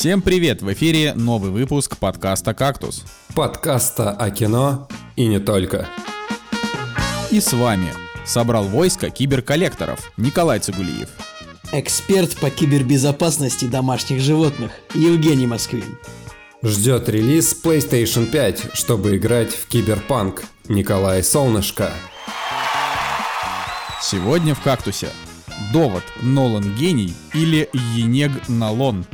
Всем привет! В эфире новый выпуск подкаста «Кактус». Подкаста о кино и не только. И с вами собрал войско киберколлекторов Николай Цигулиев. Эксперт по кибербезопасности домашних животных Евгений Москвин. Ждет релиз PlayStation 5, чтобы играть в киберпанк Николай Солнышко. Сегодня в «Кактусе» довод Нолан гений или Енег Налон.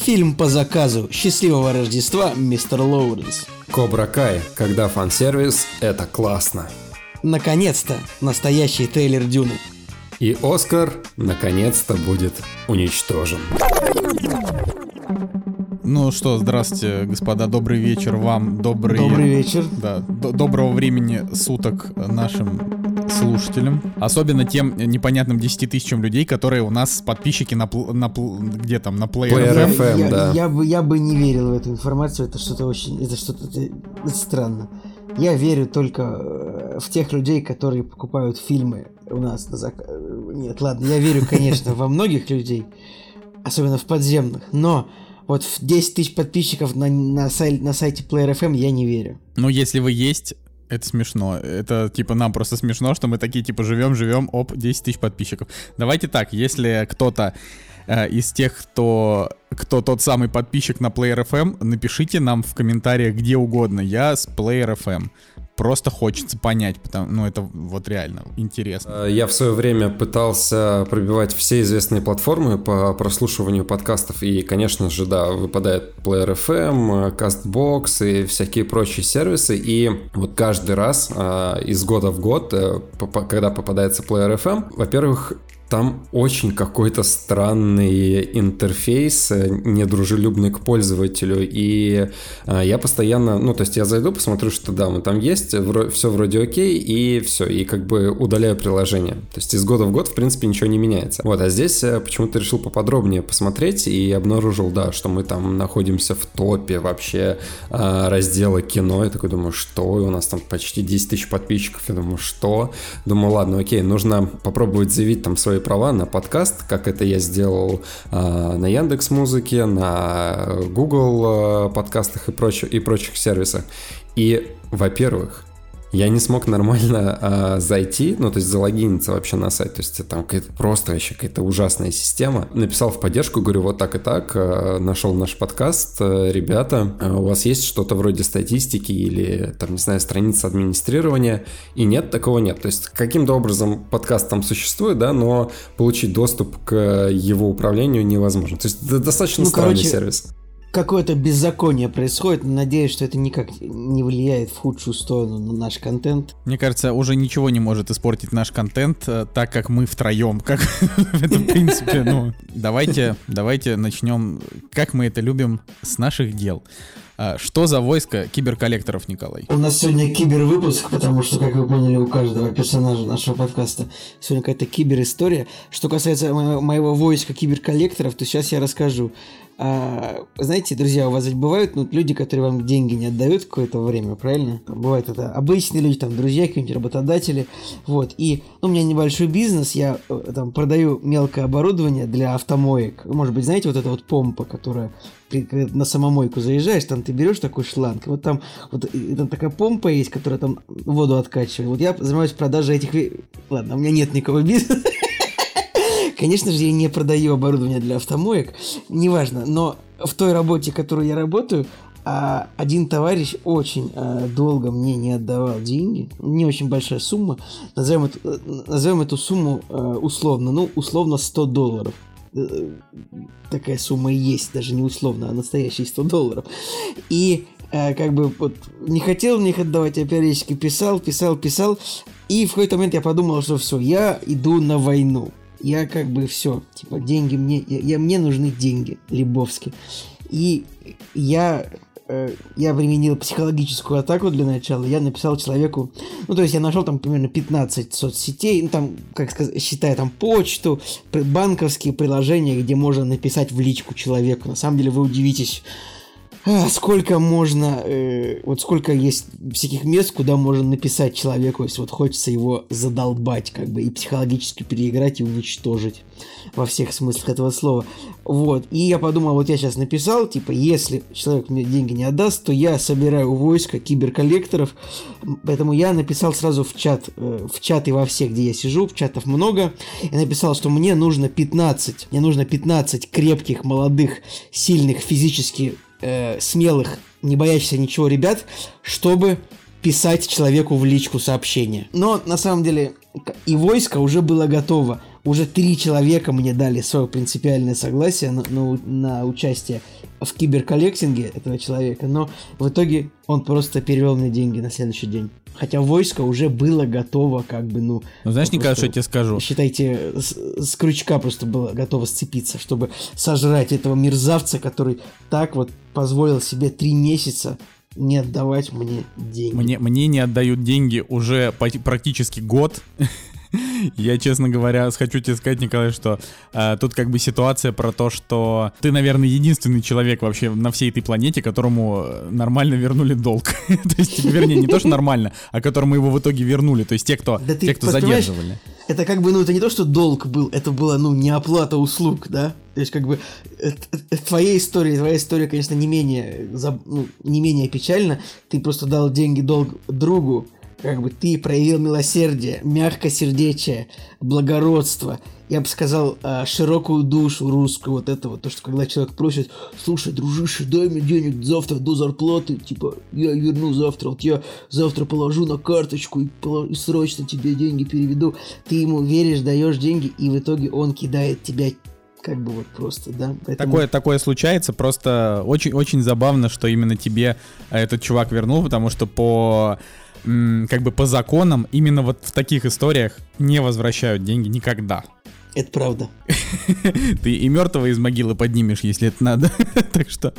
Фильм по заказу «Счастливого Рождества, мистер Лоуренс». Кобра Кай, когда фан-сервис – это классно. Наконец-то настоящий трейлер Дюны. И Оскар наконец-то будет уничтожен. Ну что, здравствуйте, господа, добрый вечер вам, добрый... Добрый вечер. Да, доброго времени суток нашим слушателям. Особенно тем непонятным 10 тысячам людей, которые у нас подписчики на, пл- на пл- где там, на Player, Player FM. FM, я, да. я бы, я бы не верил в эту информацию, это что-то очень, это что-то это- странно. Я верю только э, в тех людей, которые покупают фильмы у нас на заказ. Нет, ладно, я верю, конечно, во многих людей, особенно в подземных, но вот в 10 тысяч подписчиков на, на, сай- на сайте Player FM я не верю. Ну, если вы есть, это смешно. Это, типа, нам просто смешно, что мы такие, типа, живем, живем, оп, 10 тысяч подписчиков. Давайте так, если кто-то э, из тех, кто, кто тот самый подписчик на Player FM, напишите нам в комментариях где угодно. Я с Player FM. Просто хочется понять, потому, ну, это вот реально интересно. Э, Я в свое время пытался пробивать все известные платформы по прослушиванию подкастов, и, конечно же, да, выпадает Player FM, э, CastBox и всякие прочие сервисы, и вот каждый раз э, из года в год, когда попадается Player FM, во-первых, там очень какой-то странный интерфейс, э, недружелюбный к пользователю, и э, я постоянно, ну, то есть я зайду, посмотрю, что да, мы там есть, все вроде окей, и все, и как бы удаляю приложение. То есть из года в год, в принципе, ничего не меняется. Вот, а здесь э, почему-то решил поподробнее посмотреть и обнаружил, да, что мы там находимся в топе вообще раздела кино. Я такой думаю, что? У нас там почти 10 тысяч подписчиков. Я думаю, что? Думаю, ладно, окей, нужно попробовать заявить там свои права на подкаст, как это я сделал э, на Яндекс Музыке, на Google э, подкастах и, прочих, и прочих сервисах. И, во-первых, я не смог нормально а, зайти, ну, то есть залогиниться вообще на сайт, то есть там какая-то просто вообще какая-то ужасная система. Написал в поддержку, говорю, вот так и так, а, нашел наш подкаст, а, ребята, а, у вас есть что-то вроде статистики или, там, не знаю, страницы администрирования, и нет, такого нет. То есть каким-то образом подкаст там существует, да, но получить доступ к его управлению невозможно. То есть это достаточно Ну, странный короче, сервис. Какое-то беззаконие происходит, но надеюсь, что это никак не влияет в худшую сторону на наш контент. Мне кажется, уже ничего не может испортить наш контент, э, так как мы втроем. Как это, в принципе, ну. Давайте, давайте начнем, как мы это любим, с наших дел. А, Что за войско киберколлекторов, Николай? У нас сегодня кибервыпуск, потому что, как вы поняли, у каждого персонажа нашего подкаста сегодня какая-то киберистория. Что касается мо- моего войска киберколлекторов, то сейчас я расскажу. А, знаете, друзья, у вас ведь бывают ну, люди, которые вам деньги не отдают какое-то время, правильно? Там Бывают это обычные люди, там, друзья, какие-нибудь работодатели. Вот. И ну, у меня небольшой бизнес, я э, там продаю мелкое оборудование для автомоек. Может быть, знаете, вот эта вот помпа, которая при- на самомойку заезжаешь, там ты берешь такой шланг, вот там вот там такая помпа есть, которая там воду откачивает. Вот я занимаюсь продажей этих... Ладно, у меня нет никакого бизнеса. Конечно же, я не продаю оборудование для автомоек, неважно, но в той работе, которую я работаю, а, один товарищ очень а, долго мне не отдавал деньги, не очень большая сумма, назовем эту, назовем эту сумму э, условно, ну, условно 100 долларов. Э, Такая сумма и есть, даже не условно, а настоящие 100 долларов. И как бы вот не хотел мне их отдавать, я периодически писал, писал, писал, и в какой-то момент я подумал, что все, я иду на войну. Я как бы все, типа деньги мне, я, я- мне нужны деньги, Лебовски. И я э, я применил психологическую атаку для начала. Я написал человеку, ну, то есть я нашел там примерно 15 соцсетей, ну, там, как сказать, считая там почту, банковские приложения, где можно написать в личку человеку. На самом деле вы удивитесь, а, сколько можно, э, вот сколько есть всяких мест, куда можно написать человеку, если вот хочется его задолбать, как бы, и психологически переиграть и уничтожить во всех смыслах этого слова. Вот, и я подумал, вот я сейчас написал, типа, если человек мне деньги не отдаст, то я собираю войско киберколлекторов, поэтому я написал сразу в чат, э, в чат и во всех, где я сижу, в чатов много, я написал, что мне нужно 15, мне нужно 15 крепких, молодых, сильных, физически э, смелых, не боящихся ничего ребят, чтобы писать человеку в личку сообщение. Но на самом деле и войско уже было готово. Уже три человека мне дали свое принципиальное согласие на, на, на участие в киберколлектинге этого человека, но в итоге он просто перевел мне деньги на следующий день. Хотя войско уже было готово, как бы, ну... Ну, знаешь, Николай, что я тебе скажу? Считайте, с, с крючка просто было готово сцепиться, чтобы сожрать этого мерзавца, который так вот позволил себе три месяца не отдавать мне деньги. Мне, мне не отдают деньги уже практически год. Я, честно говоря, хочу тебе сказать, Николай, что э, тут как бы ситуация про то, что ты, наверное, единственный человек вообще на всей этой планете, которому нормально вернули долг. то есть, вернее, не то, что нормально, а которому его в итоге вернули. То есть те, кто, да те, кто задерживали. Это как бы, ну, это не то, что долг был, это было, ну, не оплата услуг, да? То есть, как бы, твоя история, твоя история, конечно, не менее, ну, не менее печальна. Ты просто дал деньги долг другу, как бы ты проявил милосердие, мягкосердечие, благородство, я бы сказал, а, широкую душу русскую, вот это вот, то, что когда человек просит, слушай, дружище, дай мне денег завтра до зарплаты, типа, я верну завтра, вот я завтра положу на карточку и, положу, и срочно тебе деньги переведу, ты ему веришь, даешь деньги, и в итоге он кидает тебя как бы вот просто, да. Поэтому... Такое, такое случается, просто очень-очень забавно, что именно тебе этот чувак вернул, потому что по как бы по законам именно вот в таких историях не возвращают деньги никогда. Это правда. Ты и мертвого из могилы поднимешь, если это надо. так что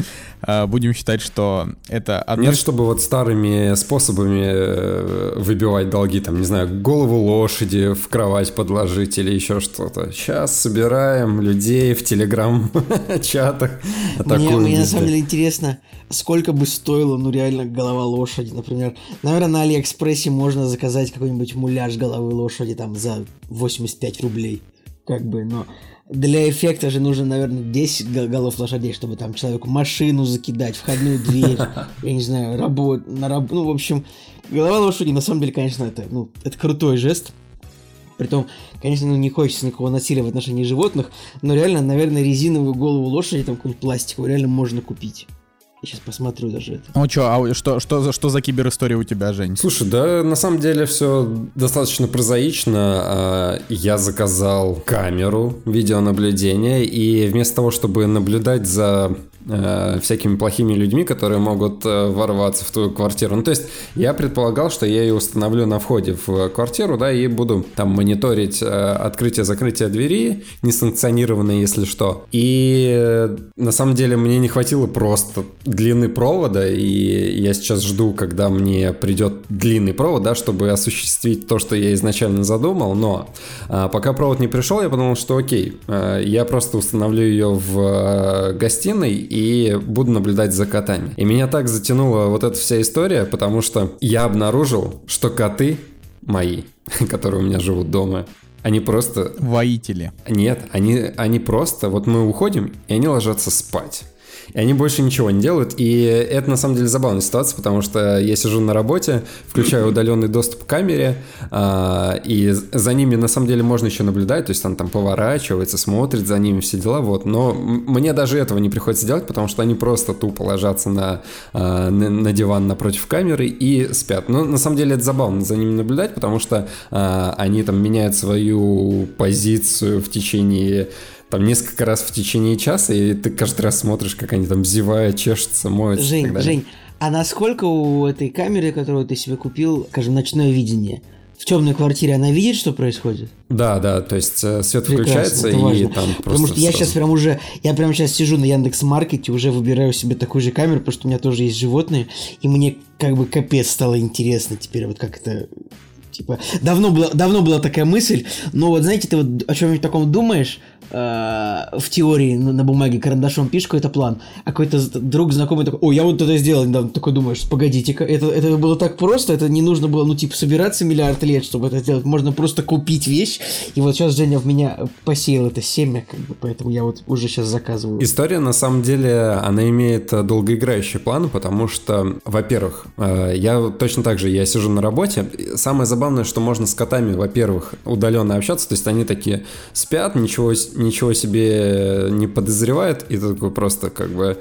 э, будем считать, что это одно... Нет, чтобы вот старыми способами э, выбивать долги, там, не знаю, голову лошади в кровать подложить или еще что-то. Сейчас собираем людей в телеграм-чатах. Мне, мне на самом деле интересно, сколько бы стоило, ну, реально, голова лошади, например. Наверное, на Алиэкспрессе можно заказать какой-нибудь муляж головы лошади там за 85 рублей как бы, но для эффекта же нужно, наверное, 10 голов лошадей, чтобы там человеку машину закидать, входную дверь, я не знаю, работ, на раб... ну, в общем, голова лошади, на самом деле, конечно, это, ну, это крутой жест, Притом, конечно, ну, не хочется никакого насилия в отношении животных, но реально, наверное, резиновую голову лошади, там какую-нибудь пластиковую, реально можно купить. Я сейчас посмотрю даже это. Ну что, а что, что, что за киберистория у тебя, Жень? Слушай, да, на самом деле все достаточно прозаично. А, я заказал камеру видеонаблюдения, и вместо того, чтобы наблюдать за э, всякими плохими людьми, которые могут э, ворваться в твою квартиру. Ну, то есть я предполагал, что я ее установлю на входе в квартиру, да, и буду там мониторить э, открытие-закрытие двери, несанкционированное, если что. И э, на самом деле мне не хватило просто длины провода, и я сейчас жду, когда мне придет длинный провод, да, чтобы осуществить то, что я изначально задумал, но э, пока провод не пришел, я подумал, что окей, э, я просто установлю ее в э, гостиной и буду наблюдать за котами. И меня так затянула вот эта вся история, потому что я обнаружил, что коты мои, которые у меня живут дома, они просто... Воители. Нет, они, они просто... Вот мы уходим, и они ложатся спать и они больше ничего не делают. И это на самом деле забавная ситуация, потому что я сижу на работе, включаю удаленный доступ к камере, а, и за ними на самом деле можно еще наблюдать, то есть он там поворачивается, смотрит за ними, все дела, вот. Но мне даже этого не приходится делать, потому что они просто тупо ложатся на, а, на, на диван напротив камеры и спят. Но на самом деле это забавно за ними наблюдать, потому что а, они там меняют свою позицию в течение там несколько раз в течение часа, и ты каждый раз смотришь, как они там зевают, чешутся, моются. Жень, Жень, а насколько у этой камеры, которую ты себе купил, скажем, ночное видение? В темной квартире она видит, что происходит? Да, да, то есть э, свет Прекрасно, включается и важно. там просто. Потому что я сейчас прям уже, я прям сейчас сижу на Яндекс Маркете, уже выбираю себе такую же камеру, потому что у меня тоже есть животные, и мне как бы капец стало интересно теперь, вот как это Типа, давно, была, давно была такая мысль, но вот знаете, ты вот о чем-нибудь таком думаешь, в теории на, бумаге карандашом пишешь какой-то план, а какой-то друг знакомый такой, о, я вот это сделал недавно, такой думаешь, погодите-ка, это, это было так просто, это не нужно было, ну, типа, собираться миллиард лет, чтобы это сделать, можно просто купить вещь, и вот сейчас Женя в меня посеял это семя, как бы, поэтому я вот уже сейчас заказываю. История, на самом деле, она имеет долгоиграющие планы, потому что, во-первых, э, я точно так же, я сижу на работе, самое забавное, что можно с котами, во-первых, удаленно общаться, то есть они такие спят, ничего, ничего себе не подозревают, и ты такой просто как бы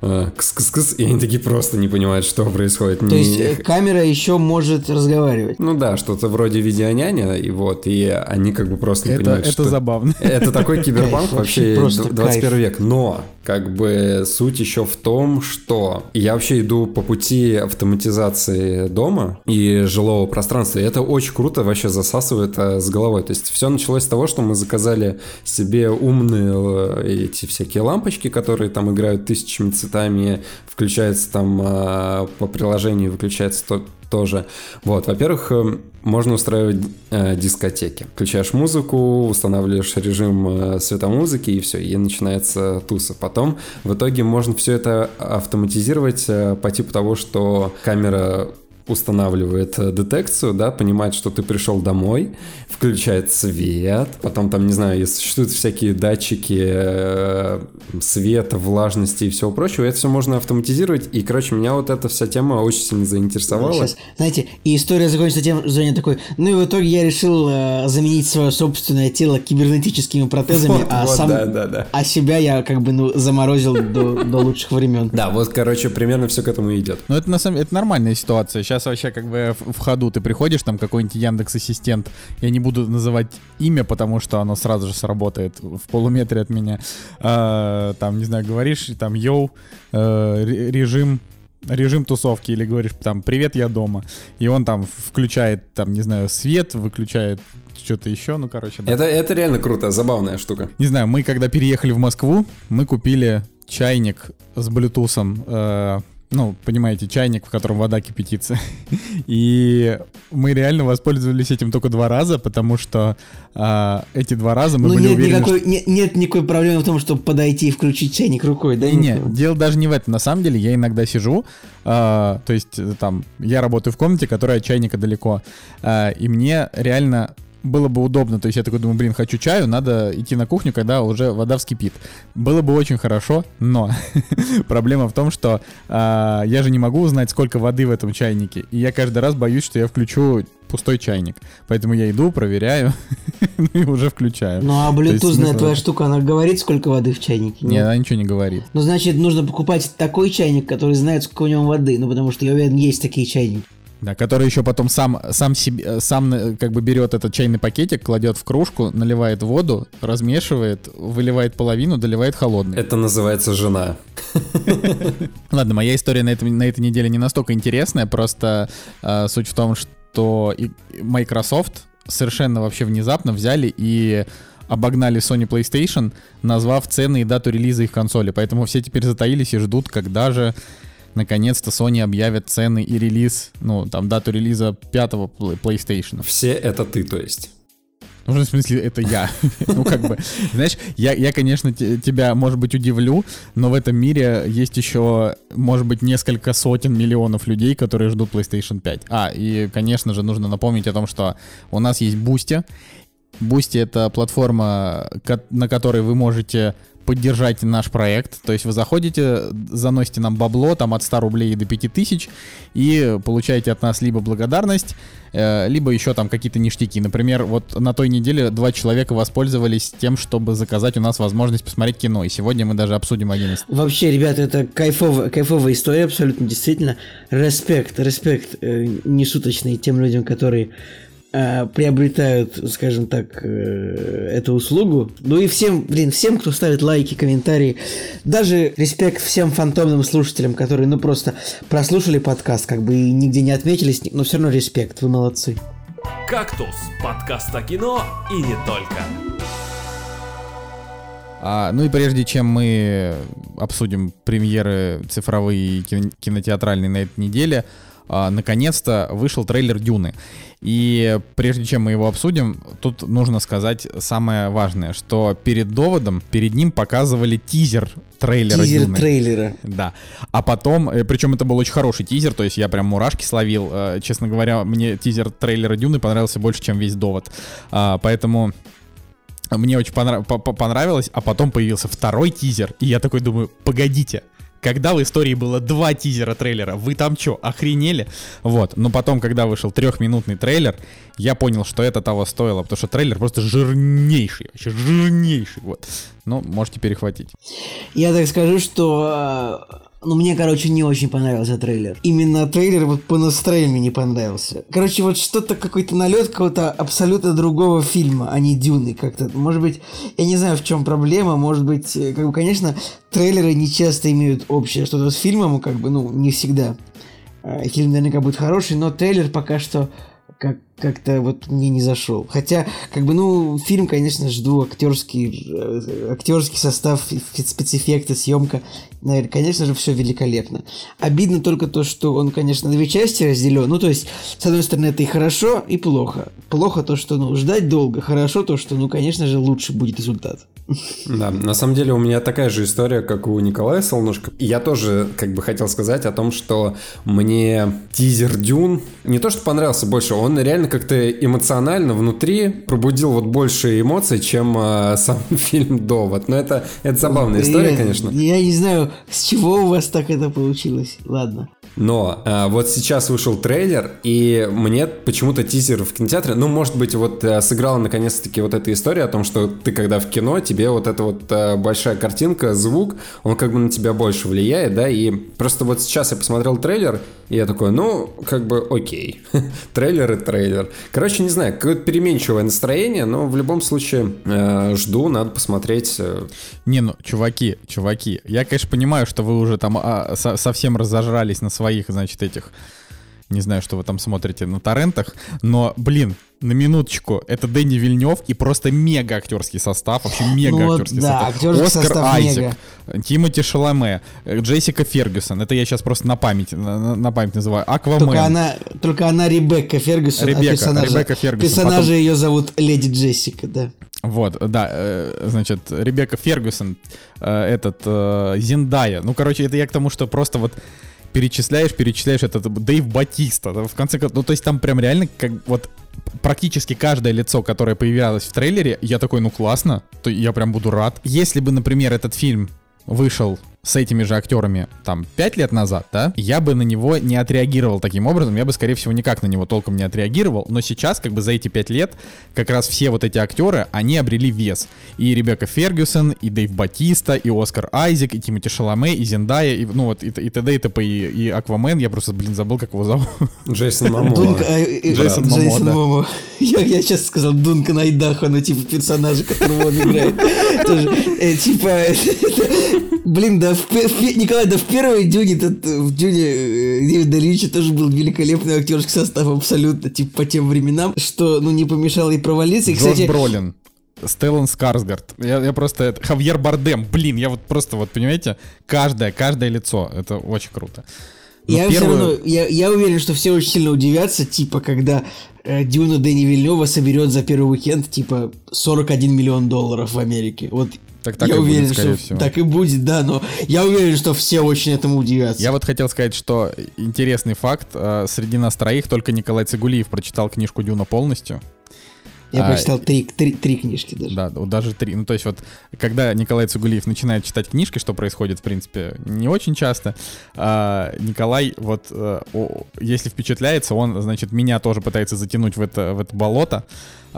кс-кс-кс, и они такие просто не понимают, что происходит. То есть э, камера еще может разговаривать? Ну да, что-то вроде видеоняня, и вот, и они как бы просто не это, понимают, это что... забавно. Это такой киберпанк вообще 21 век. Но, как бы, суть еще в том, что я вообще иду по пути автоматизации дома и жилого пространства, и это очень круто вообще засасывает э, с головой. То есть все началось с того, что мы заказали себе умные эти всякие лампочки, которые там играют тысячами цветов, цветами, включается там э, по приложению, выключается то, тоже. Вот, во-первых, э, можно устраивать э, дискотеки. Включаешь музыку, устанавливаешь режим э, светомузыки и все, и начинается туса. Потом в итоге можно все это автоматизировать э, по типу того, что камера устанавливает э, детекцию, да, понимает, что ты пришел домой, включает свет, потом там, не знаю, существуют всякие датчики э, света, влажности и всего прочего, это все можно автоматизировать, и, короче, меня вот эта вся тема очень сильно заинтересовала. Сейчас, знаете, и история закончится тем, что Женя такой, ну и в итоге я решил э, заменить свое собственное тело кибернетическими протезами, вот, а вот, сам, да, да, да. а себя я как бы, ну, заморозил до, до лучших времен. Да, вот, короче, примерно все к этому идет. Ну, это на самом деле, это нормальная ситуация, сейчас сейчас вообще как бы в, ходу ты приходишь, там какой-нибудь Яндекс Ассистент, я не буду называть имя, потому что оно сразу же сработает в полуметре от меня. А, там, не знаю, говоришь, там, йоу, э, режим режим тусовки или говоришь там привет я дома и он там включает там не знаю свет выключает что-то еще ну короче да. это это реально круто забавная штука не знаю мы когда переехали в Москву мы купили чайник с блютусом э, ну, понимаете, чайник, в котором вода кипятится. И мы реально воспользовались этим только два раза, потому что а, эти два раза мы ну, были нет уверены, никакой, что... нет, нет никакой проблемы в том, чтобы подойти и включить чайник рукой, да? Нет, дело даже не в этом. На самом деле я иногда сижу, а, то есть э, там, я работаю в комнате, которая от чайника далеко, а, и мне реально было бы удобно. То есть я такой думаю, блин, хочу чаю, надо идти на кухню, когда уже вода вскипит. Было бы очень хорошо, но проблема в том, что э, я же не могу узнать, сколько воды в этом чайнике. И я каждый раз боюсь, что я включу пустой чайник. Поэтому я иду, проверяю ну и уже включаю. Ну а блютузная твоя штука, она говорит, сколько воды в чайнике? Нет, она ничего не говорит. Ну значит, нужно покупать такой чайник, который знает, сколько в нем воды. Ну потому что я уверен, есть такие чайники. Да, который еще потом сам, сам, себе, сам э, как бы берет этот чайный пакетик, кладет в кружку, наливает воду, размешивает, выливает половину, доливает холодный. Это называется жена. Ладно, моя история на, этом, на этой неделе не настолько интересная, просто э, суть в том, что Microsoft совершенно вообще внезапно взяли и обогнали Sony PlayStation, назвав цены и дату релиза их консоли. Поэтому все теперь затаились и ждут, когда же наконец-то Sony объявят цены и релиз, ну, там, дату релиза пятого PlayStation. Все это ты, то есть. Ну, в смысле, это я. ну, как бы, знаешь, я, я конечно, тебя, может быть, удивлю, но в этом мире есть еще, может быть, несколько сотен миллионов людей, которые ждут PlayStation 5. А, и, конечно же, нужно напомнить о том, что у нас есть Boosty. Boosty — это платформа, на которой вы можете поддержать наш проект. То есть вы заходите, заносите нам бабло там от 100 рублей до 5000 и получаете от нас либо благодарность, э, либо еще там какие-то ништяки. Например, вот на той неделе два человека воспользовались тем, чтобы заказать у нас возможность посмотреть кино. И сегодня мы даже обсудим один из... Вообще, ребята, это кайфовая, кайфовая история абсолютно, действительно. Респект, респект э, несуточный тем людям, которые Э, приобретают, скажем так, э, эту услугу. Ну и всем, блин, всем, кто ставит лайки, комментарии, даже респект всем фантомным слушателям, которые, ну, просто прослушали подкаст, как бы и нигде не отметились, но все равно респект, вы молодцы. «Кактус» – подкаст о кино и не только. А, ну и прежде чем мы обсудим премьеры цифровые и кинотеатральные на этой неделе, а, наконец-то вышел трейлер Дюны. И прежде чем мы его обсудим, тут нужно сказать самое важное, что перед доводом, перед ним показывали тизер трейлера Тизер Дюны. трейлера. Да. А потом, э, причем это был очень хороший тизер, то есть я прям мурашки словил. Э, Честно говоря, мне тизер трейлера Дюны понравился больше, чем весь довод. А, Поэтому мне очень понрав- по- по- понравилось, а потом появился второй тизер, и я такой думаю, погодите, когда в истории было два тизера трейлера, вы там что, охренели? Вот, но потом, когда вышел трехминутный трейлер, я понял, что это того стоило, потому что трейлер просто жирнейший, вообще жирнейший, вот. Ну, можете перехватить. Я так скажу, что... Ну, мне, короче, не очень понравился трейлер. Именно трейлер вот по настроению не понравился. Короче, вот что-то, какой-то налет какого-то абсолютно другого фильма, а не Дюны как-то. Может быть, я не знаю, в чем проблема. Может быть, э, как бы, конечно, трейлеры не часто имеют общее что-то с фильмом, как бы, ну, не всегда. Э, Фильм наверняка будет хороший, но трейлер пока что как как-то вот мне не зашел. Хотя, как бы, ну, фильм, конечно, жду актерский, э, актерский состав, спецэффекты, съемка. Наверное, конечно же, все великолепно. Обидно только то, что он, конечно, две части разделен. Ну, то есть, с одной стороны, это и хорошо, и плохо. Плохо то, что, ну, ждать долго. Хорошо то, что, ну, конечно же, лучше будет результат. Да, на самом деле у меня такая же история, как у Николая Солнышко. И Я тоже как бы хотел сказать о том, что мне тизер Дюн не то что понравился больше, он реально как-то эмоционально внутри пробудил вот больше эмоций, чем а, сам фильм Довод. Но это, это забавная история, Я- конечно. Я не знаю, с чего у вас так это получилось. Ладно. Но а, вот сейчас вышел трейлер, и мне почему-то тизер в кинотеатре, ну, может быть, вот а, сыграла наконец-таки вот эта история о том, что ты когда в кино, тебе вот эта вот а, большая картинка, звук, он как бы на тебя больше влияет, да, и просто вот сейчас я посмотрел трейлер, и я такой, ну, как бы окей, трейлер и трейлер. Короче, не знаю, какое-то переменчивое настроение, но в любом случае э, жду, надо посмотреть. э, Не, ну, чуваки, чуваки, я, конечно, понимаю, что вы уже там а, со- совсем разожрались на своих, значит, этих, не знаю, что вы там смотрите на торрентах, но, блин, на минуточку, это Дэнни Вильнев и просто мега актерский состав, вообще мега Ну вот, актерский да, состав. актерский Оскар состав Айзек, Тимоти Шаломе, Джессика Фергюсон, это я сейчас просто на память, на, на- память называю, Аквамен. Только она, только она Ребекка Фергюсон, Ребекка, а персонажа, Ребекка Фергюсон. персонажа Потом- ее зовут Леди Джессика, да. Вот, да, э, значит, Ребекка Фергюсон, э, этот, э, Зиндая. Ну, короче, это я к тому, что просто вот перечисляешь, перечисляешь этот Дэйв Батиста. В конце концов, ну, то есть там прям реально как вот практически каждое лицо, которое появлялось в трейлере, я такой, ну классно, то я прям буду рад. Если бы, например, этот фильм вышел с этими же актерами там 5 лет назад, да, я бы на него не отреагировал таким образом, я бы, скорее всего, никак на него толком не отреагировал, но сейчас, как бы за эти 5 лет, как раз все вот эти актеры, они обрели вес. И Ребекка Фергюсон, и Дэйв Батиста, и Оскар Айзек, и Тимоти Шаломе, и Зендая, и, ну вот, и, т- и т.д. и т.п. И, и Аквамен, я просто, блин, забыл, как его зовут. Джейсон. Дункан, э, э, Джейсон. Момоа. Я, я сейчас сказал Дункан Айдахо, ну типа персонажа, которого он играет. Тоже, э, типа, блин, да, в в Николай, да в первой Дюне, тут, э, в Дюне э, Дэвида Линча тоже был великолепный актерский состав абсолютно, типа, по тем временам, что, ну, не помешало и провалиться. И, Джош кстати, Бролин. Стеллан Скарсгард. Я, я просто... это- Хавьер Бардем. Блин, я вот просто, вот понимаете, каждое, каждое лицо. Это очень круто. Но Я первую- равно, я, я уверен, что все очень сильно удивятся, типа, когда э, Дюна Дэни Вильнева соберет за первый уикенд, типа, 41 миллион долларов в Америке. Вот Так так я и будет, уверен, скорее что всего. так и будет, да, но я уверен, что все очень этому удивятся. Я вот хотел сказать, что интересный факт. э, Среди нас троих только Николай Цигулиев прочитал книжку Дюна полностью. Я а, прочитал три, три, три книжки даже. Да, даже три. Ну, то есть вот, когда Николай Цугулиев начинает читать книжки, что происходит, в принципе, не очень часто, а, Николай вот, э, о- если впечатляется, он, значит, меня тоже пытается затянуть в это, в это болото,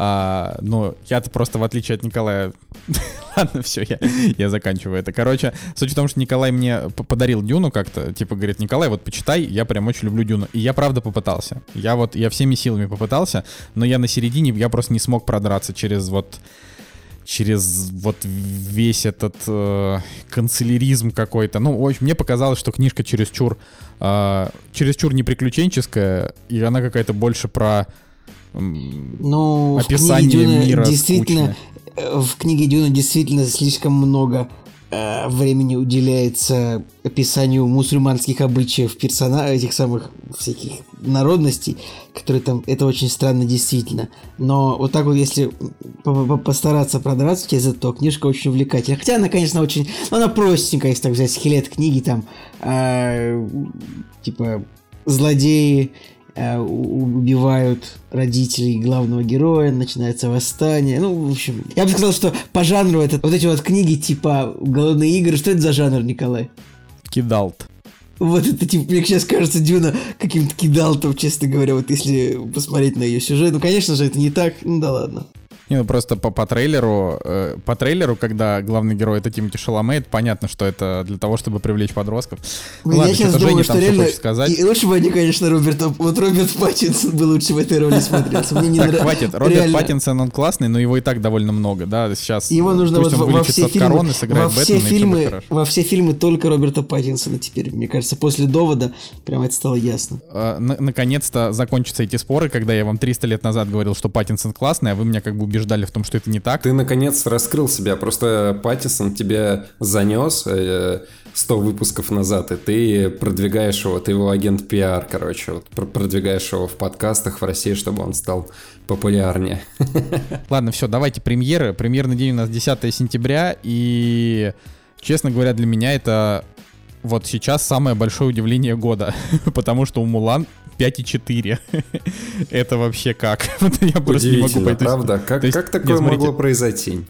А, но я-то просто, в отличие от Николая... Ладно, все, я, я заканчиваю это. Короче, суть в том, что Николай мне подарил Дюну как-то, типа, говорит, Николай, вот почитай, я прям очень люблю Дюну. И я правда попытался. Я вот, я всеми силами попытался, но я на середине, я просто не смог продраться через вот через вот весь этот э, канцеляризм какой-то. Ну, в общем, мне показалось, что книжка чересчур, э, чересчур не приключенческая, и она какая-то больше про Ну, в описание книге Дюна мира действительно, скучное. э, в книге Дюна действительно слишком много э, времени уделяется описанию мусульманских обычаев персона этих самых всяких народностей, которые там, это очень странно действительно. Но вот так вот, если постараться продаваться через это, то книжка очень увлекательная. Хотя она, конечно, очень, ну, она простенькая, если так взять скелет книги, там, э, типа, злодеи убивают родителей главного героя, начинается восстание. Ну, в общем, я бы сказал, что по жанру это вот эти вот книги типа «Голодные игры». Что это за жанр, Николай? Кидалт. Вот это, типа, мне сейчас кажется, Дюна каким-то кидалтом, честно говоря, вот если посмотреть на ее сюжет. Ну, конечно же, это не так. Ну, да ладно. Не, ну просто по, по трейлеру, э, по трейлеру, когда главный герой это Тимати Шаламейт, понятно, что это для того, чтобы привлечь подростков. Ну, ладно, я сейчас думаю, что реально... Сказать. И лучше бы они, конечно, Роберта... Вот Роберт Паттинсон бы лучше в этой роли смотрелся. Мне не так, нрав... хватит. Роберт реально... Паттинсон, он классный, но его и так довольно много, да, сейчас... Его нужно вот во все фильмы... Во все фильмы, во все фильмы только Роберта Паттинсона теперь, мне кажется, после довода прямо это стало ясно. А, наконец-то закончатся эти споры, когда я вам 300 лет назад говорил, что Паттинсон классный, а вы меня как бы убеждали в том, что это не так. Ты наконец раскрыл себя, просто Паттисон тебе занес э, 100 выпусков назад, и ты продвигаешь его, ты его агент пиар, короче, вот, продвигаешь его в подкастах в России, чтобы он стал популярнее. Ладно, все, давайте премьеры. Премьерный день у нас 10 сентября, и, честно говоря, для меня это вот сейчас самое большое удивление года, потому что у Мулан 5,4. Это вообще как? Я просто не могу пойти. правда? Как, как такое могло произойти?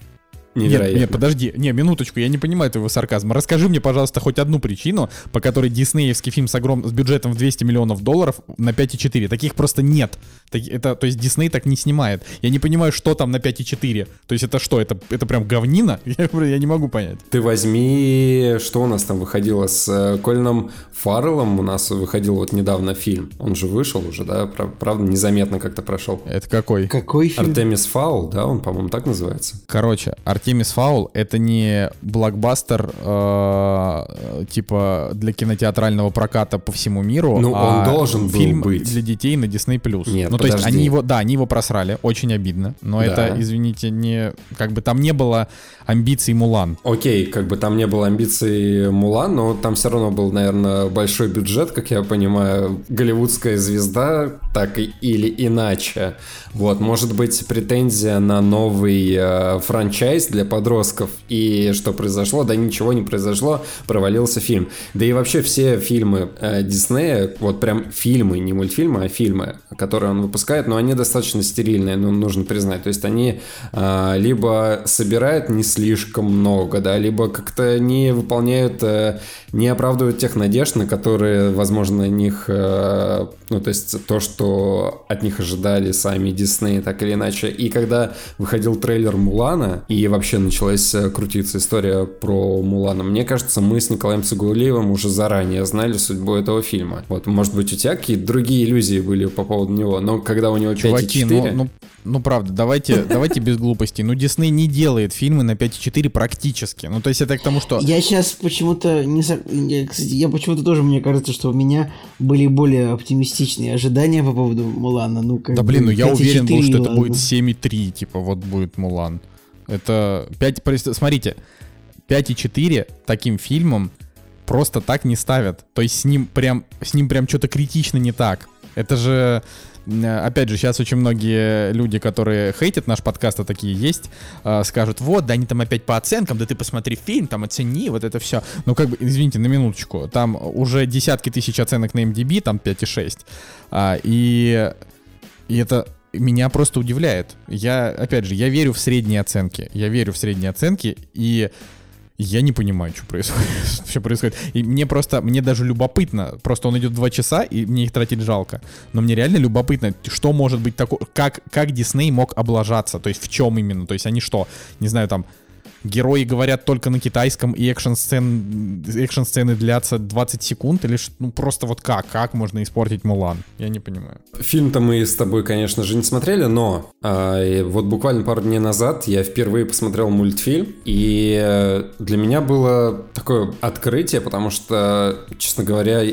Невероятно. Нет, нет, подожди, не, минуточку, я не понимаю твоего сарказма. Расскажи мне, пожалуйста, хоть одну причину, по которой диснеевский фильм с, огром... с бюджетом в 200 миллионов долларов на 5,4. Таких просто нет. Это, то есть Дисней так не снимает. Я не понимаю, что там на 5,4. То есть это что, это, это прям говнина? Я, я не могу понять. Ты возьми, что у нас там выходило с э, Кольном Фарреллом, у нас выходил вот недавно фильм. Он же вышел уже, да? Правда, незаметно как-то прошел. Это какой? Какой фильм? Артемис Фаул, да, он, по-моему, так называется. Короче, Артемис Фаул это не блокбастер э, типа для кинотеатрального проката по всему миру, ну, а он должен фильм был быть. для детей на Disney+. Нет, ну, подожди. то есть они его, да, они его просрали, очень обидно, но да. это, извините, не, как бы там не было амбиций Мулан. Окей, как бы там не было амбиций Мулан, но там все равно был, наверное, большой бюджет, как я понимаю, голливудская звезда, так или иначе. Вот, может быть, претензия на новый э, франчайз для подростков. И что произошло? Да ничего не произошло, провалился фильм. Да и вообще все фильмы э, Диснея, вот прям фильмы, не мультфильмы, а фильмы, которые он выпускает, но они достаточно стерильные, ну, нужно признать. То есть они э, либо собирают не слишком много, да, либо как-то не выполняют, э, не оправдывают тех надежд, на которые, возможно, них, э, ну, то есть то, что от них ожидали сами Дисней, так или иначе. И когда выходил трейлер Мулана, и вообще началась э, крутиться история про Мулана, мне кажется, мы с Николаем Цигулиевым уже заранее знали судьбу этого фильма. Вот, может быть, у тебя какие-то другие иллюзии были по поводу него, но когда у него 5,4... Чуваки, ну, ну, ну правда, давайте, давайте без глупостей. Ну, Дисней не делает фильмы на 5,4 практически. Ну, то есть это к тому, что... Я сейчас почему-то не... Я, кстати, я почему-то тоже, мне кажется, что у меня были более оптимистичные ожидания по поводу Мулана. Ну, как да блин, ну я уверен был, что это будет 7,3, типа вот будет Мулан. Это 5... Смотрите, 5,4 таким фильмом просто так не ставят. То есть с ним прям, с ним прям что-то критично не так. Это же опять же, сейчас очень многие люди, которые хейтят наш подкаст, а такие есть, а, скажут, вот, да они там опять по оценкам, да ты посмотри фильм, там оцени, вот это все. Ну, как бы, извините, на минуточку, там уже десятки тысяч оценок на MDB, там 5,6, а, и, и это меня просто удивляет. Я, опять же, я верю в средние оценки, я верю в средние оценки, и я не понимаю, что происходит. что происходит. И мне просто, мне даже любопытно. Просто он идет два часа, и мне их тратить жалко. Но мне реально любопытно, что может быть такое, как, как Дисней мог облажаться, то есть в чем именно. То есть они что, не знаю, там, герои говорят только на китайском, и экшн-сцен, экшн-сцены длятся 20 секунд, или ну просто вот как? Как можно испортить Мулан? Я не понимаю. Фильм-то мы с тобой, конечно же, не смотрели, но а, вот буквально пару дней назад я впервые посмотрел мультфильм, и для меня было такое открытие, потому что, честно говоря,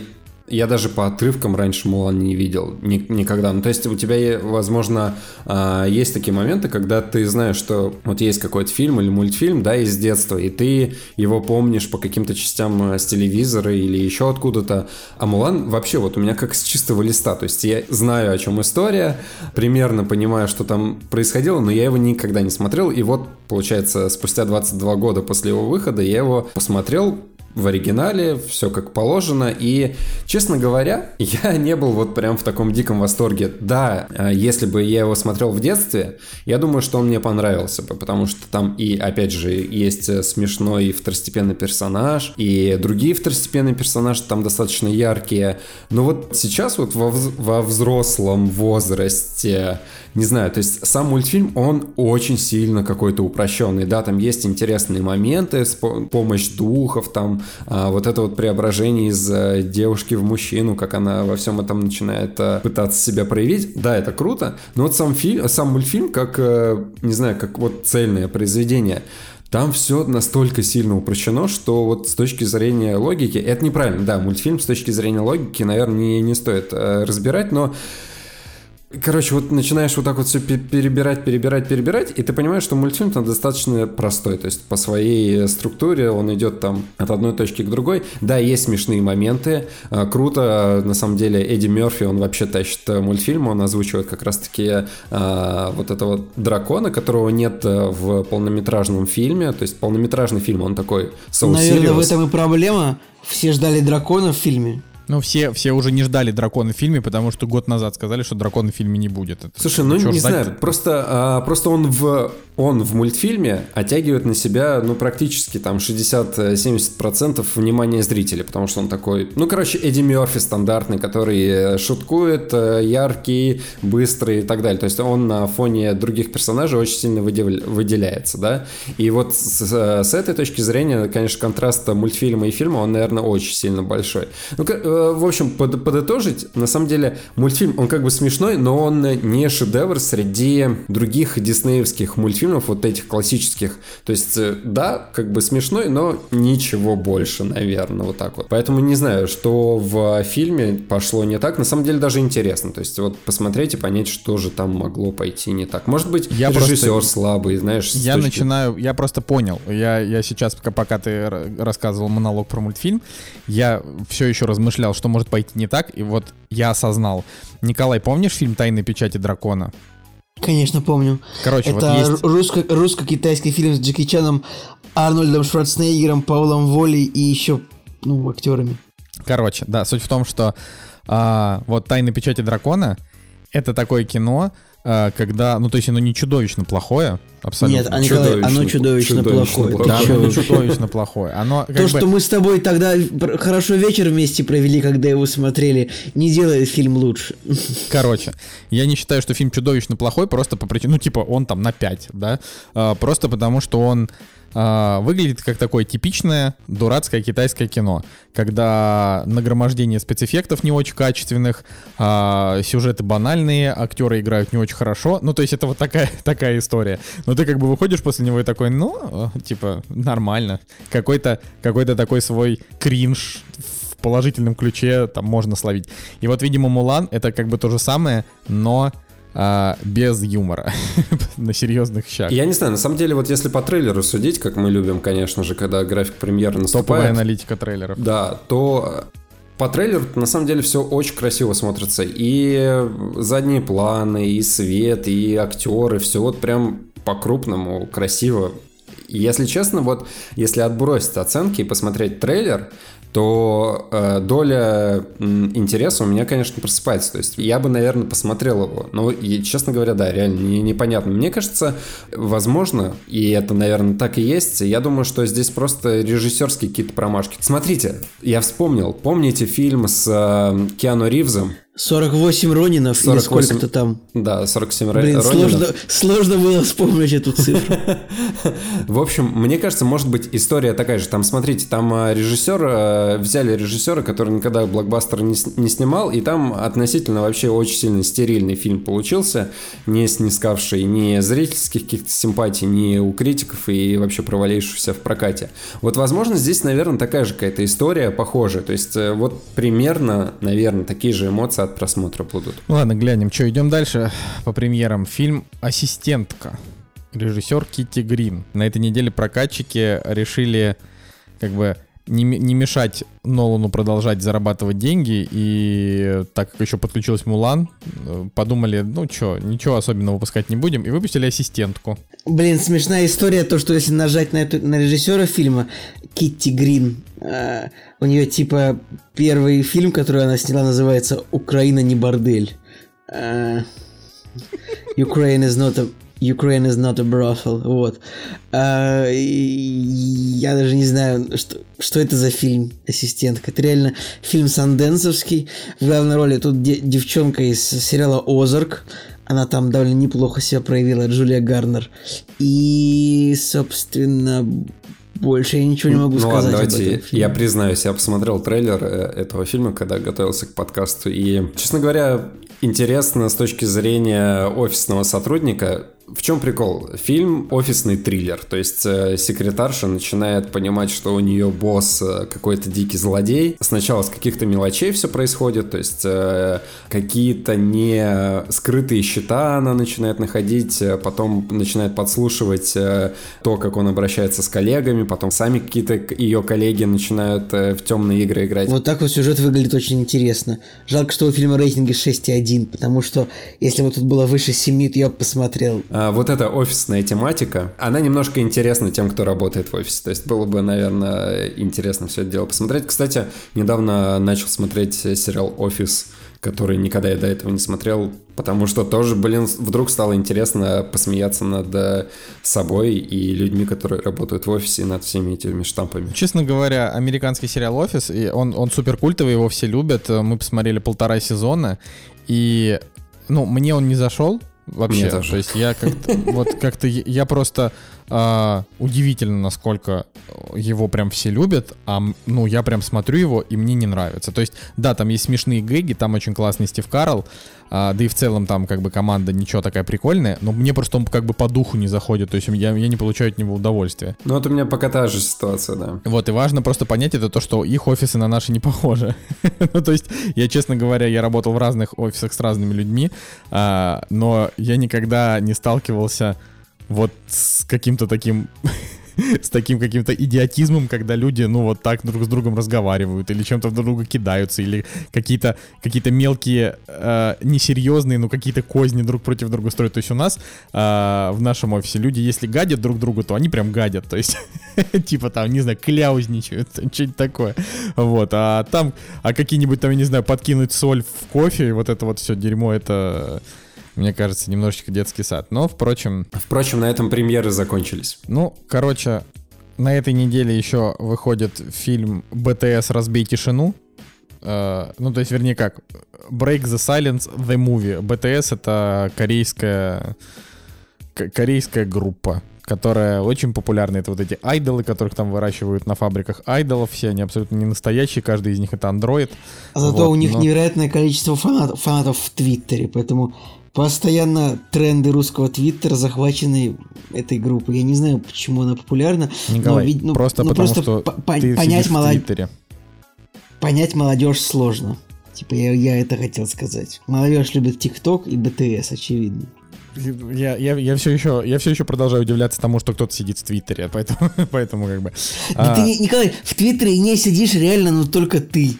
я даже по отрывкам раньше Мулан не видел ни, никогда. Ну, то есть у тебя, возможно, а, есть такие моменты, когда ты знаешь, что вот есть какой-то фильм или мультфильм, да, из детства, и ты его помнишь по каким-то частям э, с телевизора или еще откуда-то. А Мулан вообще вот у меня как с чистого листа. То есть я знаю, о чем история, примерно понимаю, что там происходило, но я его никогда не смотрел. И вот, получается, спустя 22 года после его выхода я его посмотрел, в оригинале, все как положено. И, честно говоря, я не был вот прям в таком диком восторге. Да, а, если бы я его смотрел в детстве, я думаю, что он мне понравился бы, потому что там и, опять же, есть э, смешной второстепенный персонаж, и другие второстепенные персонажи там достаточно яркие. Но вот сейчас вот во, во взрослом возрасте, не знаю, то есть сам мультфильм, он очень сильно какой-то упрощенный. Да, там есть интересные моменты, помощь духов, там а, вот это вот преображение из э, девушки в мужчину, как она во всем этом начинает э, пытаться себя проявить, да, это круто, но вот сам фильм, сам мультфильм, как, э, не знаю, как вот цельное произведение, там все настолько сильно упрощено, что вот с точки зрения логики, это неправильно, да, мультфильм с точки зрения логики, наверное, не, не стоит разбирать, но Короче, вот начинаешь вот так вот все перебирать, перебирать, перебирать, и ты понимаешь, что мультфильм там достаточно простой. То есть по своей структуре он идет там от одной точки к другой. Да, есть смешные моменты. А, круто, на самом деле, Эдди Мерфи, он вообще тащит э, мультфильм, он озвучивает как раз-таки а, вот этого дракона, которого нет э, в полнометражном фильме. То есть полнометражный фильм, он такой so Наверное, в этом и проблема. Все ждали дракона в фильме. Ну, все, все уже не ждали дракона в фильме, потому что год назад сказали, что дракона в фильме не будет. Это Слушай, ну не знаю, просто, а, просто он в он в мультфильме оттягивает на себя, ну, практически там 60-70% внимания зрителя, потому что он такой, ну, короче, Эдди Мерфи стандартный, который э, шуткует, э, яркий, быстрый и так далее. То есть он на фоне других персонажей очень сильно выделяется, да. И вот с, с этой точки зрения, конечно, контраст мультфильма и фильма, он, наверное, очень сильно большой. Ну, э, в общем, под, подытожить, на самом деле, мультфильм, он как бы смешной, но он не шедевр среди других диснеевских мультфильмов, фильмов вот этих классических. То есть, э, да, как бы смешной, но ничего больше, наверное, вот так вот. Поэтому не знаю, что в фильме пошло не так. На самом деле даже интересно. То есть, вот посмотреть и понять, что же там могло пойти не так. Может быть, я режиссер просто... слабый, знаешь. Я точки... начинаю, я просто понял. Я, я сейчас, пока ты рассказывал монолог про мультфильм, я все еще размышлял, что может пойти не так, и вот я осознал. Николай, помнишь фильм «Тайны печати дракона»? Конечно, помню. Короче, это вот есть... русско- русско-китайский фильм с Джеки Чаном, Арнольдом Шварценеггером, Паулом Волей и еще, ну, актерами. Короче, да, суть в том, что а, вот «Тайны печати дракона» — это такое кино, когда, ну, то есть оно не чудовищно плохое, абсолютно. Нет, а, Николай, чудовищно, оно чудовищно, чудовищно плохое. Да, оно чудовищно плохое. Оно, То, бы... что мы с тобой тогда хорошо вечер вместе провели, когда его смотрели, не делает фильм лучше. Короче, я не считаю, что фильм чудовищно плохой, просто по причине, ну, типа, он там на 5, да, а, просто потому что он выглядит как такое типичное дурацкое китайское кино, когда нагромождение спецэффектов не очень качественных, а, сюжеты банальные, актеры играют не очень хорошо. Ну, то есть это вот такая, такая история. Но ты как бы выходишь после него и такой, ну, типа, нормально. Какой-то какой такой свой кринж в положительном ключе там можно словить. И вот, видимо, Мулан это как бы то же самое, но а, без юмора на серьезных щах. Я не знаю, на самом деле, вот если по трейлеру судить, как мы любим, конечно же, когда график премьеры наступает. Топовая аналитика трейлеров. Да, то по трейлеру на самом деле все очень красиво смотрится. И задние планы, и свет, и актеры, все вот прям по-крупному красиво. Если честно, вот если отбросить оценки и посмотреть трейлер, то э, доля интереса у меня, конечно, просыпается. То есть я бы, наверное, посмотрел его. Но, и, честно говоря, да, реально не, непонятно. Мне кажется, возможно, и это, наверное, так и есть, я думаю, что здесь просто режиссерские какие-то промашки. Смотрите, я вспомнил. Помните фильм с э, Киану Ривзом? 48 Ронинов 48... или сколько-то там. Да, 47 Блин, Ронинов. Сложно, сложно было вспомнить эту цифру. В общем, мне кажется, может быть история такая же. Там, смотрите, там а, режиссер, а, взяли режиссера, который никогда блокбастер не, не снимал, и там относительно вообще очень сильно стерильный фильм получился, не снискавший ни зрительских каких-то симпатий, ни у критиков и вообще провалившийся в прокате. Вот, возможно, здесь, наверное, такая же какая-то история похожая. То есть, э, вот примерно, наверное, такие же эмоции от просмотра будут. Ну ладно, глянем. Что, идем дальше по премьерам. Фильм «Ассистентка». Режиссер Китти Грин. На этой неделе прокатчики решили как бы не, не мешать Нолану продолжать зарабатывать деньги, и так как еще подключилась Мулан, подумали, ну что, ничего особенного выпускать не будем, и выпустили ассистентку. Блин, смешная история, то, что если нажать на, эту, на режиссера фильма, Китти Грин, э, у нее типа первый фильм, который она сняла, называется «Украина не бордель». Э, Ukraine is not a Ukraine is not a brothel. Вот. А, я даже не знаю, что, что это за фильм «Ассистентка». Это реально фильм санденсовский. В главной роли тут де- девчонка из сериала «Озарк». Она там довольно неплохо себя проявила, Джулия Гарнер. И, собственно, больше я ничего не могу ну, сказать. Ладно, давайте я признаюсь, я посмотрел трейлер э, этого фильма, когда готовился к подкасту. И, честно говоря, интересно с точки зрения офисного сотрудника в чем прикол? Фильм офисный триллер, то есть э, секретарша начинает понимать, что у нее босс э, какой-то дикий злодей. Сначала с каких-то мелочей все происходит, то есть э, какие-то не скрытые счета она начинает находить, потом начинает подслушивать то, как он обращается с коллегами, потом сами какие-то ее коллеги начинают в темные игры играть. Вот так вот сюжет выглядит очень интересно. Жалко, что у фильма рейтинги 6,1, потому что если бы тут было выше 7, то я бы посмотрел. А, вот эта офисная тематика, она немножко интересна тем, кто работает в офисе. То есть было бы, наверное, интересно все это дело посмотреть. Кстати, недавно начал смотреть сериал «Офис», который никогда я до этого не смотрел, потому что тоже, блин, вдруг стало интересно посмеяться над э, собой и людьми, которые работают в офисе, над всеми этими штампами. Честно говоря, американский сериал «Офис», и он, он супер культовый, его все любят. Мы посмотрели полтора сезона, и, ну, мне он не зашел, Вообще, то есть я как-то, вот как-то я просто э, удивительно, насколько его прям все любят, а ну я прям смотрю его и мне не нравится. То есть да, там есть смешные гэги, там очень классный Стив Карл, а, да и в целом там как бы команда ничего такая прикольная, но мне просто он как бы по духу не заходит, то есть я, я не получаю от него удовольствия. Ну вот у меня пока та же ситуация, да. Вот, и важно просто понять это то, что их офисы на наши не похожи. ну то есть я, честно говоря, я работал в разных офисах с разными людьми, а, но я никогда не сталкивался вот с каким-то таким с таким каким-то идиотизмом, когда люди, ну, вот так друг с другом разговаривают, или чем-то друг друга кидаются, или какие-то какие мелкие, э, несерьезные, но какие-то козни друг против друга строят. То есть у нас э, в нашем офисе люди, если гадят друг другу, то они прям гадят. То есть, типа там, не знаю, кляузничают, что-нибудь такое. Вот, а там, а какие-нибудь там, я не знаю, подкинуть соль в кофе, вот это вот все дерьмо, это мне кажется, немножечко детский сад. Но, впрочем... Впрочем, на этом премьеры закончились. Ну, короче, на этой неделе еще выходит фильм «БТС. Разбей тишину». Uh, ну, то есть, вернее, как? Break the Silence The Movie. BTS — это корейская, корейская группа, которая очень популярна. Это вот эти айдолы, которых там выращивают на фабриках айдолов. Все они абсолютно не настоящие, каждый из них — это андроид. А зато вот, у них но... невероятное количество фанатов, фанатов в Твиттере, поэтому Постоянно тренды русского твиттера захвачены этой группой. Я не знаю, почему она популярна. Николай, но, ну, просто ну, потому просто что по- ты понять молод... в твиттере. Понять молодежь сложно. Типа я, я это хотел сказать. Молодежь любит ТикТок и БТС, очевидно. Я, я, я, все еще, я все еще продолжаю удивляться тому, что кто-то сидит в Твиттере, поэтому, поэтому как бы... Да а... ты, Николай, в Твиттере не сидишь реально, но только ты.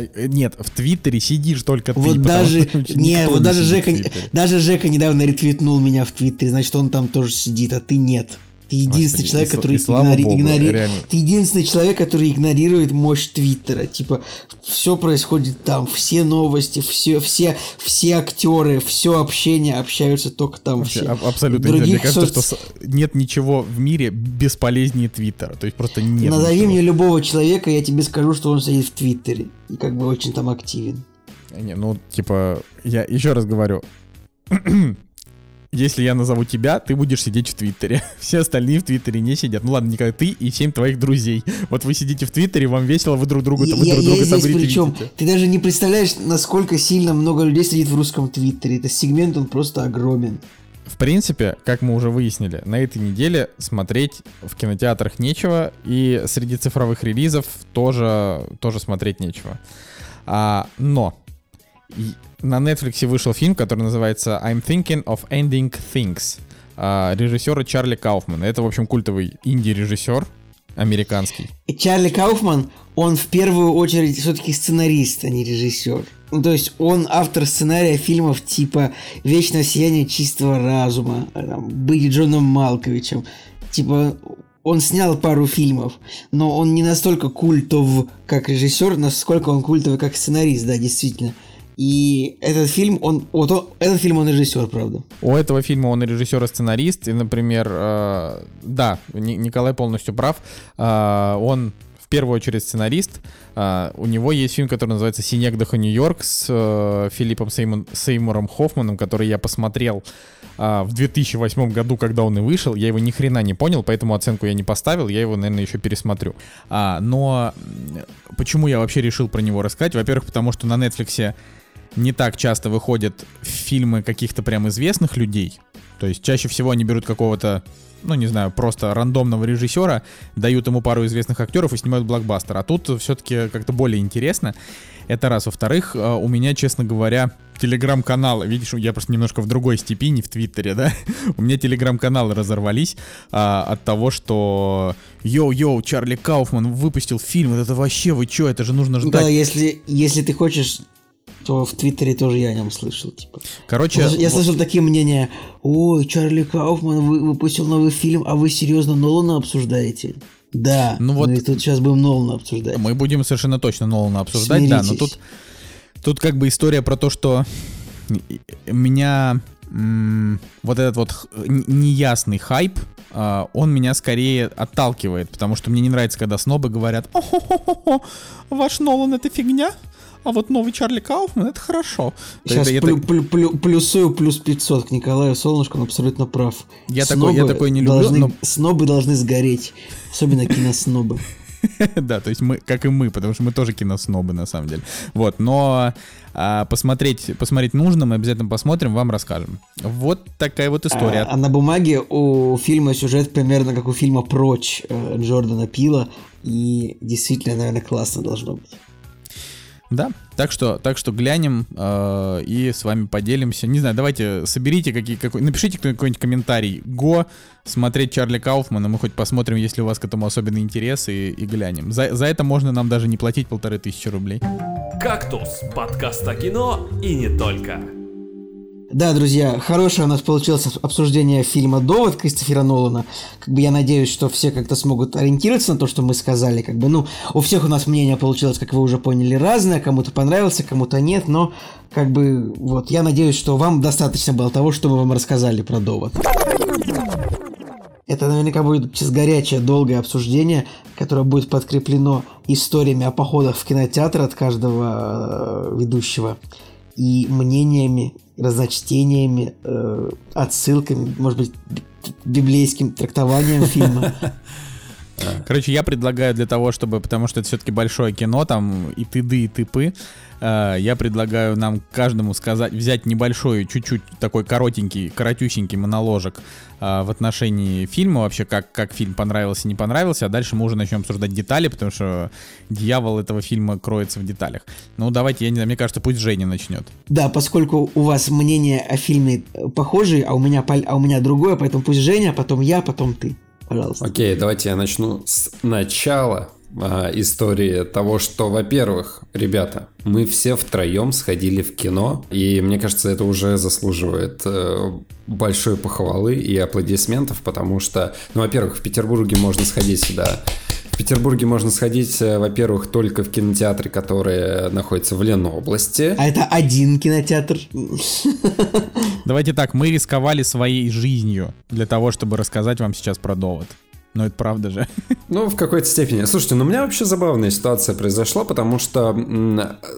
Э, нет, в Твиттере сидишь только ты. Вот даже, не, вот даже Жека, даже Жека недавно ретвитнул меня в Твиттере, значит, он там тоже сидит, а ты нет. Ты единственный Господи, человек, который игнори... Богу, игнори... Ты единственный человек, который игнорирует мощь Твиттера. Типа, все происходит там, все новости, все, все, все актеры, все общение общаются только там. Вообще, все. Абсолютно. Других Мне кажется, соц... что нет ничего в мире бесполезнее Твиттера. То есть просто нет. Назови ничего. мне любого человека, я тебе скажу, что он сидит в Твиттере. И как бы очень там активен. Не, ну, типа, я еще раз говорю, если я назову тебя, ты будешь сидеть в Твиттере. Все остальные в Твиттере не сидят. Ну ладно, Николай, ты и семь твоих друзей. Вот вы сидите в Твиттере, вам весело, вы друг другу, вы я, друг я друга здесь там причем, ретвитите. ты даже не представляешь, насколько сильно много людей сидит в русском твиттере. Это сегмент, он просто огромен. В принципе, как мы уже выяснили, на этой неделе смотреть в кинотеатрах нечего, и среди цифровых релизов тоже, тоже смотреть нечего. А, но на Netflix вышел фильм, который называется I'm Thinking of Ending Things а, режиссера Чарли Кауфмана. Это, в общем, культовый инди-режиссер американский. Чарли Кауфман, он в первую очередь все-таки сценарист, а не режиссер. Ну, то есть он автор сценария фильмов типа «Вечное сияние чистого разума», там, «Быть Джоном Малковичем». Типа он снял пару фильмов, но он не настолько культов, как режиссер, насколько он культовый, как сценарист, да, действительно. И этот фильм, он, вот он, этот фильм он режиссер, правда. У этого фильма он и режиссер, и сценарист. И, например, э, да, Ни- Николай полностью прав. Э, он в первую очередь сценарист. Э, у него есть фильм, который называется «Синегдаха Нью-Йорк» с э, Филиппом Сеймон- Сеймуром Хоффманом, который я посмотрел э, в 2008 году, когда он и вышел. Я его ни хрена не понял, поэтому оценку я не поставил. Я его, наверное, еще пересмотрю. А, но почему я вообще решил про него рассказать? Во-первых, потому что на Netflix не так часто выходят фильмы каких-то прям известных людей. То есть чаще всего они берут какого-то, ну не знаю, просто рандомного режиссера, дают ему пару известных актеров и снимают блокбастер. А тут все-таки как-то более интересно. Это раз. Во-вторых, э, у меня, честно говоря, телеграм-каналы, видишь, я просто немножко в другой степи, не в Твиттере, да? У меня телеграм-каналы разорвались а, от того, что йоу-йоу, Чарли Кауфман выпустил фильм, это вообще, вы чё, это же нужно ждать. Николай, если, если ты хочешь, то в Твиттере тоже я о нем слышал. Типа. Короче, Я, я слышал такие мнения. Ой, Чарли Кауфман вы- выпустил новый фильм, а вы серьезно Нолана обсуждаете? Да. Ну вот- мы тут сейчас будем Нолана обсуждать. Мы будем совершенно точно Нолана обсуждать, да, но Смиритесь. тут, тут как бы история про то, что меня вот этот вот неясный хайп, а, он меня скорее отталкивает, потому что мне не нравится, когда снобы говорят, о ваш Нолан это фигня, а вот новый Чарли Кауфман это хорошо. Сейчас Это- это- плю- плю- плю- плюсую плюс 500 к Николаю Солнышку, он абсолютно прав. Я такой- я такой не люблю, должны- но- Снобы должны сгореть. Особенно киноснобы. Да, то есть мы, как и мы, потому что мы тоже киноснобы на самом деле. Вот, но а, посмотреть, посмотреть нужно, мы обязательно посмотрим, вам расскажем. Вот такая вот история. А, а на бумаге у фильма сюжет примерно как у фильма «Прочь» э, Джордана Пила. И действительно, наверное, классно должно быть. Да, так что, так что глянем э, и с вами поделимся. Не знаю, давайте соберите какие, какой, напишите какой-нибудь комментарий. Го, смотреть Чарли Кауфмана, мы хоть посмотрим, есть ли у вас к этому особенный интерес и, и глянем. За, за это можно нам даже не платить полторы тысячи рублей. «Кактус» — подкаст о кино и не только. Да, друзья, хорошее у нас получилось обсуждение фильма «Довод» Кристофера Нолана. Как бы я надеюсь, что все как-то смогут ориентироваться на то, что мы сказали. Как бы, ну, у всех у нас мнение получилось, как вы уже поняли, разное. Кому-то понравился, кому-то нет. Но, как бы, вот, я надеюсь, что вам достаточно было того, что мы вам рассказали про «Довод». Это наверняка будет сейчас горячее, долгое обсуждение, которое будет подкреплено историями о походах в кинотеатр от каждого э, ведущего и мнениями, разночтениями, э, отсылками, может быть, библейским трактованием фильма. Короче, я предлагаю для того, чтобы, потому что это все-таки большое кино, там и тыды, и тыпы, э, я предлагаю нам каждому сказать, взять небольшой, чуть-чуть такой коротенький, коротюсенький моноложек э, в отношении фильма, вообще как, как фильм понравился, не понравился, а дальше мы уже начнем обсуждать детали, потому что дьявол этого фильма кроется в деталях. Ну, давайте, я не знаю, мне кажется, пусть Женя начнет. Да, поскольку у вас мнение о фильме похожие, а у меня, а у меня другое, поэтому пусть Женя, потом я, потом ты. Пожалуйста. Окей, давайте я начну с начала а, истории того, что, во-первых, ребята, мы все втроем сходили в кино, и мне кажется, это уже заслуживает э, большой похвалы и аплодисментов, потому что, ну, во-первых, в Петербурге можно сходить сюда. В Петербурге можно сходить, э, во-первых, только в кинотеатре, который находится в Ленобласти. А это один кинотеатр. Давайте так, мы рисковали своей жизнью для того, чтобы рассказать вам сейчас про довод. Но это правда же. Ну, в какой-то степени. Слушайте, ну у меня вообще забавная ситуация произошла, потому что,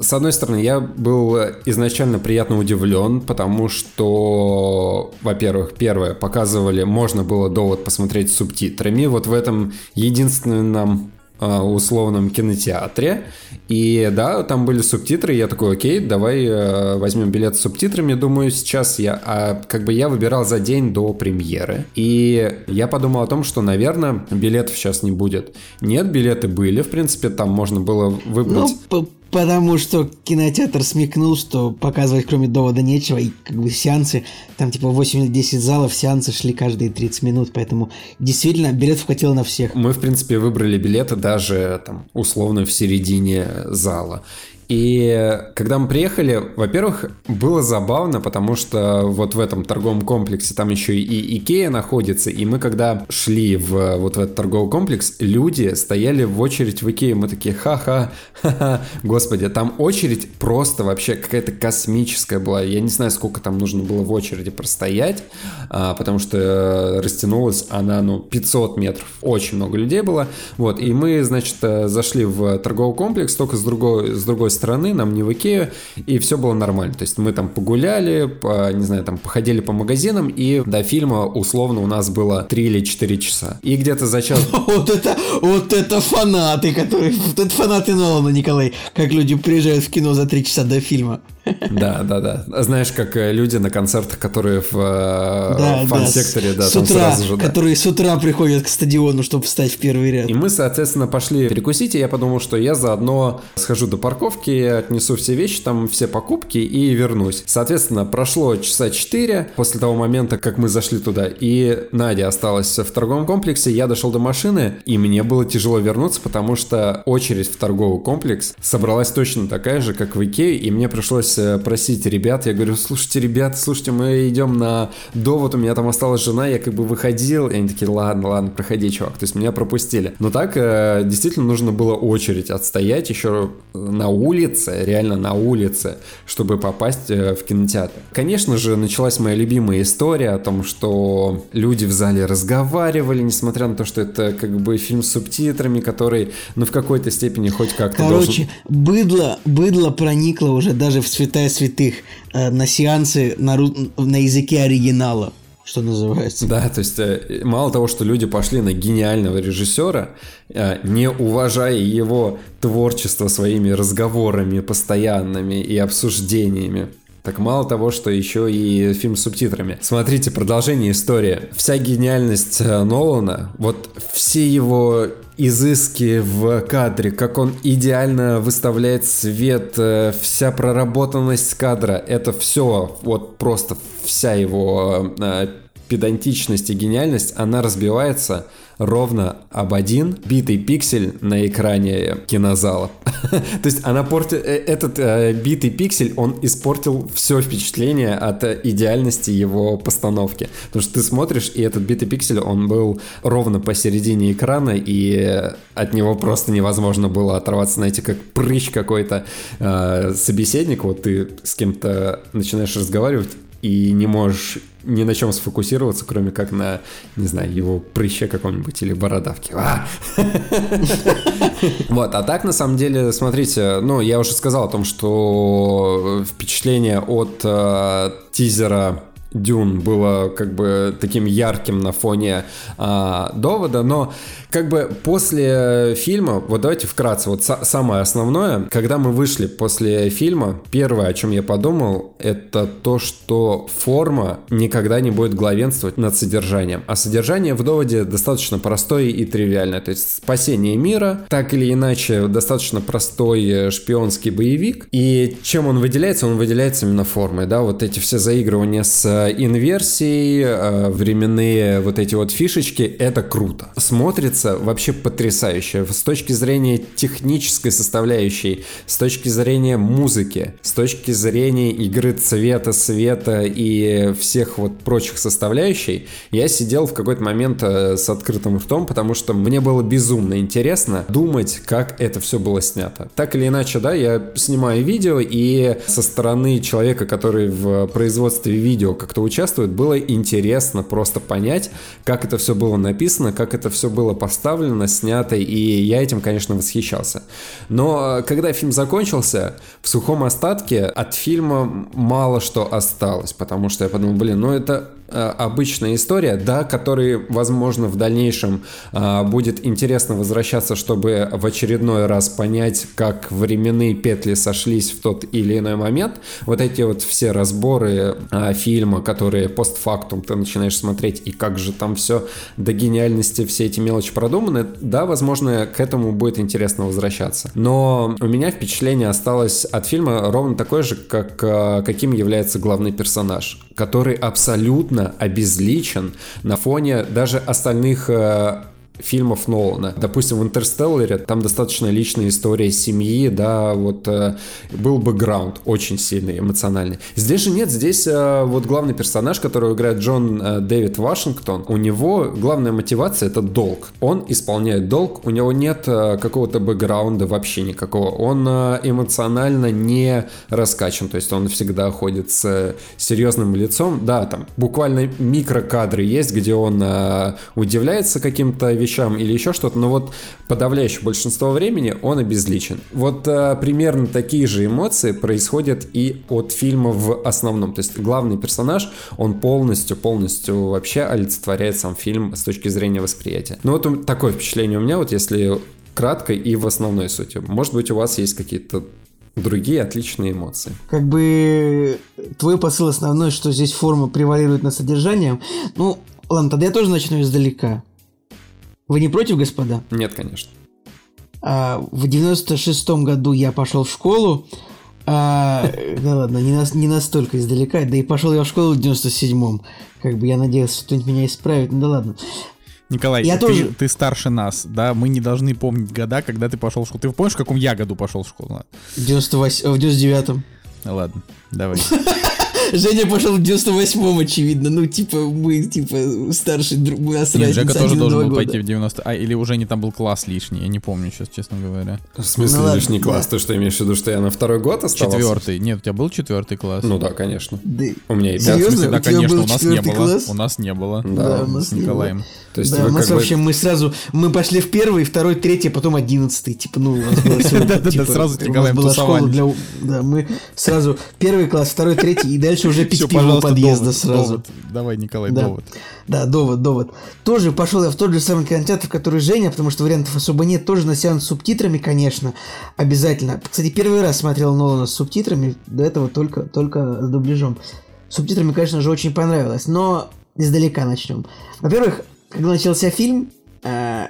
с одной стороны, я был изначально приятно удивлен, потому что, во-первых, первое, показывали, можно было довод посмотреть с субтитрами. Вот в этом единственном условном кинотеатре. И да, там были субтитры, я такой, окей, давай э, возьмем билет с субтитрами. Думаю, сейчас я... А как бы я выбирал за день до премьеры. И я подумал о том, что, наверное, билетов сейчас не будет. Нет, билеты были, в принципе, там можно было выбрать... Ну, Потому что кинотеатр смекнул, что показывать кроме довода нечего, и как бы сеансы, там типа 8 или 10 залов, сеансы шли каждые 30 минут, поэтому действительно билетов хватило на всех. Мы, в принципе, выбрали билеты даже там условно в середине зала. И когда мы приехали, во-первых, было забавно, потому что вот в этом торговом комплексе там еще и Икея находится, и мы когда шли в вот в этот торговый комплекс, люди стояли в очередь в Икею, мы такие, ха-ха, ха-ха, господи, там очередь просто вообще какая-то космическая была, я не знаю, сколько там нужно было в очереди простоять, а, потому что растянулась она, ну, 500 метров, очень много людей было, вот, и мы, значит, э, зашли в торговый комплекс, только с другой, с другой стороны, нам не в Икею, и все было нормально. То есть мы там погуляли, по, не знаю, там походили по магазинам, и до фильма условно у нас было 3 или 4 часа. И где-то за час... Вот это, вот это фанаты, которые... Вот это фанаты Нолана, Николай. Как люди приезжают в кино за 3 часа до фильма. Да, да, да. Знаешь, как э, люди на концертах, которые в э, да, фан-секторе, да, с, да, с утра, сразу же, да. Которые с утра приходят к стадиону, чтобы встать в первый ряд. И мы, соответственно, пошли перекусить, и я подумал, что я заодно схожу до парковки, отнесу все вещи, там все покупки и вернусь. Соответственно, прошло часа 4 после того момента, как мы зашли туда, и Надя осталась в торговом комплексе, я дошел до машины, и мне было тяжело вернуться, потому что очередь в торговый комплекс собралась точно такая же, как в Икее, и мне пришлось Э, просить ребят, я говорю, слушайте, ребят, слушайте, мы идем на довод, у меня там осталась жена, я как бы выходил, и они такие, ладно, ладно, проходи, чувак, то есть меня пропустили. Но так э, действительно нужно было очередь отстоять еще на улице, реально на улице, чтобы попасть э, в кинотеатр. Конечно же, началась моя любимая история о том, что люди в зале разговаривали, несмотря на то, что это как бы фильм с субтитрами, который, ну, в какой-то степени хоть как-то Короче, должен... быдло, быдло проникло уже даже в цвет святая святых э, на сеансы на, на языке оригинала что называется. Да, то есть э, мало того, что люди пошли на гениального режиссера, э, не уважая его творчество своими разговорами постоянными и обсуждениями, так мало того, что еще и фильм с субтитрами. Смотрите, продолжение истории. Вся гениальность э, Нолана, вот все его изыски в кадре, как он идеально выставляет свет, э, вся проработанность кадра, это все, вот просто вся его э, педантичность и гениальность, она разбивается ровно об один битый пиксель на экране кинозала. То есть она портит... Э, этот э, битый пиксель, он испортил все впечатление от идеальности его постановки. Потому что ты смотришь, и этот битый пиксель, он был ровно посередине экрана, и от него просто невозможно было оторваться, знаете, как прыщ какой-то э, собеседник. Вот ты с кем-то начинаешь разговаривать, и не можешь ни на чем сфокусироваться, кроме как на, не знаю, его прыще каком-нибудь или бородавке. А! Вот, а так, на самом деле, смотрите, ну, я уже сказал о том, что впечатление от э, тизера Дюн было как бы таким ярким на фоне а, довода, но как бы после фильма, вот давайте вкратце, вот самое основное, когда мы вышли после фильма, первое, о чем я подумал, это то, что форма никогда не будет главенствовать над содержанием. А содержание в доводе достаточно простое и тривиальное. То есть спасение мира, так или иначе, достаточно простой шпионский боевик. И чем он выделяется? Он выделяется именно формой, да, вот эти все заигрывания с инверсией, э, временные вот эти вот фишечки, это круто. Смотрится вообще потрясающе. С точки зрения технической составляющей, с точки зрения музыки, с точки зрения игры цвета, света и всех вот прочих составляющей, я сидел в какой-то момент э, с открытым ртом, потому что мне было безумно интересно думать, как это все было снято. Так или иначе, да, я снимаю видео, и со стороны человека, который в производстве видео, как-то участвует, было интересно просто понять, как это все было написано, как это все было поставлено, снято, и я этим, конечно, восхищался. Но э, когда фильм закончился, в сухом остатке от фильма мало что осталось, потому что я подумал, блин, ну это обычная история, да, которой, возможно, в дальнейшем а, будет интересно возвращаться, чтобы в очередной раз понять, как временные петли сошлись в тот или иной момент. Вот эти вот все разборы а, фильма, которые постфактум ты начинаешь смотреть, и как же там все до гениальности, все эти мелочи продуманы, да, возможно, к этому будет интересно возвращаться. Но у меня впечатление осталось от фильма ровно такое же, как а, каким является главный персонаж, который абсолютно абсолютно обезличен на фоне даже остальных э, фильмов Нолана. Допустим, в «Интерстелларе» там достаточно личная история семьи, да, вот э, был бэкграунд очень сильный, эмоциональный. Здесь же нет, здесь э, вот главный персонаж, которого играет Джон э, Дэвид Вашингтон, у него главная мотивация — это долг. Он исполняет долг, у него нет э, какого-то бэкграунда вообще никакого. Он э, эмоционально не раскачан, то есть он всегда ходит с серьезным лицом. Да, там буквально микрокадры есть, где он э, удивляется каким-то вещам, вещам или еще что-то, но вот подавляющее большинство времени он обезличен. Вот а, примерно такие же эмоции происходят и от фильма в основном. То есть главный персонаж, он полностью, полностью вообще олицетворяет сам фильм с точки зрения восприятия. Ну вот такое впечатление у меня, вот если кратко и в основной сути. Может быть, у вас есть какие-то другие отличные эмоции. Как бы твой посыл основной, что здесь форма превалирует над содержанием. Ну, ладно, тогда я тоже начну издалека. Вы не против, господа? Нет, конечно. А, в 96-м году я пошел в школу. А, да ладно, не, на, не настолько издалека. Да и пошел я в школу в 97-м. Как бы я надеялся, что кто-нибудь меня исправит. Ну да ладно. Николай, я ты, тоже... ты старше нас, да? Мы не должны помнить года, когда ты пошел в школу. Ты помнишь, в каком я году пошел в школу? В 98... В 99-м. Ладно, давай. Женя пошел в 98-м, очевидно. Ну, типа, мы, типа, старший друг, у нас Нет, Жека тоже должен был пойти в 90 А, или уже не там был класс лишний, я не помню сейчас, честно говоря. В смысле ну, лишний ладно, класс? Да. Ты что, имеешь в виду, что я на второй год оставался? Четвертый. Нет, у тебя был четвертый класс? Ну да, конечно. Да. У меня и пятый. Серьезно? Да, конечно, у, у нас не было. Класс? У нас не было. Да, да у нас с Николаем. То есть да, у нас вообще бы... мы сразу, мы пошли в первый, второй, третий, а потом одиннадцатый. Типа, ну, у нас было все, Да, типа, сразу с Николаем была школа для... Да, мы сразу первый класс, второй, третий, и дальше уже пить пиво подъезда сразу. Давай, Николай, довод. Да, довод, довод. Тоже пошел я в тот же самый кинотеатр, который Женя, потому что вариантов особо нет. Тоже на сеанс с субтитрами, конечно, обязательно. Кстати, первый раз смотрел Нолана с субтитрами, до этого только, только с дубляжом. С субтитрами, конечно же, очень понравилось, но издалека начнем. Во-первых, когда начался фильм, э,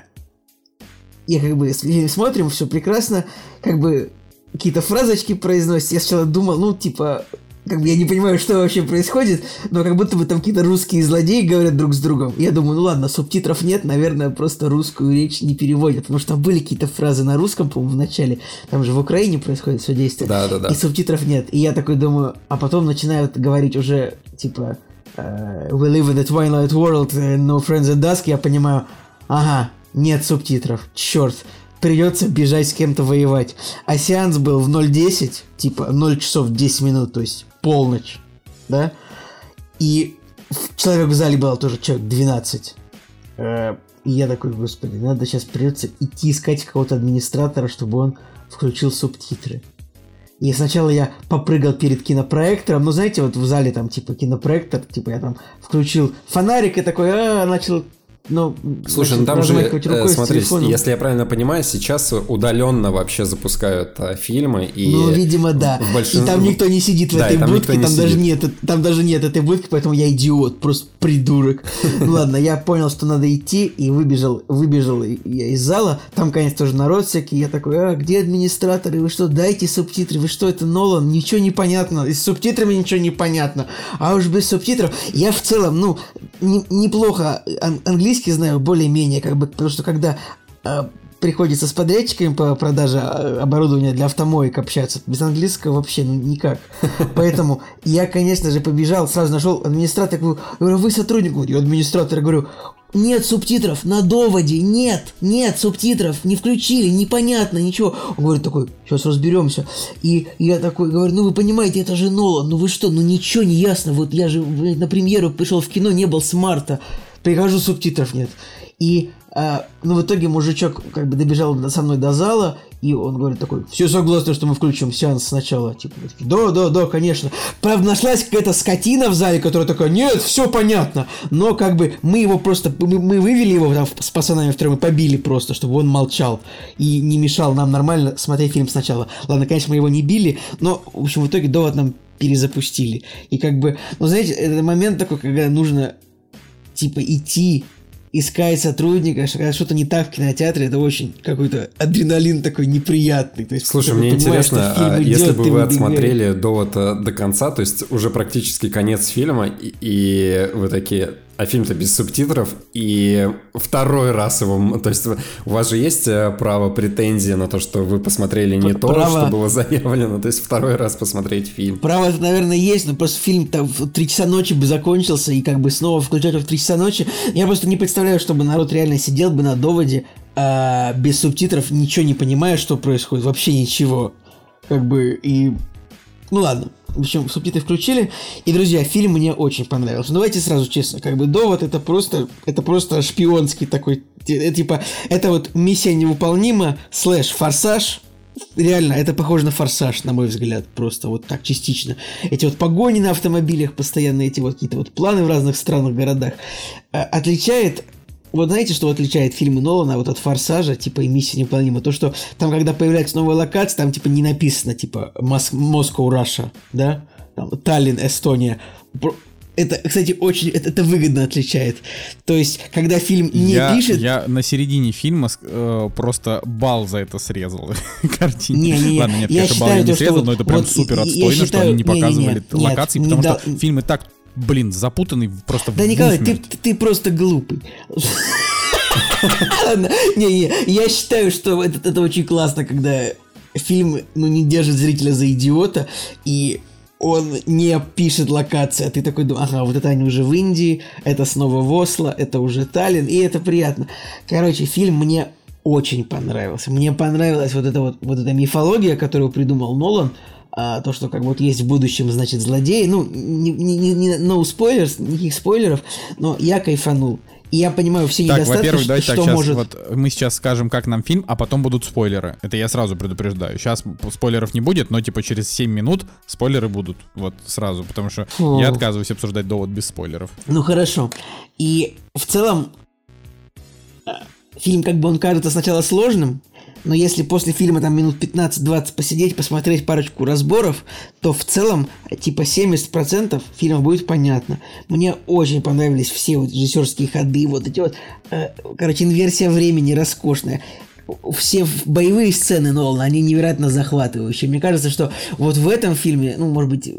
я как бы смотрим, все прекрасно, как бы какие-то фразочки произносят. Я сначала думал, ну, типа, как бы я не понимаю, что вообще происходит, но как будто бы там какие-то русские злодеи говорят друг с другом. Я думаю, ну ладно, субтитров нет, наверное, просто русскую речь не переводят, потому что там были какие-то фразы на русском, по-моему, в начале. Там же в Украине происходит все действие. Да, да, да. И субтитров нет. И я такой думаю, а потом начинают говорить уже, типа, uh, We live in a twilight world, no friends at dusk, я понимаю, ага, нет субтитров, черт, придется бежать с кем-то воевать. А сеанс был в 0.10, типа 0 часов 10 минут, то есть полночь, да? И человек в зале был тоже человек 12. Э, и я такой, господи, надо сейчас придется идти искать какого-то администратора, чтобы он включил субтитры. И сначала я попрыгал перед кинопроектором, ну знаете, вот в зале там типа кинопроектор, типа я там включил фонарик и такой, а, начал ну, Слушай, ну там же, э, смотри, если я правильно понимаю, сейчас удаленно вообще запускают а, фильмы и... Ну, видимо, да. большин... И там никто не сидит в да, этой там будке, там, даже нет, там даже нет этой будки, поэтому я идиот, просто придурок. Ладно, я понял, что надо идти, и выбежал, выбежал я из зала, там, конечно, тоже народ всякий, я такой, а, где администраторы, вы что, дайте субтитры, вы что, это Нолан, ничего не понятно, и с субтитрами ничего не понятно, а уж без субтитров, я в целом, ну, не, неплохо английский английский знаю более-менее, как бы, потому что когда э, приходится с подрядчиками по продаже а, оборудования для автомоек общаться. Без английского вообще ну, никак. Поэтому я, конечно же, побежал, сразу нашел администратора, говорю, вы сотрудник? Я администратор, говорю, нет субтитров на доводе, нет, нет субтитров, не включили, непонятно, ничего. Он говорит такой, сейчас разберемся. И я такой говорю, ну вы понимаете, это же Нолан, ну вы что, ну ничего не ясно, вот я же на премьеру пришел в кино, не был смарта, прихожу, субтитров нет. И а, ну, в итоге мужичок как бы добежал со мной до зала, и он говорит такой, все согласны, что мы включим сеанс сначала. Типа, да, да, да, конечно. Правда, нашлась какая-то скотина в зале, которая такая, нет, все понятно. Но как бы мы его просто, мы, мы вывели его там с пацанами втроем и побили просто, чтобы он молчал и не мешал нам нормально смотреть фильм сначала. Ладно, конечно, мы его не били, но, в общем, в итоге довод нам перезапустили. И как бы, ну, знаете, это момент такой, когда нужно, типа, идти искать сотрудника, когда что-то не так в кинотеатре, это очень какой-то адреналин такой неприятный. То есть, Слушай, мне интересно, а если бы вы отсмотрели довод до конца, то есть уже практически конец фильма, и, и вы такие, а фильм-то без субтитров, и второй раз его... То есть у вас же есть э, право претензии на то, что вы посмотрели не право... то, что было заявлено, то есть второй раз посмотреть фильм. Право, наверное, есть, но просто фильм там в 3 часа ночи бы закончился, и как бы снова включать его в 3 часа ночи. Я просто не представляю, чтобы народ реально сидел бы на доводе а, без субтитров, ничего не понимая, что происходит, вообще ничего. Как бы, и... Ну ладно, в общем, субтитры включили. И, друзья, фильм мне очень понравился. Ну, давайте сразу честно, как бы довод это просто, это просто шпионский такой, это, типа, это вот миссия невыполнима, слэш форсаж, реально, это похоже на форсаж, на мой взгляд, просто вот так частично. Эти вот погони на автомобилях, постоянно эти вот какие-то вот планы в разных странах, городах. А, отличает вот знаете, что отличает фильмы Нолана вот от «Форсажа», типа, и «Миссия невыполнима»? То, что там, когда появляется новая локация, там, типа, не написано, типа, «Москва, Раша», да? Там, «Таллин, Эстония». Это, кстати, очень это, это выгодно отличает. То есть, когда фильм не я, пишет... Я на середине фильма э, просто бал за это срезал. Картине. Не, не, не. Ладно, нет, я конечно, считаю, бал я не срезал, вот, но это прям вот супер отстойно, считаю, что они не показывали не, не, локации, нет, потому не что да, фильм и так блин, запутанный просто Да, Николай, ты, ты просто глупый. Не, не, я считаю, что это, это очень классно, когда фильм, ну, не держит зрителя за идиота, и он не пишет локации, а ты такой думаешь, ага, вот это они уже в Индии, это снова в Осло, это уже Таллин, и это приятно. Короче, фильм мне очень понравился. Мне понравилась вот эта вот, вот эта мифология, которую придумал Нолан, а, то, что как вот есть в будущем, значит, злодеи. Ну, не, не, не, no spoilers, никаких спойлеров, но я кайфанул. И я понимаю все так, недостатки, во-первых, давайте что так, сейчас, может... Вот мы сейчас скажем, как нам фильм, а потом будут спойлеры. Это я сразу предупреждаю. Сейчас спойлеров не будет, но типа через 7 минут спойлеры будут. Вот сразу, потому что Фу. я отказываюсь обсуждать довод без спойлеров. Ну хорошо. И в целом фильм как бы он кажется сначала сложным, но если после фильма там минут 15-20 посидеть, посмотреть парочку разборов, то в целом типа 70% фильма будет понятно. Мне очень понравились все вот режиссерские ходы, вот эти вот, э, короче, инверсия времени роскошная все боевые сцены Нолана, они невероятно захватывающие. Мне кажется, что вот в этом фильме, ну, может быть,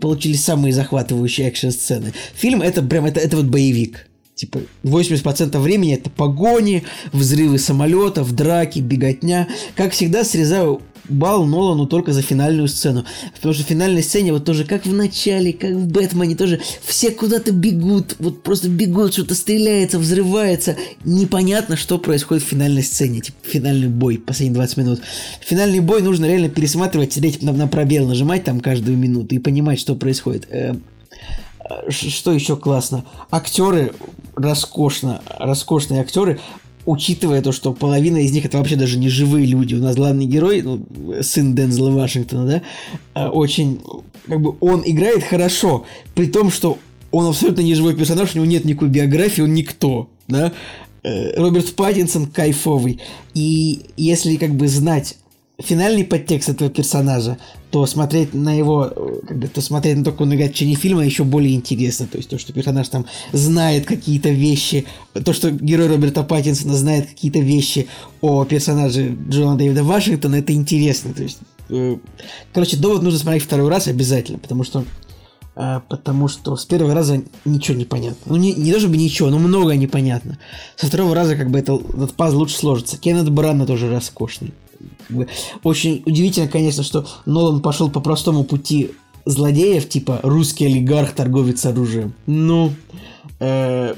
получились самые захватывающие экшн-сцены. Фильм это прям, это, это вот боевик. Типа 80% времени это погони, взрывы самолетов, драки, беготня. Как всегда, срезаю бал Нолану только за финальную сцену. Потому что в финальной сцене вот тоже как в начале, как в Бэтмене, тоже все куда-то бегут, вот просто бегут, что-то стреляется, взрывается. Непонятно, что происходит в финальной сцене, типа финальный бой, последние 20 минут. Финальный бой нужно реально пересматривать, сидеть на, на пробел, нажимать там каждую минуту и понимать, что происходит. Э, что еще классно? Актеры роскошно, роскошные актеры, учитывая то, что половина из них это вообще даже не живые люди. У нас главный герой, ну, сын Дензела Вашингтона, да, а, очень, как бы, он играет хорошо, при том, что он абсолютно не живой персонаж, у него нет никакой биографии, он никто, да. Э, Роберт Паттинсон кайфовый. И если как бы знать финальный подтекст этого персонажа, то смотреть на его, как бы, то смотреть на в течение фильма еще более интересно. То есть то, что персонаж там знает какие-то вещи, то, что герой Роберта Паттинсона знает какие-то вещи о персонаже Джона Дэвида Вашингтона, это интересно. То есть, э, короче, довод нужно смотреть второй раз обязательно, потому что а, потому что с первого раза ничего не понятно. Ну, не, не то чтобы ничего, но многое непонятно. Со второго раза как бы это, этот пазл лучше сложится. Кеннет Брана тоже роскошный. Очень удивительно, конечно, что Нолан пошел по простому пути злодеев, типа русский олигарх, торговец оружием. Ну, э,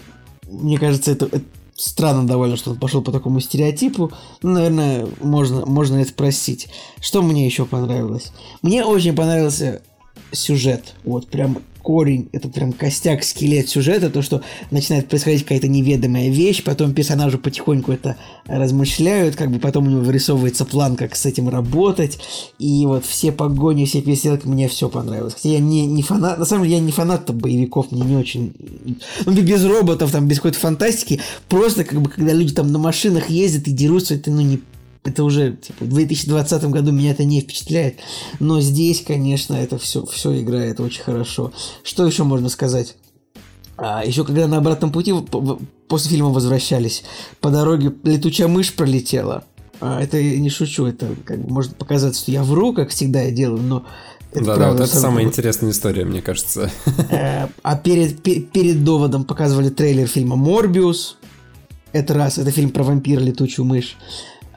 мне кажется, это, это странно довольно, что он пошел по такому стереотипу. Ну, наверное, можно, можно это простить. Что мне еще понравилось? Мне очень понравился сюжет. Вот прям корень, это прям костяк, скелет сюжета, то, что начинает происходить какая-то неведомая вещь, потом персонажи потихоньку это размышляют, как бы потом у него вырисовывается план, как с этим работать, и вот все погони, все перестрелки, мне все понравилось. Хотя я не, не фанат, на самом деле я не фанат боевиков, мне не очень, ну без роботов, там, без какой-то фантастики, просто как бы, когда люди там на машинах ездят и дерутся, это, ну, не это уже типа, в 2020 году меня это не впечатляет. Но здесь, конечно, это все, все играет очень хорошо. Что еще можно сказать? А, еще когда на обратном пути после фильма возвращались, по дороге летучая мышь пролетела. А, это я не шучу, это как может показаться, что я вру, как всегда я делаю, но это да, правда, да, вот это самая интересная история, мне кажется. Э, а перед, перед доводом показывали трейлер фильма «Морбиус». Это раз, это фильм про вампира, летучую мышь.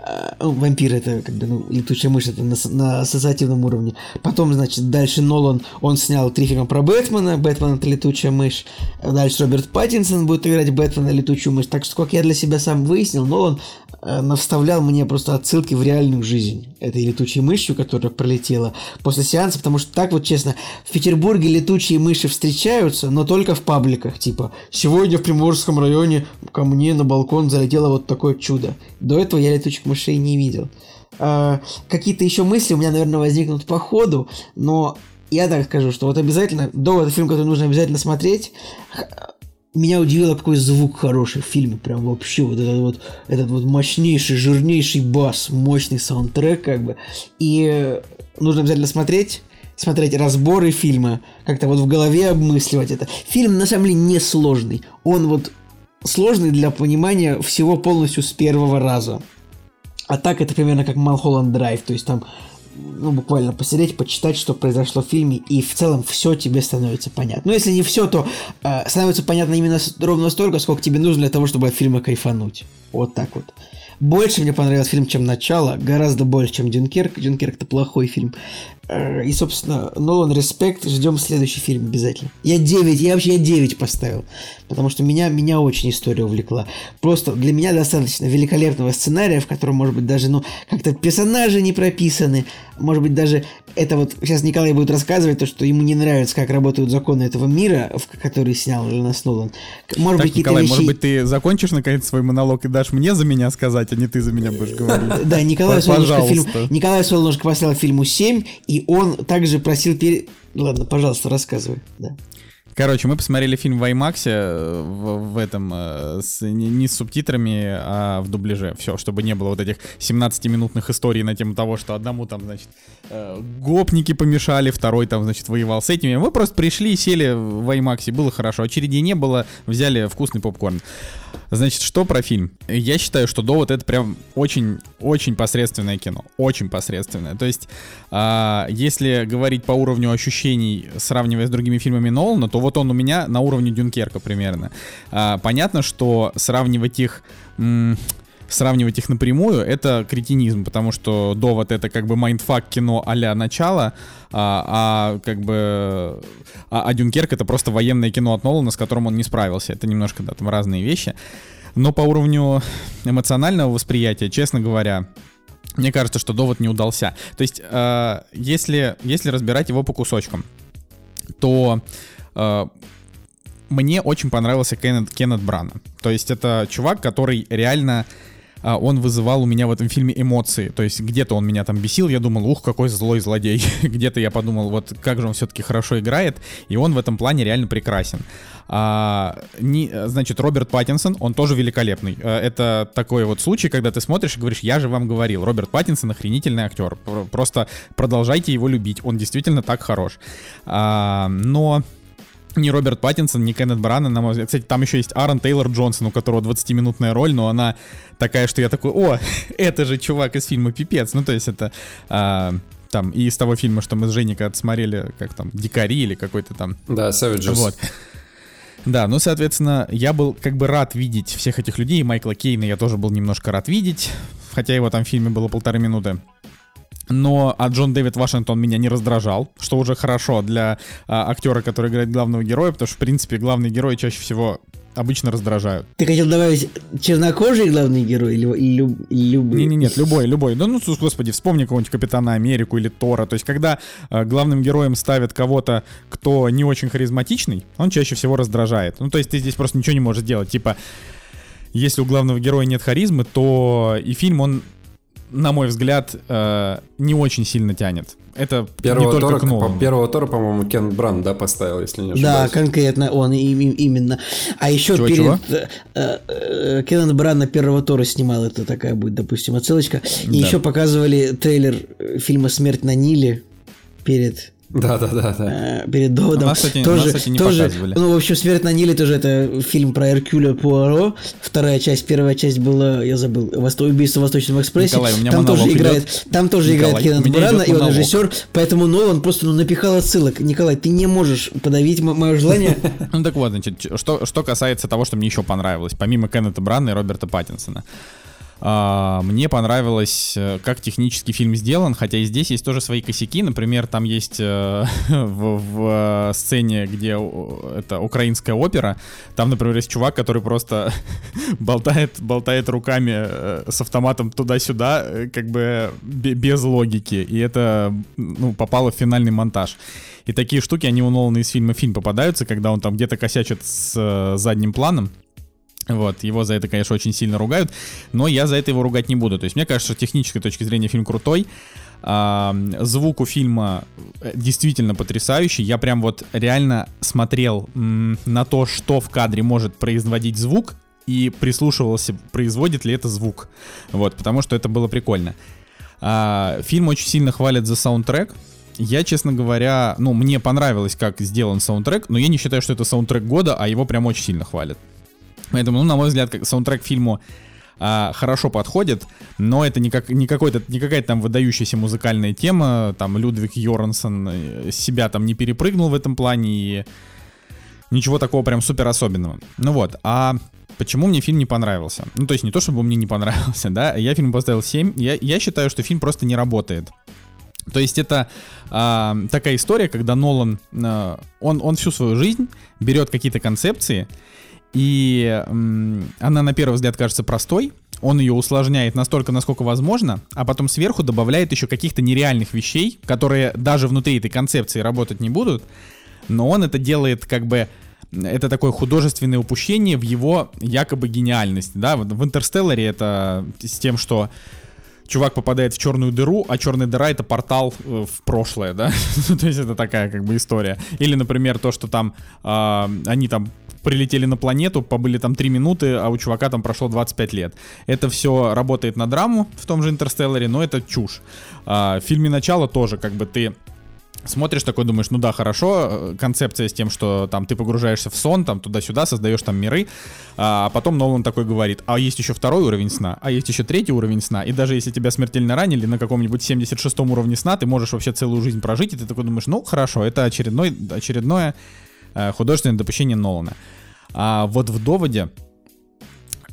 Э, ну, вампир это как бы ну, летучая мышь это на, на ассоциативном уровне. Потом, значит, дальше Нолан, он снял три фильма про Бэтмена, Бэтмен это летучая мышь. Дальше Роберт Паттинсон будет играть Бэтмена летучую мышь. Так что, как я для себя сам выяснил, Нолан э, навставлял мне просто отсылки в реальную жизнь этой летучей мышью, которая пролетела после сеанса, потому что так вот честно, в Петербурге летучие мыши встречаются, но только в пабликах, типа, сегодня в Приморском районе ко мне на балкон залетело вот такое чудо. До этого я летучих мышей не видел. А, какие-то еще мысли у меня, наверное, возникнут по ходу, но я так скажу, что вот обязательно, до это фильм, который нужно обязательно смотреть, меня удивило, какой звук хороший в фильме, прям вообще вот этот вот, этот вот мощнейший, жирнейший бас, мощный саундтрек, как бы, и нужно обязательно смотреть, смотреть разборы фильма, как-то вот в голове обмысливать это. Фильм, на самом деле, не сложный, он вот сложный для понимания всего полностью с первого раза. А так это примерно как Малхолланд Драйв, то есть там ну, буквально посидеть, почитать, что произошло в фильме, и в целом все тебе становится понятно. Ну, если не все, то э, становится понятно именно ровно столько, сколько тебе нужно для того, чтобы от фильма кайфануть. Вот так вот. Больше мне понравился фильм, чем начало, гораздо больше, чем Дюнкерк. Дюнкерк это плохой фильм. Э, и, собственно, Нолан Респект, ждем следующий фильм обязательно. Я 9, я вообще я 9 поставил, потому что меня, меня очень история увлекла. Просто для меня достаточно великолепного сценария, в котором, может быть, даже, ну, как-то персонажи не прописаны, может быть, даже это вот сейчас Николай будет рассказывать то, что ему не нравится, как работают законы этого мира, в который снял Ленас Нолан. Может так, быть, Николай, вещи... может быть, ты закончишь наконец свой монолог и дашь мне за меня сказать, а не ты за меня будешь говорить? Да, Николай Солнышко фильм... Николай Солнышко поставил фильму 7, и он также просил... Ладно, пожалуйста, рассказывай. Да. Короче, мы посмотрели фильм в IMAX э, в, в этом э, с, не, не с субтитрами, а в дубляже. Все, чтобы не было вот этих 17-минутных историй на тему того, что одному там, значит, э, гопники помешали, второй там, значит, воевал с этими. Мы просто пришли, сели в IMAX, было хорошо. Очередей не было, взяли вкусный попкорн. Значит, что про фильм? Я считаю, что «Довод» — это прям очень-очень посредственное кино. Очень посредственное. То есть, э, если говорить по уровню ощущений, сравнивая с другими фильмами Нолана, то вот он у меня на уровне Дюнкерка примерно. Э, понятно, что сравнивать их... сравнивать их напрямую, это кретинизм, потому что довод это как бы mindfuck кино а-ля начало, а, а как бы а, а Дюнкерк это просто военное кино от Нолана, с которым он не справился. Это немножко, да, там разные вещи. Но по уровню эмоционального восприятия, честно говоря, мне кажется, что довод не удался. То есть, э, если, если разбирать его по кусочкам, то э, мне очень понравился Кеннет, Кеннет Брана. То есть это чувак, который реально он вызывал у меня в этом фильме эмоции. То есть где-то он меня там бесил, я думал, ух, какой злой злодей. где-то я подумал, вот как же он все-таки хорошо играет, и он в этом плане реально прекрасен. А, не, значит, Роберт Паттинсон, он тоже великолепный. А, это такой вот случай, когда ты смотришь и говоришь, я же вам говорил, Роберт Паттинсон охренительный актер. Просто продолжайте его любить, он действительно так хорош. А, но не Роберт Паттинсон, не Кеннет Брана, на мой взгляд. Кстати, там еще есть Аарон Тейлор Джонсон, у которого 20-минутная роль, но она такая, что я такой, о, это же чувак из фильма «Пипец». Ну, то есть это... А, Там, и из того фильма, что мы с Женей когда смотрели, как там, Дикари или какой-то там. Да, Savages. Вот. Да, ну, соответственно, я был как бы рад видеть всех этих людей. Майкла Кейна я тоже был немножко рад видеть, хотя его там в фильме было полторы минуты. Но а Джон Дэвид Вашингтон меня не раздражал, что уже хорошо для а, актера, который играет главного героя, потому что, в принципе, главные герои чаще всего обычно раздражают. Ты хотел добавить чернокожий главный герой или, или, люб- или любой? Не, не, нет, любой, любой. Да ну, господи, вспомни какого-нибудь Капитана Америку или Тора. То есть, когда э, главным героем ставят кого-то, кто не очень харизматичный, он чаще всего раздражает. Ну, то есть, ты здесь просто ничего не можешь делать. Типа, если у главного героя нет харизмы, то и фильм, он, на мой взгляд, э, не очень сильно тянет. Это Первого не только Тора, к Нолану. по- первого Тора, по-моему, Кен Бран, да, поставил, если не Да, ошибаюсь. конкретно он и- и- именно. А еще Чего, перед чего? э, э, э, Кеннет Брана первого Тора снимал, это такая будет, допустим, отсылочка. И Да. еще показывали трейлер э, фильма «Смерть на Ниле» перед Да, да, да, да. перед доводом. Нас, кстати, тоже, нас, кстати, не тоже, показывали. ну, в общем, «Смерть на Ниле» тоже это фильм про Эркюля Пуаро. Вторая часть, первая часть была, я забыл, «Восто- «Убийство в Восточном экспрессе». Николай, у меня там тоже монолог играет, идет. там тоже Николай, играет Кеннет идет и он режиссер, поэтому Нолан просто ну, напихал отсылок. Николай, ты не можешь подавить мое желание. Ну так вот, значит, что, что касается того, что мне еще понравилось, помимо Кеннета Брана и Роберта Паттинсона. А, мне понравилось, э, как технически фильм сделан, хотя и здесь есть тоже свои косяки. Например, там есть э, в, в, э, сцене, где это украинская опера, там, например, есть чувак, который просто болтает, болтает руками с автоматом туда-сюда, как бы бе- без логики. И это ну, попало в финальный монтаж. И такие штуки, они у Нолана из фильма фильм попадаются, когда он там где-то косячит с задним планом. Вот, его за это, конечно, очень сильно ругают, но я за это его ругать не буду. То есть мне кажется, с технической точки зрения фильм крутой. А, звук у фильма э, действительно потрясающий. Я прям вот реально смотрел м, на то, что в кадре может производить звук, и прислушивался, производит ли это звук. Вот, потому что это было прикольно. А, фильм очень сильно хвалят за саундтрек. Я, честно говоря, ну, мне понравилось, как сделан саундтрек, но я не считаю, что это саундтрек года, а его прям очень сильно хвалят. Поэтому, ну, на мой взгляд, как саундтрек фильму а, хорошо подходит, но это не, как, не, какой-то, не какая-то там выдающаяся музыкальная тема, там Людвиг Йорансон э, себя там не перепрыгнул в этом плане, и ничего такого прям супер особенного. Ну вот, а почему мне фильм не понравился? Ну, то есть не то, чтобы мне не понравился, да, я фильм поставил 7, я, я считаю, что фильм просто не работает. То есть это а, такая история, когда Нолан, а, он, он всю свою жизнь берет какие-то концепции, и м, она на первый взгляд кажется простой, он ее усложняет настолько, насколько возможно, а потом сверху добавляет еще каких-то нереальных вещей, которые даже внутри этой концепции работать не будут, но он это делает как бы это такое художественное упущение в его якобы гениальность, да, в Интерстелларе это с тем, что чувак попадает в черную дыру, а черная дыра это портал э, в прошлое, да, то есть это такая как бы история. Или, например, то, что там а, они там прилетели на планету, побыли там 3 минуты, а у чувака там прошло 25 лет. Это все работает на драму в том же Интерстелларе, но это чушь. А, в фильме «Начало» тоже как бы ты смотришь такой, думаешь, ну да, хорошо, э, концепция с тем, что там ты погружаешься в сон, там туда-сюда, создаешь там миры, а потом Нолан такой говорит, а есть еще второй уровень сна, а есть еще третий уровень сна, и даже если тебя смертельно ранили на каком-нибудь 76 уровне сна, ты можешь вообще целую жизнь прожить, и ты такой думаешь, ну хорошо, это очередной, очередное художественное допущение Нолана. А вот в доводе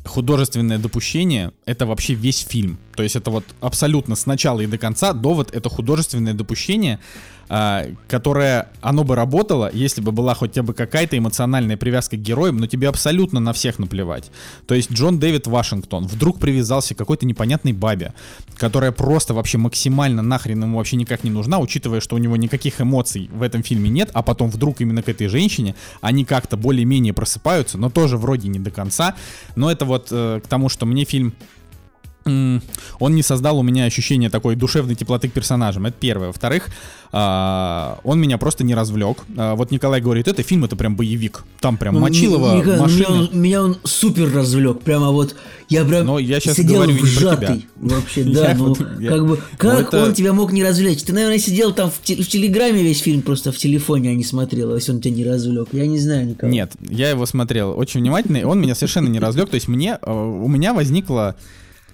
художественное допущение — это вообще весь фильм. То есть это вот абсолютно с начала и до конца довод — это художественное допущение, которое, оно бы работало, если бы была хотя бы какая-то эмоциональная привязка к героям, но тебе абсолютно на всех наплевать. То есть Джон Дэвид Вашингтон вдруг привязался к какой-то непонятной бабе, которая просто вообще максимально нахрен ему вообще никак не нужна, учитывая, что у него никаких эмоций в этом фильме нет, а потом вдруг именно к этой женщине они как-то более-менее просыпаются, но тоже вроде не до конца. Но это вот э, к тому, что мне фильм он не создал у меня ощущение такой душевной теплоты к персонажам. Это первое. Во-вторых, а, он меня просто не развлек. А, Вот Николай говорит, это фильм, это прям боевик. Там прям Ну, Мочилова, ну, машины. Меня он, меня он супер развлек. Прямо вот я прям Но я щас сидел говорю вжатый. Вообще, Я да. Ну, вот- я- как бы, Ну, как это- он тебя мог не развлечь? Ты, наверное, сидел там в, те- в Телеграме весь фильм просто в телефоне, а не смотрел, если он тебя не развлек. Я не знаю, Николай. Нет, я его смотрел очень внимательно, и он меня совершенно не разлег. То есть мне, э, у меня возникло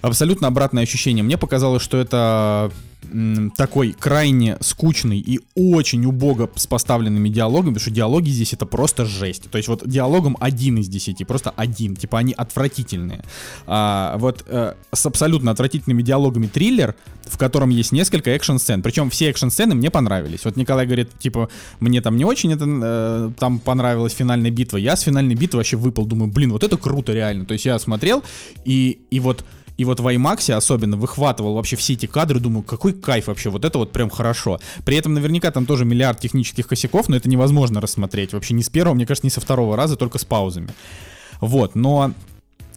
абсолютно обратное ощущение. Мне показалось, что это такой крайне скучный и очень убого с поставленными диалогами, потому что диалоги здесь это просто жесть. То есть вот диалогом один из десяти, просто один, типа они отвратительные. А, вот э, с абсолютно отвратительными диалогами триллер, в котором есть несколько экшн-сцен. Причем все экшн-сцены мне понравились. Вот Николай говорит, типа, мне там не очень это э, там понравилась финальная битва. Я с финальной битвы вообще выпал, думаю, блин, вот это круто реально. То есть я смотрел, и, и вот и вот в IMAX особенно выхватывал вообще все эти кадры, думаю, какой кайф вообще, вот это вот прям хорошо. При этом наверняка там тоже миллиард технических косяков, но это невозможно рассмотреть вообще ни с первого, мне кажется, ни со второго раза, только с паузами. Вот, но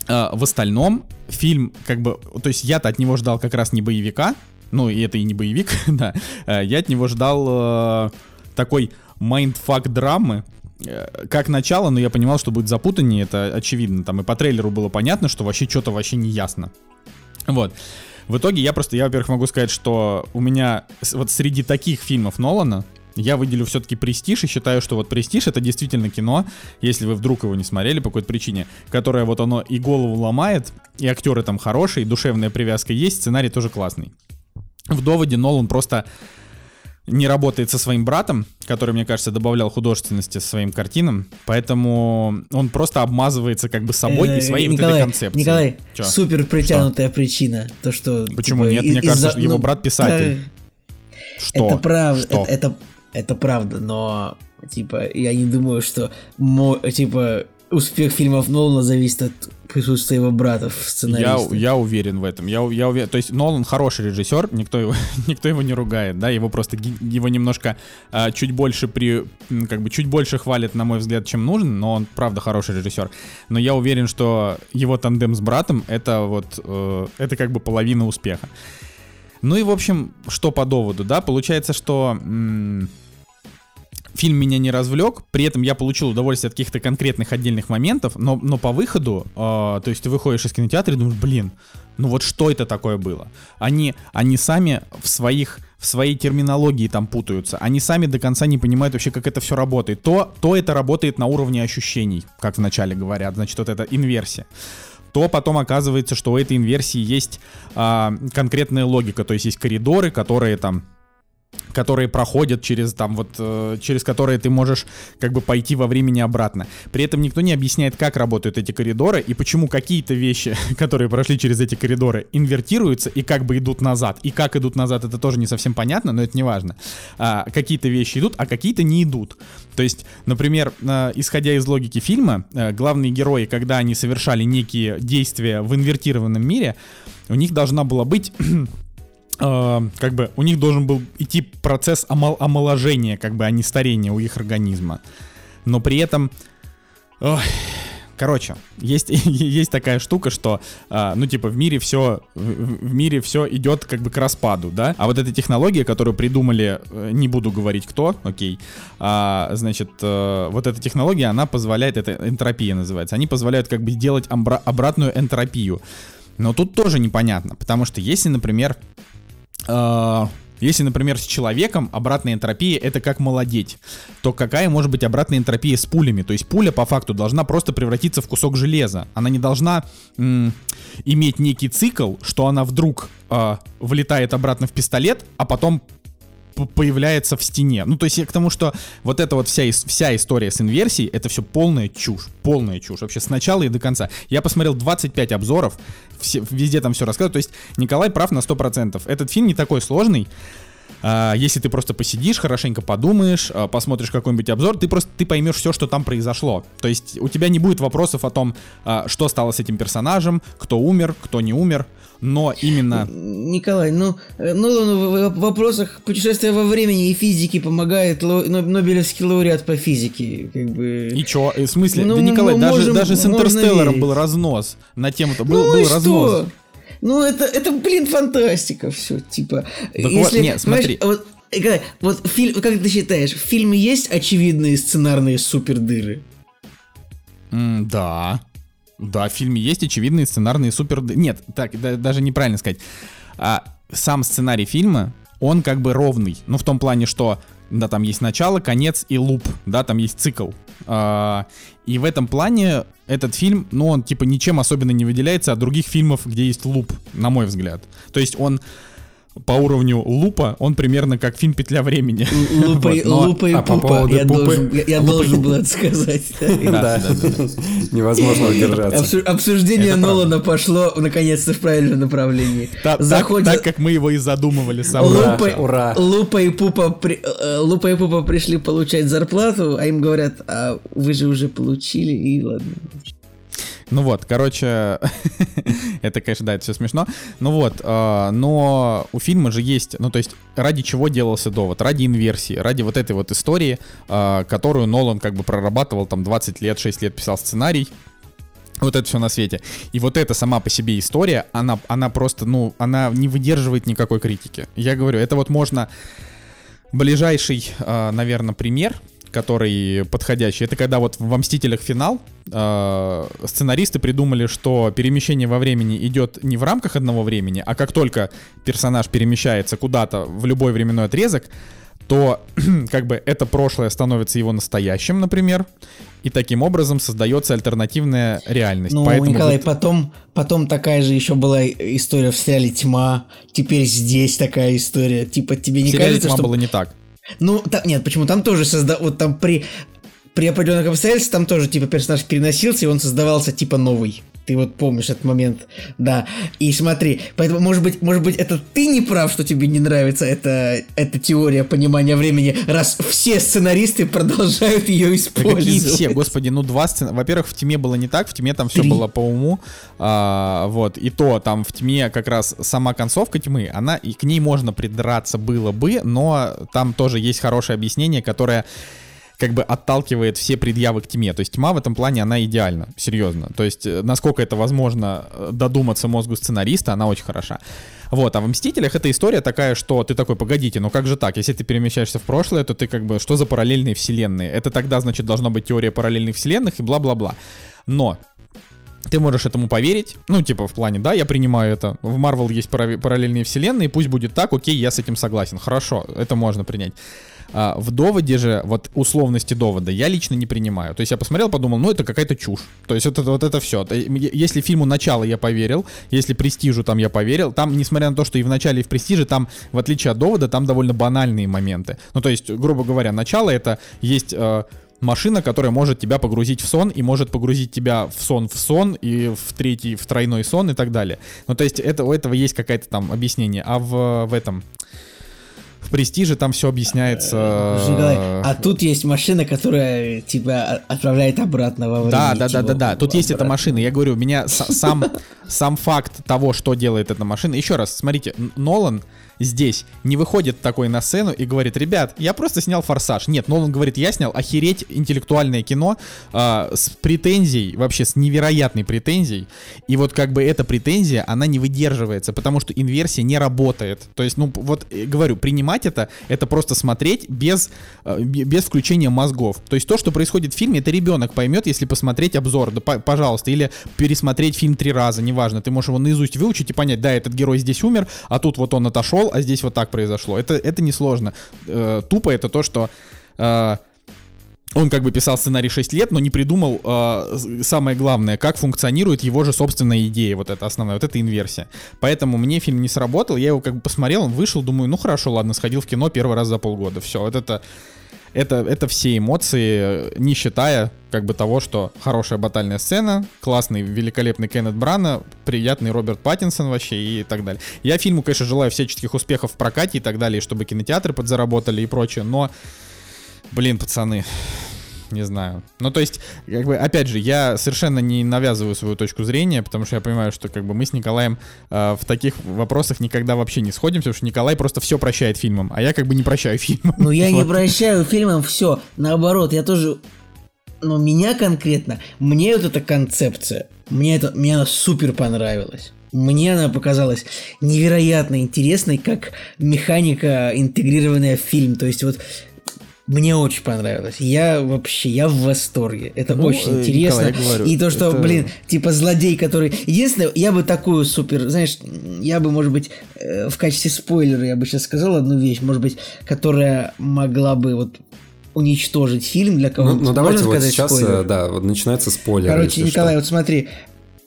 э, в остальном фильм, как бы, то есть я-то от него ждал как раз не боевика, ну и это и не боевик, да, э, я от него ждал э, такой mindfuck драмы, как начало, но я понимал, что будет запутаннее, это очевидно. Там и по трейлеру было понятно, что вообще что-то вообще не ясно. Вот. В итоге я просто, я, во-первых, могу сказать, что у меня вот среди таких фильмов Нолана я выделю все-таки «Престиж» и считаю, что вот «Престиж» — это действительно кино, если вы вдруг его не смотрели по какой-то причине, которое вот оно и голову ломает, и актеры там хорошие, и душевная привязка есть, сценарий тоже классный. В «Доводе» Нолан просто не работает со своим братом, который, мне кажется, добавлял художественности своим картинам, поэтому он просто обмазывается как бы собой Э, и своей вот Николай, этой концепцией. Николай, Чё? супер притянутая причина. То, что... Почему типа, нет? Мне кажется, что его ну, брат писатель. э, Что? Это правда, Что? это, это, это правда, но типа я не думаю, что мо- типа успех фильмов Нолана зависит от присутствия его брата в Я, сценарии. я уверен в этом. Я, я уверен. То есть Нолан хороший режиссер, никто его, никто его не ругает, да, его просто его немножко а, чуть больше при, как бы чуть больше хвалят, на мой взгляд, чем нужно, но он правда хороший режиссер. Но я уверен, что его тандем с братом это вот э, это как бы половина успеха. Ну и в общем, что по доводу, да, получается, что м, фильм меня не развлек, при этом я получил удовольствие от каких-то конкретных отдельных моментов, но, но по выходу, э, то есть ты выходишь из кинотеатра и думаешь, блин, ну вот что это такое было? Они, они сами в своих в своей терминологии там путаются. Они сами до конца не понимают вообще, как это все работает. То, то это работает на уровне ощущений, как вначале говорят. Значит, вот это инверсия то потом оказывается, что у этой инверсии есть а, конкретная логика, то есть есть коридоры, которые там которые проходят через там вот э, через которые ты можешь как бы пойти во времени обратно. При этом никто не объясняет, как работают эти коридоры и почему какие-то вещи, которые прошли через эти коридоры, инвертируются и как бы идут назад. И как идут назад, это тоже не совсем понятно, но это не важно. А, какие-то вещи идут, а какие-то не идут. То есть, например, э, исходя из логики фильма, э, главные герои, когда они совершали некие действия в инвертированном мире, у них должна была быть э, как бы у них должен был идти процесс омол- омоложения, как бы, а не старения у их организма. Но при этом... ой, короче, есть, есть такая штука, что, а, ну, типа, в мире все, в, в мире все идет как бы к распаду, да? А вот эта технология, которую придумали, э, не буду говорить кто, окей, а, значит, э, вот эта технология, она позволяет, это энтропия называется, они позволяют как бы сделать амбра- обратную энтропию. Но тут тоже непонятно, потому что если, например, э, если, например, с человеком обратная энтропия это как молодеть, то какая может быть обратная энтропия с пулями? То есть пуля по факту должна просто превратиться в кусок железа. Она не должна м, иметь некий цикл, что она вдруг э, влетает обратно в пистолет, а потом появляется в стене. Ну, то есть я к тому, что вот эта вот вся, вся история с инверсией, это все полная чушь, полная чушь, вообще с начала и до конца. Я посмотрел 25 обзоров, все, везде там все рассказывают, то есть Николай прав на 100%. Этот фильм не такой сложный, если ты просто посидишь, хорошенько подумаешь, а, посмотришь какой-нибудь обзор, ты просто ты поймешь все, что там произошло. То есть у тебя не будет вопросов о том, а, что стало с этим персонажем, кто умер, кто не умер, но именно... Николай, ну, э, Нолану в в вопросах путешествия во времени и физики помогает ло- но- Нобелевский лауреат по физике, как бы. И чё? Э, В смысле? Ну, да, Николай, мы даже, можем- даже с Интерстелларом был разнос на тему-то. Был, ну был разнос. что? Ну это, это, блин, фантастика, все, типа. вот, нет, смотри. Вот, вот фильм, как ты считаешь, в фильме есть очевидные сценарные супердыры? М, да. Да, в фильме есть очевидные сценарные супер... Нет, так, да- даже неправильно сказать. А, сам сценарий фильма, он как бы ровный. Ну, в том плане, что, да, там есть начало, конец и луп, да, там есть цикл. А, и в этом плане этот фильм, ну, он типа ничем особенно не выделяется от других фильмов, где есть луп, на мой взгляд. То есть он по уровню лупа, он примерно как фильм «Петля времени». Лупа, Вот, и- но- лупа и а по пупа. поводу Я, пупы- должен, я, я должен был это сказать. Да, да, да, да. Невозможно удержаться. Обсу- Обсуждение. Нолана пошло наконец-то в правильном направлении. Та- так- как мы его и задумывали с самого Ура, Лупа, и Пупа э, Лупа и Пупа пришли получать зарплату, а им говорят, а вы же уже получили, и ладно. Ну вот, короче, это, конечно, да, это все смешно. Ну вот, э, но у фильма же есть, ну то есть, ради чего делался довод? Ради инверсии, ради вот этой вот истории, э, которую Нолан как бы прорабатывал там 20 лет, 6 лет писал сценарий. Вот это все на свете. И вот эта сама по себе история, она, она просто, ну, она не выдерживает никакой критики. Я говорю, это вот можно... Ближайший, наверное, пример, который подходящий, это когда вот во «Мстителях. Финал» э, сценаристы придумали, что перемещение во времени идет не в рамках одного времени, а как только персонаж перемещается куда-то в любой временной отрезок, то как бы это прошлое становится его настоящим, например, и таким образом создается альтернативная реальность. Ну, Поэтому Николай, вот- потом, потом такая же еще была история в сериале «Тьма», теперь здесь такая история. Типа, тебе в не сериале кажется, «Тьма» что... было не так. Ну, там, нет, почему? Там тоже созда... Вот там при... При определенных обстоятельствах там тоже, типа, персонаж переносился, и он создавался, типа, новый. Ты вот помнишь этот момент, да. И смотри, поэтому, может быть, может быть, это ты не прав, что тебе не нравится эта, эта теория понимания времени, раз все сценаристы продолжают ее Да использовать. какие все, господи, ну два сцена. Во-первых, в тьме было не так, в тьме там все Три. было по уму. а, вот, и то там в тьме как раз сама концовка тьмы, она и к ней можно придраться было бы, но там тоже есть хорошее объяснение, которое как бы отталкивает все предъявы к тьме. То есть тьма в этом плане, она идеальна, серьезно. То есть э, насколько это возможно э, додуматься мозгу сценариста, она очень хороша. Вот, а в «Мстителях» эта история такая, что ты такой, погодите, ну как же так? Если ты перемещаешься в прошлое, то ты как бы, что за параллельные вселенные? Это тогда, значит, должна быть теория параллельных вселенных и бла-бла-бла. Но ты можешь этому поверить, ну, типа, в плане, да, я принимаю это, в Marvel есть пара- параллельные вселенные, пусть будет так, окей, я с этим согласен, хорошо, это можно принять. А, в доводе же, вот условности довода, я лично не принимаю. То есть я посмотрел, подумал, ну это какая-то чушь. То есть это, вот это все. Если фильму начало я поверил, если престижу там я поверил, там, несмотря на то, что и в начале, и в престиже, там, в отличие от довода, там довольно банальные моменты. Ну, то есть, грубо говоря, начало это есть э, машина, которая может тебя погрузить в сон и может погрузить тебя в сон в сон и в третий, в тройной сон и так далее. Ну, то есть это, у этого есть какое-то там объяснение. А в, в этом... Престиже там все объясняется. Николай, а тут есть машина, которая тебя отправляет обратно во время. Да, да, да, типа, да, да. Тут есть эта машина. Я говорю, меня с- сам, сам факт того, что делает эта машина. Еще раз, смотрите, Нолан здесь не выходит такой на сцену и говорит, ребят, я просто снял форсаж. Нет, Нолан говорит, я снял охереть интеллектуальное кино а, с претензией, вообще с невероятной претензией. И вот как бы эта претензия, она не выдерживается, потому что инверсия не работает. То есть, ну вот э, говорю, принимать это, это просто смотреть без, э, без включения мозгов. То есть то, что происходит в фильме, это ребенок поймет, если посмотреть обзор, да, по- пожалуйста, или пересмотреть фильм три раза, неважно, ты можешь его наизусть выучить и понять, да, этот герой здесь умер, а тут вот он отошел, а здесь вот так произошло. Это, это несложно. Э, тупо это то, что э, он как бы писал сценарий 6 лет, но не придумал э, самое главное, как функционирует его же собственная идея, вот эта основная, вот эта инверсия. Поэтому мне фильм не сработал, я его как бы посмотрел, он вышел, думаю, ну хорошо, ладно, сходил в кино первый раз за полгода, все, вот это, это, это все эмоции, не считая как бы того, что хорошая батальная сцена, классный, великолепный Кеннет Брана, приятный Роберт Паттинсон вообще и так далее. Я фильму, конечно, желаю всяческих успехов в прокате и так далее, чтобы кинотеатры подзаработали и прочее, но, блин, пацаны, не знаю. Ну, то есть, как бы, опять же, я совершенно не навязываю свою точку зрения, потому что я понимаю, что как бы мы с Николаем э, в таких вопросах никогда вообще не сходимся, потому что Николай просто все прощает фильмам, а я как бы не прощаю фильмам. Ну, я не прощаю фильмам все. Наоборот, я тоже... Но меня конкретно, мне вот эта концепция, мне это, мне она супер понравилась. Мне она показалась невероятно интересной, как механика, интегрированная в фильм. То есть вот мне очень понравилось. Я вообще, я в восторге. Это Ну, очень э, интересно. Николай, говорю, И то, что, это- блин, типа злодей, который... Единственное, я бы такую супер, знаешь, я бы, может быть, э, в качестве спойлера я бы сейчас сказал одну вещь, может быть, которая могла бы вот уничтожить фильм для Ну, кого-то. ну, давайте Можно вот сейчас, спойлер? э, да, вот начинается спойлер. Короче, Николай, что. вот смотри,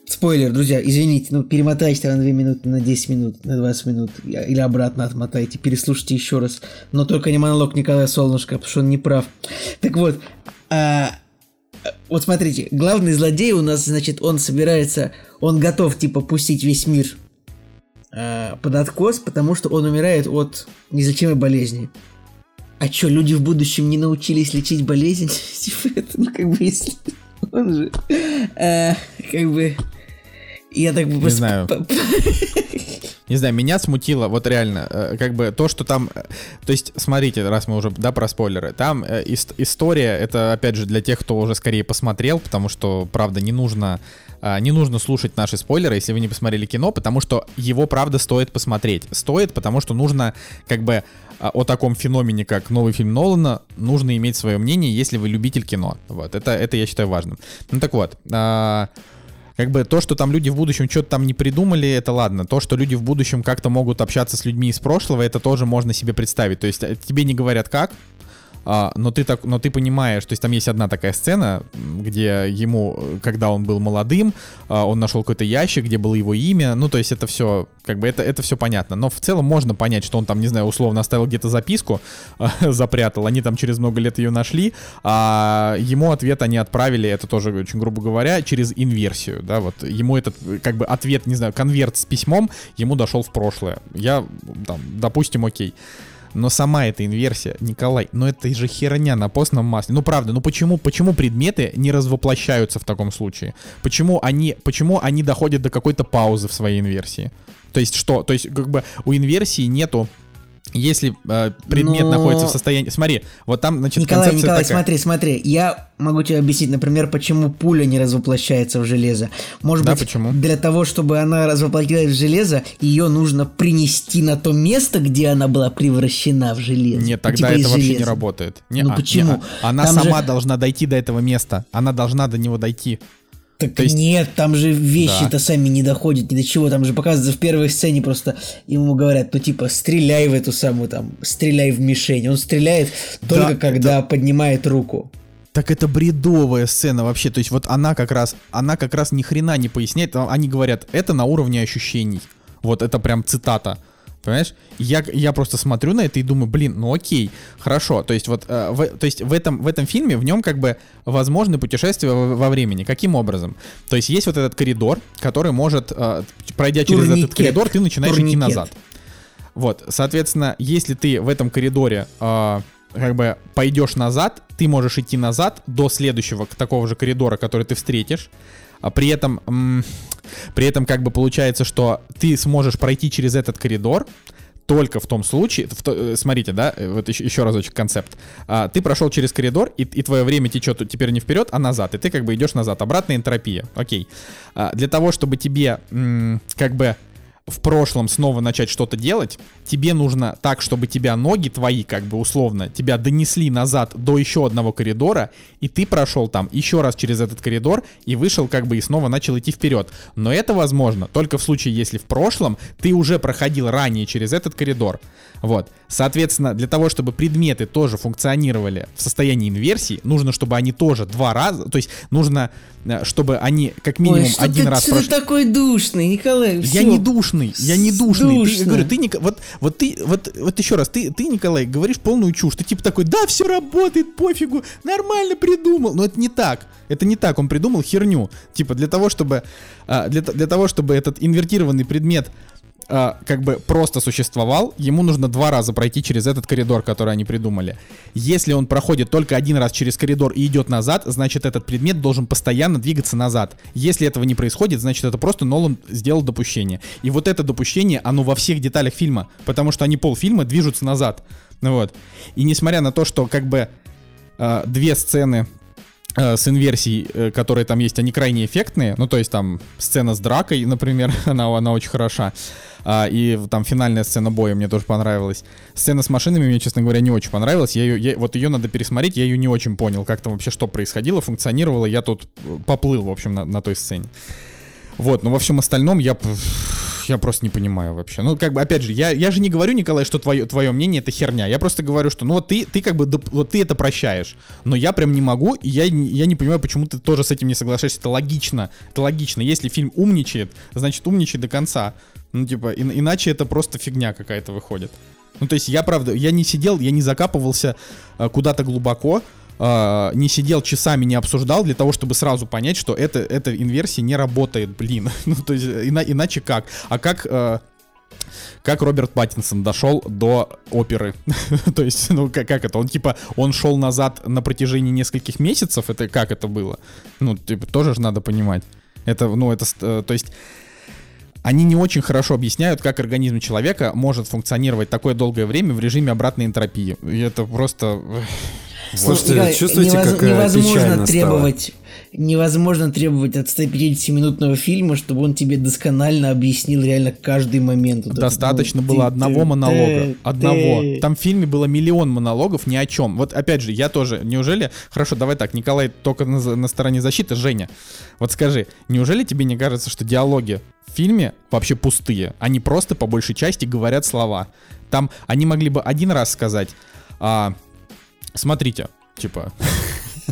Спойлер, друзья, извините, ну перемотайте на 2 минуты, на 10 минут, на 20 минут, или обратно отмотайте, переслушайте еще раз. Но только не монолог Николая Солнышко, потому что он не прав. Так вот, а, вот смотрите, главный злодей у нас, значит, он собирается, он готов, типа, пустить весь мир а, под откос, потому что он умирает от незачемой болезни. А что, люди в будущем не научились лечить болезнь? Типа, это, ну, как бы, если... Он же... А, как бы... Я так бы... Не знаю. Не знаю, меня смутило, вот реально, э, как бы то, что там... э, То есть, смотрите, раз мы уже, да, про спойлеры. Там э, ис- история, это, опять же, для тех, кто уже скорее посмотрел, потому что, правда, не нужно... Не нужно слушать наши спойлеры, если вы не посмотрели кино, потому что его, правда, стоит посмотреть. Стоит, потому что нужно, как бы, а, о таком феномене, как новый фильм Нолана, нужно иметь свое мнение, если вы любитель кино. Вот, это, это я считаю важным. Ну так вот, а, как бы то, что там люди в будущем что-то там не придумали, это ладно. То, что люди в будущем как-то могут общаться с людьми из прошлого, это тоже можно себе представить. То есть э, тебе не говорят как, а, но ты так, но ты понимаешь, то есть там есть одна такая сцена, где ему, когда он был молодым, а, он нашел какой-то ящик, где было его имя, ну то есть это все, как бы это это все понятно, но в целом можно понять, что он там, не знаю, условно оставил где-то записку, запрятал, они там через много лет ее нашли, а ему ответ они отправили, это тоже очень грубо говоря, через инверсию, да, вот. Ему этот как бы ответ, не знаю, конверт с письмом ему дошел в прошлое, я там, допустим, окей. Но сама эта инверсия, Николай, ну это же херня на постном масле. Ну правда, ну почему, почему предметы не развоплощаются в таком случае? Почему они, почему они доходят до какой-то паузы в своей инверсии? То есть что? То есть как бы у инверсии нету если э, предмет Но- находится в состоянии... Смотри, вот там, значит, Николай, концепция Николай, такая. смотри, смотри, я могу тебе объяснить, например, почему пуля не развоплощается в железо. Может Да, быть, почему? для того, чтобы она развоплотилась в железо, ее нужно принести на то место, где она была превращена в железо. Нет, Ну, тогда типа это вообще не железа. работает. Не, Ну а, почему? не, а. Она Там сама же- должна дойти до этого места. Она должна до него дойти. Так То есть- нет, там же вещи-то Да. сами не доходят ни до чего. Там же показывается в первой сцене просто ему говорят, ну типа, стреляй в эту самую там, стреляй в мишень. Он стреляет только Да, когда поднимает руку. Так это бредовая сцена вообще. То есть вот она как раз, она как раз ни хрена не поясняет. А Они говорят, это на уровне ощущений. Вот это прям цитата. Понимаешь? Я, я просто смотрю на это и думаю, блин, ну окей, хорошо. То есть вот, э, в, то есть в этом, в этом фильме, в нем как бы возможны путешествия во, во времени. Каким образом? То есть есть вот этот коридор, который может, э, пройдя через этот Турникет. коридор, ты начинаешь идти Турникет. назад. Вот, соответственно, если ты в этом коридоре э, как бы пойдешь назад, ты можешь идти назад до следующего такого же коридора, который ты встретишь. А при этом, при этом как бы получается, что ты сможешь пройти через этот коридор только в том случае, в э, смотрите, да, э, вот еще, еще разочек концепт. А, ты прошел через коридор, и, и твое время течет теперь не вперед, а назад, и ты как бы идешь назад. Обратная энтропия, окей. А, для того, чтобы тебе м, как бы в прошлом снова начать что-то делать, тебе нужно так, чтобы тебя ноги твои, как бы условно, тебя донесли назад до еще одного коридора, и ты прошел там еще раз через этот коридор и вышел как бы и снова начал идти вперед. Но это возможно только в случае, если в прошлом ты уже проходил ранее через этот коридор. Вот. Соответственно, для того, чтобы предметы тоже функционировали в состоянии инверсии, нужно, чтобы они тоже два раза, то есть нужно, э, чтобы они как минимум Ой, один ты, раз что ты прошли. такой душный, Николай. Я не душный, я не душный. Ты, Душно. я говорю, ты, Ника- вот, вот ты, вот, вот еще раз, ты, ты, Николай, говоришь полную чушь. Ты типа такой, да, все работает, пофигу, нормально придумал. Но это не так. Это не так, он придумал херню. Типа для того, чтобы, а, для, для того, чтобы этот инвертированный предмет а, как бы просто существовал, ему нужно два раза пройти через этот коридор, который они придумали. Если он проходит только один раз через коридор и идет назад, значит этот предмет должен постоянно двигаться назад. Если этого не происходит, значит это просто Нолан сделал допущение. И вот это допущение, оно во всех деталях фильма, потому что они полфильма движутся назад. Вот. И несмотря на то, что как бы а, две сцены э, с инверсией, э, которые там есть, они крайне эффектные. Ну, то есть там сцена с дракой, например, она, она очень хороша. А, и там финальная сцена боя мне тоже понравилась. Сцена с машинами мне, честно говоря, не очень понравилась. Я ее, я- вот ее надо пересмотреть, я ее не очень понял, как там вообще что происходило, функционировало. Я тут э, поплыл, в общем, на, на той сцене. Вот, но во всем остальном я, я просто не понимаю вообще. Ну, как бы, опять же, я, я же не говорю, Николай, что твое, твое мнение это херня. Я просто говорю, что, ну, вот ты, ты как бы, вот ты это прощаешь. Но я прям не могу, и я, я не понимаю, почему ты тоже с этим не соглашаешься. Это логично. Это логично. Если фильм умничает, значит, умничает до конца. Ну, типа, и, иначе это просто фигня какая-то выходит. Ну, то есть я, правда, я не сидел, я не закапывался э, куда-то глубоко, э, не сидел часами, не обсуждал для того, чтобы сразу понять, что это, эта инверсия не работает, блин. ну, то есть ина, иначе как? А как... Э, как Роберт Паттинсон дошел до оперы. То есть, ну как, как это? Он типа, он шел назад на протяжении нескольких месяцев, это как это было? Ну, типа, тоже же надо понимать. Это, ну, это, э, то есть, они не очень хорошо объясняют, как организм человека может функционировать такое долгое время в режиме обратной энтропии. И это просто... Слушайте, Николай, чувствуете, невоз, как невозможно требовать, стало? невозможно требовать от 150-минутного фильма, чтобы он тебе досконально объяснил реально каждый момент. Вот Достаточно это, было ты, одного ты, монолога. Ты, одного. Ты. Там в фильме было миллион монологов ни о чем. Вот опять же, я тоже. Неужели... Хорошо, давай так, Николай только на, на стороне защиты. Женя, вот скажи, неужели тебе не кажется, что диалоги в фильме вообще пустые? Они просто по большей части говорят слова. Там они могли бы один раз сказать... А, смотрите, типа...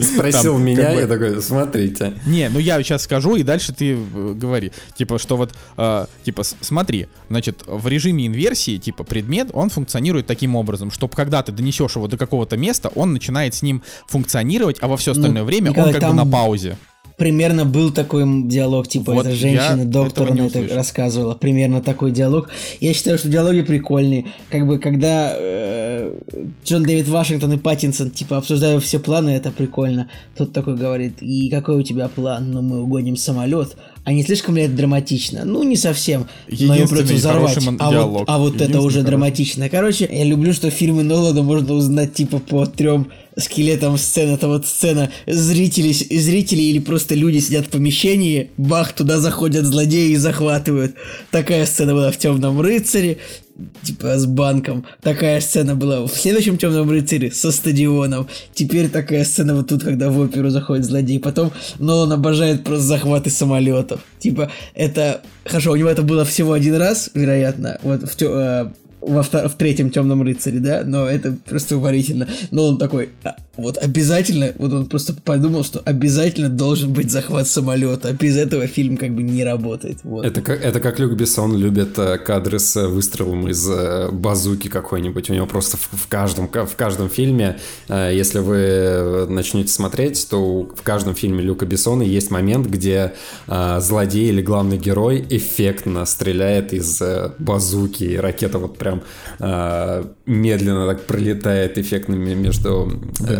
Спросил Там, меня, бы... я такой, смотрите. Не, ну я сейчас скажу, и дальше ты э, говори. Типа, что вот, э, типа, смотри, значит, в режиме инверсии, типа, предмет, он функционирует таким образом, что когда ты донесешь его до какого-то места, он начинает с ним функционировать, а во все остальное ну, время Николай, он как там... бы на паузе примерно был такой диалог, типа, вот эта женщина, доктор мне это рассказывала, примерно такой диалог. Я считаю, что диалоги прикольные. Как бы, когда э, Джон Дэвид Вашингтон и Паттинсон, типа, обсуждают все планы, это прикольно. Тот такой говорит, и какой у тебя план? Ну, мы угоним самолет. А не слишком ли это драматично? Ну, не совсем. Но его придется взорвать. А вот, а вот это уже хороший. драматично. Короче, я люблю, что фильмы Нолана можно узнать, типа, по трем скелетом сцен. Это вот сцена зрители, зрители или просто люди сидят в помещении, бах, туда заходят злодеи и захватывают. Такая сцена была в Темном рыцаре, типа с банком. Такая сцена была в следующем Темном рыцаре со стадионом. Теперь такая сцена вот тут, когда в оперу заходит злодей. Потом Нолан обожает просто захваты самолетов. Типа, это... Хорошо, у него это было всего один раз, вероятно, вот в, э, во втор- в третьем темном рыцаре, да, но это просто уморительно. Но он такой, а, вот обязательно, вот он просто подумал, что обязательно должен быть захват самолета, а без этого фильм как бы не работает. Вот. Это, как, это как Люк Бессон любит э, кадры с э, выстрелом из э, базуки какой-нибудь. У него просто в, в, каждом, в каждом фильме, если вы начнете смотреть, то в каждом фильме Люка Бессона есть момент, где злодей или главный герой эффектно стреляет из базуки, и ракета вот прям медленно так пролетает эффектными между...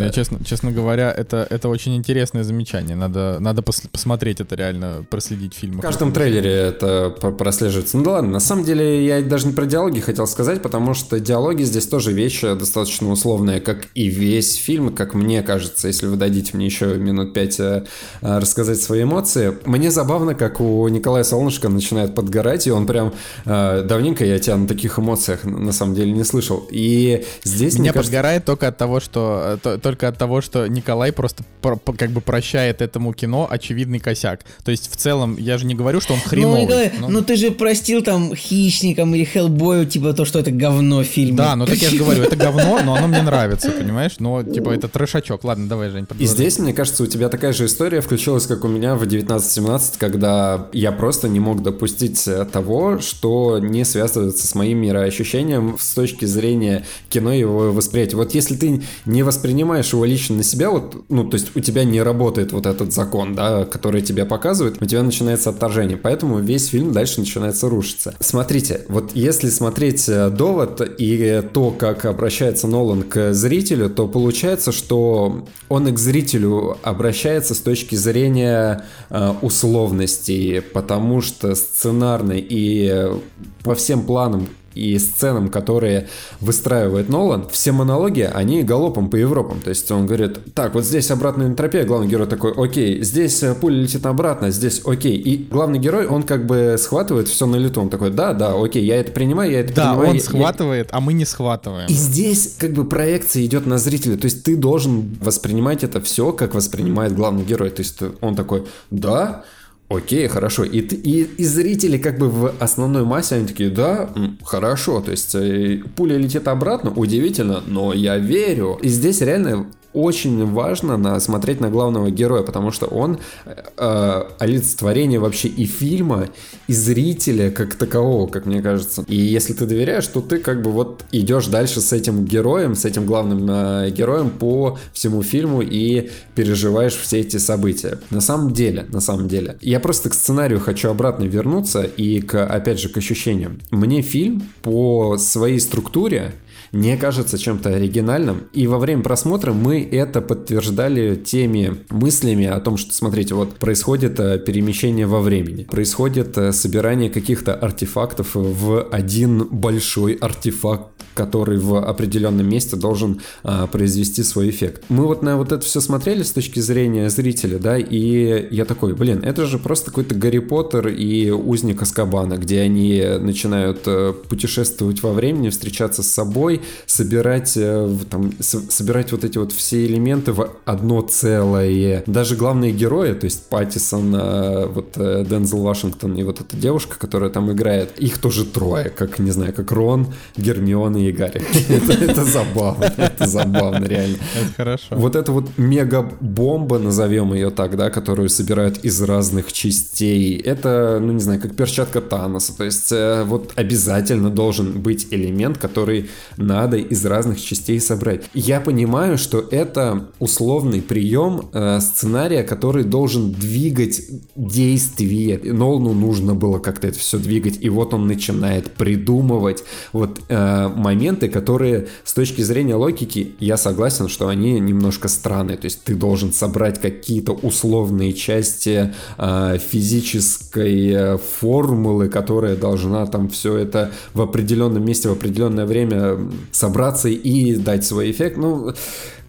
Я честно, честно говоря, это, это очень интересное замечание. Надо, надо пос посмотреть это реально, проследить фильм. В каждом трейлере это прослеживается. Ну да ладно, на самом деле я даже не про диалоги хотел сказать, потому что диалоги здесь тоже вещь достаточно условная, как и весь фильм, как мне кажется, если вы дадите мне еще минут пять э, э, рассказать свои эмоции. Мне забавно, как у Николая Солнышко начинает подгорать, и он прям э, давненько я тебя на таких эмоциях на самом деле не слышал. И здесь, Меня кажется... подгорает только от того, что только от того, что Николай просто про, как бы прощает этому кино очевидный косяк. То есть в целом я же не говорю, что он ну, хреновый. Ну, Николай, но... ну ты же простил там Хищникам или Хеллбою, типа то, что это говно фильм. Да, ну так я же говорю, это говно, но оно мне нравится, понимаешь? Но типа это трешачок. Ладно, давай, Жень, И здесь, мне кажется, у тебя такая же история включилась, как у меня в 19-17, когда я просто не мог допустить того, что не связывается с моим мироощущением с точки зрения кино и его восприятия. Вот если ты не воспринимаешь его лично на себя, вот, ну, то есть у тебя не работает вот этот закон, да, который тебе показывает, у тебя начинается отторжение, поэтому весь фильм дальше начинается рушиться. Смотрите, вот если смотреть э, довод и то, как обращается Нолан к зрителю, то получается, что он и к зрителю обращается с точки зрения э, условностей, потому что сценарный и э, по всем планам и сценам, которые выстраивает Нолан, все монологи, они галопом по Европам. То есть он говорит, так, вот здесь обратная энтропия, главный герой такой, окей, здесь э, пуля летит обратно, здесь окей. И главный герой, он как бы схватывает все на лету. Он такой, да, да, окей, я это принимаю, я это да, принимаю. Да, он я, схватывает, я... а мы не схватываем. И здесь как бы проекция идет на зрителя. То есть ты должен воспринимать это все, как воспринимает главный герой. То есть он такой, да, Окей, хорошо. И, и, и зрители как бы в основной массе, они такие, да, хорошо. То есть э, пуля летит обратно, удивительно, но я верю. И здесь реально очень важно на, смотреть на главного героя, потому что он э, олицетворение вообще и фильма, и зрителя как такового, как мне кажется. И если ты доверяешь, то ты как бы вот идешь дальше с этим героем, с этим главным э, героем по всему фильму и переживаешь все эти события. На самом деле, на самом деле. Я просто к сценарию хочу обратно вернуться и к, опять же, к ощущениям. Мне фильм по своей структуре не кажется чем-то оригинальным. И во время просмотра мы это подтверждали теми мыслями о том, что, смотрите, вот происходит э, перемещение во времени, происходит э, собирание каких-то артефактов в один большой артефакт, который в определенном месте должен а, произвести свой эффект. Мы вот на вот это все смотрели с точки зрения зрителя, да, и я такой, блин, это же просто какой-то Гарри Поттер и Узник Аскабана, где они начинают путешествовать во времени, встречаться с собой, собирать, э, там, собирать вот эти вот все элементы в одно целое. Даже главные герои, то есть Паттисон, э, вот э, Дензел Вашингтон и вот эта девушка, которая там играет, их тоже трое, как, не знаю, как Рон, Гермиона и Гарри. Это забавно, это забавно, реально. Это хорошо. Вот это вот мега-бомба, назовем ее так, да, которую собирают из разных частей, это, ну не знаю, как перчатка Таноса, то есть вот обязательно должен быть элемент, который на надо из разных частей собрать. Я понимаю, что это условный прием э, сценария, который должен двигать действие. Нолну нужно было как-то это все двигать, и вот он начинает придумывать вот э, моменты, которые с точки зрения логики, я согласен, что они немножко странные. То есть ты должен собрать какие-то условные части э, физической э, формулы, которая должна там все это в определенном месте в определенное время собраться и дать свой эффект. Ну,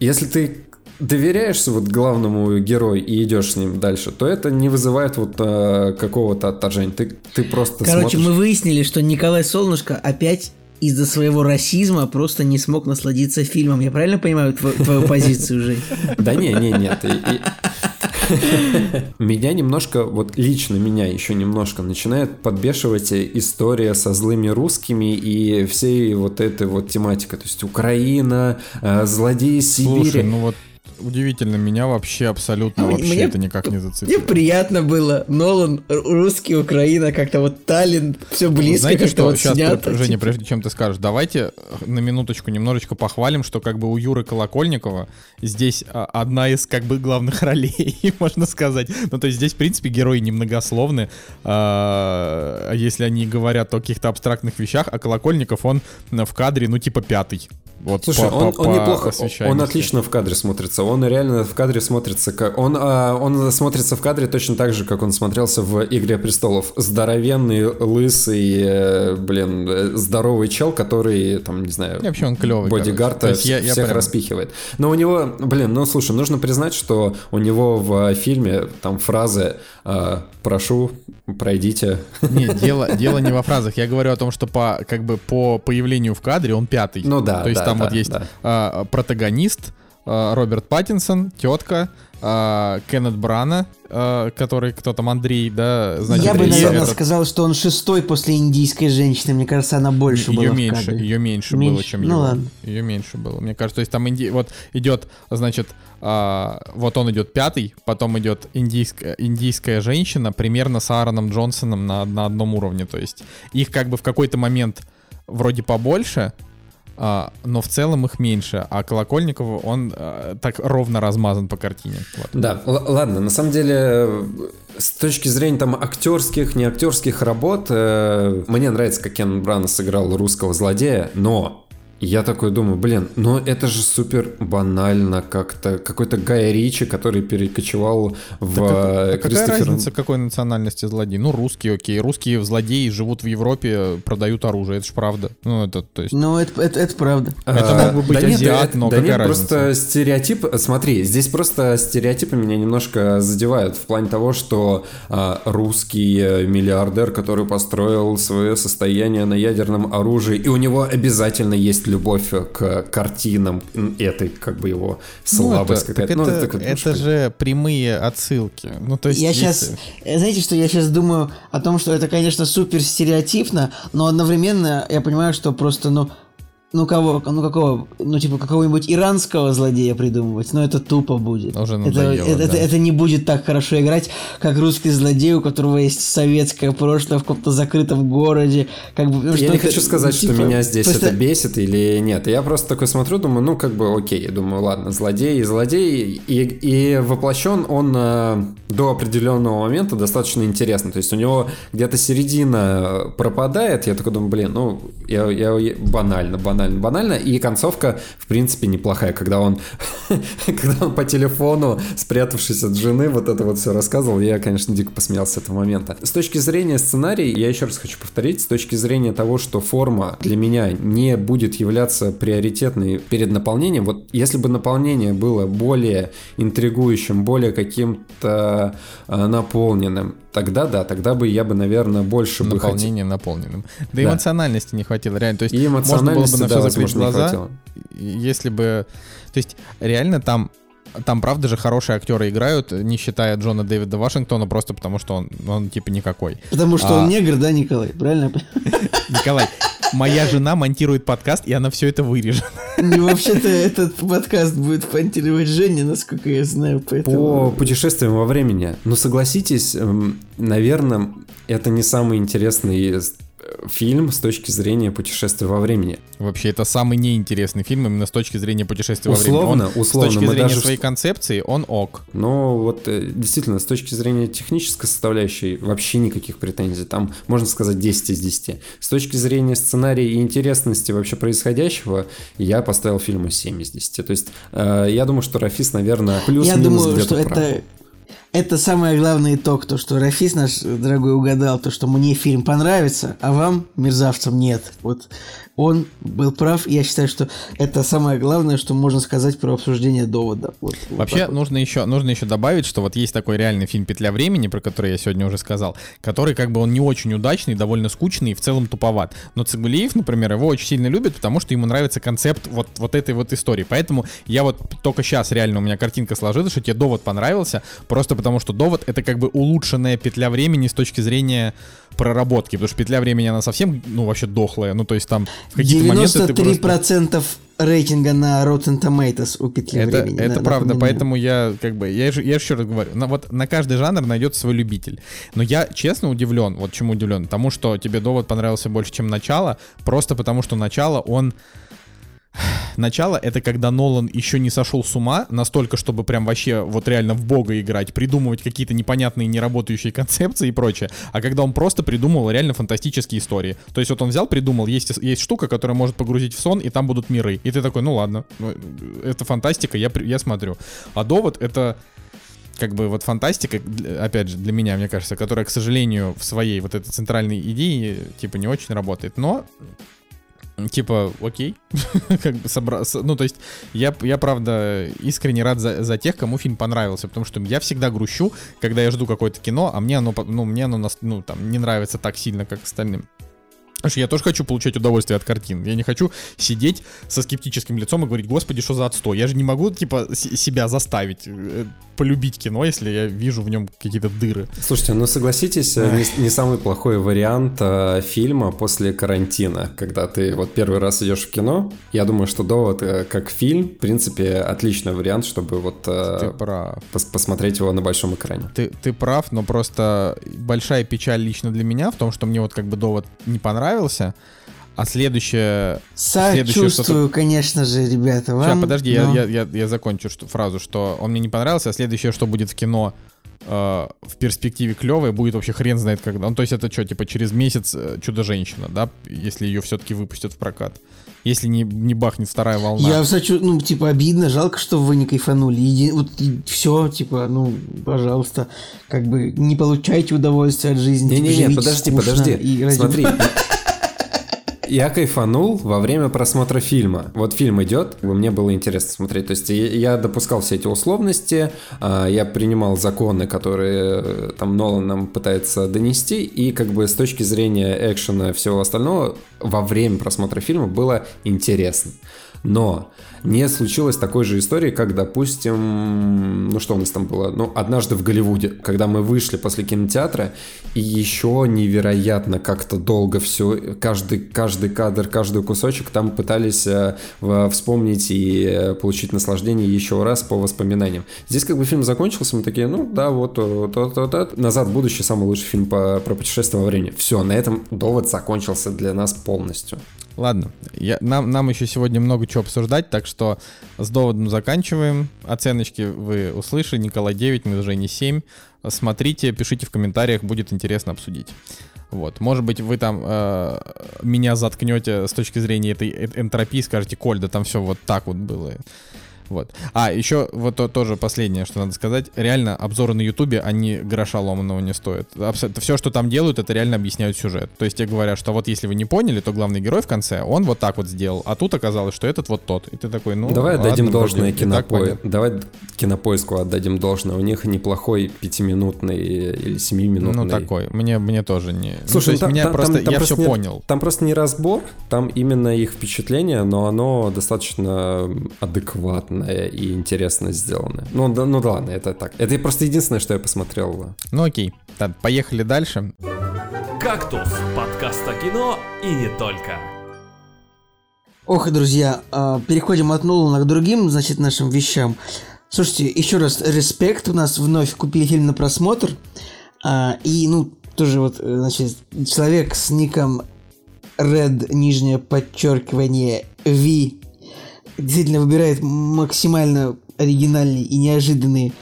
если ты доверяешься вот главному герою и идешь с ним дальше, то это не вызывает вот а, какого-то отторжения. Ты, ты просто Короче, смотришь... мы выяснили, что Николай Солнышко опять из-за своего расизма просто не смог насладиться фильмом. Я правильно понимаю твою, твою позицию, Жень? Да не, не, нет. Меня немножко, вот лично меня еще немножко начинает подбешивать история со злыми русскими и всей вот этой вот тематика. То есть Украина, э, злодеи Сибири. Слушай, ну вот удивительно, меня вообще абсолютно мне, вообще это никак не зацепило. Мне приятно было. Нолан, русский, Украина, как-то вот Таллин, все близко, Знаете, что вот сейчас, снято. Женя, типа... прежде чем ты скажешь, давайте на минуточку немножечко похвалим, что как бы у Юры Колокольникова здесь а, одна из как бы главных ролей, можно сказать. Ну, то есть здесь, в принципе, герои немногословны, а, если они говорят о каких-то абстрактных вещах, а Колокольников, он в кадре, ну, типа пятый. Вот Слушай, по, он, по, он неплохо, он отлично в кадре смотрится. Он реально в кадре смотрится как он, а, он смотрится в кадре точно так же, как он смотрелся в Игре престолов. Здоровенный, лысый, э, блин, э, здоровый чел, который там не знаю, и вообще он клевый, бодигарда я, всех я прям... распихивает. Но у него, блин, ну слушай, нужно признать, что у него в фильме там фразы э, "прошу, пройдите". Нет, дело дело не во фразах. Я говорю о том, что по как бы по появлению в кадре он пятый. Ну да, то есть да, там да, вот есть да. а, протагонист, а, Роберт Паттинсон, тетка, а, Кеннет Брана, а, который кто там, Андрей, да, значит, Я бы, наверное, этот- сказал, что он шестой после индийской женщины. Мне кажется, она больше ее была меньше, ее меньше, было, Меньше? чем Ну его. ладно. Ее меньше было. Мне кажется, то есть там инди... вот идет, значит, а, вот он идет пятый, потом идет индийская, индийская женщина примерно с Аароном Джонсоном на, на одном уровне. То есть их как бы в какой-то момент вроде побольше, а, но в целом их меньше. А Колокольников, он а, так ровно размазан по картине. Вот. Да, ладно, на самом деле, с точки зрения там актерских, не актерских работ, э, мне нравится, как Кен Брана сыграл русского злодея, но я такой думаю, блин, ну это же супер банально как-то. Какой-то Гай Ричи, который перекочевал в Так, а- а э, какая Кристофера- разница, какой национальности злодей? Ну, русские, окей. Русские злодеи живут в Европе, продают оружие, это ж правда. Ну, это, то есть... Ну, это, это, это правда. Это мог бы быть да нет, азиат, это- но да какая нет, разница? просто стереотип... Смотри, здесь просто стереотипы меня немножко задевают в плане того, что а, русский э, миллиардер, который построил свое состояние на ядерном оружии, и у него обязательно есть есть любовь к картинам, этой как бы его слабость ну, это, какая-то. Ну, это, это, это же прямые отсылки. Ну, то есть, я если... сейчас, знаете, что я сейчас думаю о том, что это, конечно, супер стереотипно, но одновременно я понимаю, что просто, ну, ну кого, ну какого, ну типа какого-нибудь иранского злодея придумывать, но это тупо будет. Уже это, надоело, это, да. это, это не будет так хорошо играть, как русский злодей, у которого есть советское прошлое в каком-то закрытом городе. Как бы, Я не это, хочу сказать, типа, что меня здесь просто... это бесит или нет. Я просто такой смотрю, думаю, ну как бы окей, я думаю, ладно, злодей и злодей, и, и воплощен он э, до определенного момента достаточно интересно. То есть у него где-то середина пропадает, я такой думаю, блин, ну я, я банально, банально, банально, и концовка, в принципе, неплохая, когда он, когда он по телефону, спрятавшись от жены, вот это вот все рассказывал, я, конечно, дико посмеялся с этого момента. С точки зрения сценария, я еще раз хочу повторить, с точки зрения того, что форма для меня не будет являться приоритетной перед наполнением, вот если бы наполнение было более интригующим, более каким-то э, наполненным, тогда да, тогда бы я бы, наверное, больше бы хотел. Наполнение наполненным. Да, Да. эмоциональности не хватило, реально. То есть И можно было бы на да, все закрыть глаза, если бы... То есть реально там там, правда же, хорошие актеры играют, не считая Джона Дэвида Вашингтона, просто потому что он, он типа никакой. Потому что А. он негр, да, Николай? Правильно? Николай, моя жена монтирует подкаст, и она все это вырежет. Не, вообще-то этот подкаст будет понтировать Женя, насколько я знаю, По поэтому... путешествиям во времени. Ну, согласитесь, наверное, это не самый интересный фильм с точки зрения путешествия во времени. Вообще, это самый неинтересный фильм именно с точки зрения путешествия во времени. Условно, Он, условно, С точки мы зрения даже своей концепции, он ок. Но вот э, действительно, с точки зрения технической составляющей вообще никаких претензий. Там, можно сказать, 10 из 10. С точки зрения сценария и интересности вообще происходящего, я поставил фильму 7 из 10. То есть, э, я думаю, что Рафис, наверное, плюс-минус где-то прав. это... Это самый главный итог, то, что Рафис наш дорогой угадал, то, что мне фильм понравится, а вам, мерзавцам, нет. Вот он был прав, я считаю, что это самое главное, что можно сказать про обсуждение довода. Вот, вот Вообще, вот. нужно еще, нужно еще добавить, что вот есть такой реальный фильм «Петля времени», про который я сегодня уже сказал, который как бы он не очень удачный, довольно скучный и в целом туповат. Но Цигулиев, например, его очень сильно любит, потому что ему нравится концепт вот, вот этой вот истории. Поэтому я вот только сейчас реально у меня картинка сложилась, что тебе довод понравился, просто потому что довод это как бы улучшенная петля времени с точки зрения проработки, потому что петля времени она совсем, ну, вообще дохлая, ну, то есть там в какие-то моменты ты просто... 93% рейтинга на Rotten Tomatoes у петли Это, времени. это да, правда, напоминаю. поэтому я как бы, я, я еще раз говорю, на, вот на каждый жанр найдется свой любитель. Но я честно удивлен, вот чему удивлен, тому, что тебе довод понравился больше, чем начало, просто потому что начало он... Начало это когда Нолан еще не сошел с ума настолько, чтобы прям вообще вот реально в бога играть, придумывать какие-то непонятные неработающие концепции и прочее. А когда он просто придумал реально фантастические истории. То есть вот он взял, придумал, есть, есть штука, которая может погрузить в сон, и там будут миры. И ты такой, ну ладно, ну, это фантастика, я, я смотрю. А довод это как бы вот фантастика, опять же, для меня, мне кажется, которая, к сожалению, в своей вот этой центральной идее, типа, не очень работает. Но типа, окей, как бы собра... с- Ну, то есть, я, я правда искренне рад за, за тех, кому фильм понравился, потому что я всегда грущу, когда я жду какое-то кино, а мне оно, ну, мне оно, ну, там, не нравится так сильно, как остальным. Потому что я тоже хочу получать удовольствие от картин. Я не хочу сидеть со скептическим лицом и говорить, господи, что за отстой. Я же не могу, типа, с- себя заставить э, полюбить кино, если я вижу в нем какие-то дыры. Слушайте, ну согласитесь, э, не, не самый плохой вариант э, фильма после карантина, когда ты вот первый раз идешь в кино. Я думаю, что довод э, как фильм, в принципе, отличный вариант, чтобы вот э, Ты прав. пос- посмотреть его на большом экране. Ты, ты прав, но просто большая печаль лично для меня в том, что мне вот как бы довод не понравился, а следующее... следующее Сочувствую, конечно же, ребята, вам. Сейчас, подожди, я, но- я, я, я закончу что, фразу, что он мне не понравился, а следующее, что будет в кино э, в перспективе клевое, будет вообще хрен знает когда. Ну, то есть это что, типа через месяц э, Чудо-женщина, да, если ее все-таки выпустят в прокат. Если не, не бахнет вторая волна. Я сочу... ну, типа, обидно, жалко, что вы не кайфанули. Иди- Вот все, типа, ну, пожалуйста, как бы не получайте удовольствие от жизни. типа, Не-не-не, живите подожди, скучно подожди. и ради- Смотри. Я кайфанул во время просмотра фильма. Вот фильм идет, мне было интересно смотреть. То есть я допускал все эти условности, а, я принимал законы, которые э, там Нолан нам пытается донести, и как бы с точки зрения экшена и всего остального во время просмотра фильма было интересно. Но не случилось такой же истории, как, допустим, ну что у нас там было, ну, однажды в Голливуде, когда мы вышли после кинотеатра, и еще невероятно как-то долго все, каждый, каждый кадр, каждый кусочек там пытались э, вспомнить и э, получить наслаждение еще раз по воспоминаниям. Здесь как бы фильм закончился, мы такие, ну да, вот, то, то, то, то. «Назад в будущее» самый лучший фильм по, про путешествие во времени. Все, на этом довод закончился для нас полностью. Ладно, я, нам, нам еще сегодня много чего обсуждать, так что с доводом заканчиваем. Оценочки вы услышали. Николай 9, мы уже не 7. Смотрите, пишите в комментариях, будет интересно обсудить. Вот, может быть, вы там э, меня заткнете с точки зрения этой энтропии, скажете, Коль, да там все вот так вот было. Вот. А, еще вот то, тоже последнее, что надо сказать. Реально, обзоры на Ютубе, они гроша ломаного не стоят. Абсолютно, все, что там делают, это реально объясняют сюжет. То есть тебе говорят, что вот если вы не поняли, то главный герой в конце, он вот так вот сделал. А тут оказалось, что этот вот тот. И ты такой, ну Давай ладно, отдадим должное кинопоиску. Давай кинопоиску отдадим должное. У них неплохой пятиминутный или семиминутный. Ну такой. Мне, мне тоже не... Ну, Слушай, ну, там, меня там, просто... Там, там я просто все не, понял. Там просто не разбор, там именно их впечатление, но оно достаточно адекватно приятное и интересно сделано. Ну, да, ну да ладно, это так. Это просто единственное, что я посмотрел. Ну окей, так, поехали дальше. «Кактус» — подкаст о кино и не только. Ох, друзья, а, переходим от Нолана к другим, значит, нашим вещам. Слушайте, еще раз, респект, у нас вновь купили фильм на просмотр. А, и, ну, тоже вот, значит, человек с ником Red, нижнее подчеркивание, V действительно выбирает максимально оригинальные и неожиданные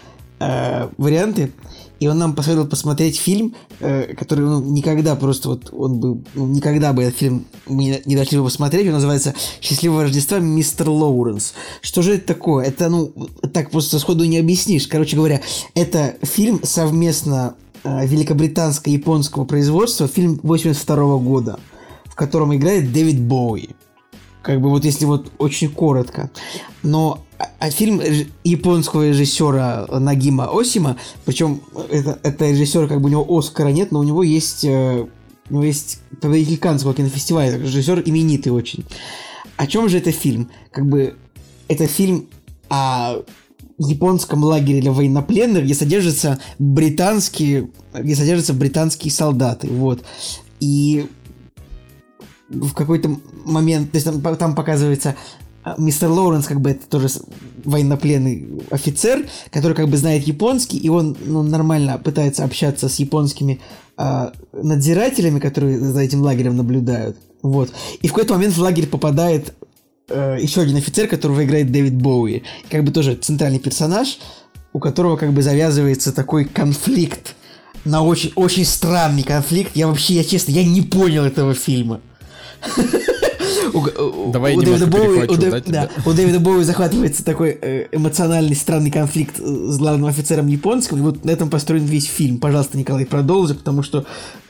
э, варианты. И он нам посоветовал посмотреть фильм, э, который ну, никогда просто вот он бы ну, никогда бы этот фильм мы не, дошли бы посмотреть. Он называется "Счастливое Рождество, мистер Лоуренс". Что же это такое? Это ну так просто сходу не объяснишь. Короче говоря, это фильм совместно э, великобританско-японского производства, фильм 82 -го года, в котором играет Дэвид Боуи. Как бы вот если вот очень коротко. Но а, а фильм японского режиссера Нагима Осима, причем это, это режиссер, как бы у него Оскара нет, но у него есть, э, у него есть победитель Каннского кинофестиваля, режиссер именитый очень. О чем же это фильм? Как бы это фильм о японском лагере для военнопленных, где содержатся британские, где содержатся британские солдаты, вот. И в какой-то момент, то есть там, там показывается а, мистер Лоуренс, как бы это тоже военнопленный офицер, который как бы знает японский, и он ну, нормально пытается общаться с японскими э, надзирателями, которые за этим лагерем наблюдают. Вот. И в какой-то момент в лагерь попадает э, еще один офицер, которого играет Дэвид Боуи. Как бы тоже центральный персонаж, у которого как бы завязывается такой конфликт. На очень, очень странный конфликт. Я вообще, я честно, я не понял этого фильма. Давай у Дэвида Боуи, у, да, да, у Дэвида Боуи захватывается такой э, эмоциональный странный конфликт с главным офицером японским, и вот на этом построен весь фильм. Пожалуйста, Николай, продолжи, потому что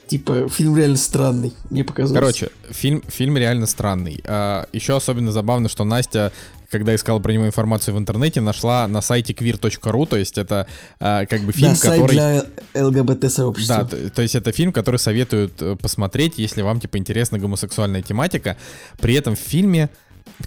Типа, фильм реально странный, мне показалось. Короче, фильм, фильм реально странный. А, еще особенно забавно, что Настя когда искала про него информацию в интернете, нашла на сайте queer.ru, то есть это а, как бы фильм, да, который... сайт для ЛГБТ-сообщества. Да, то, то есть это фильм, который советуют э, посмотреть, если вам, типа, интересна гомосексуальная тематика. При этом в фильме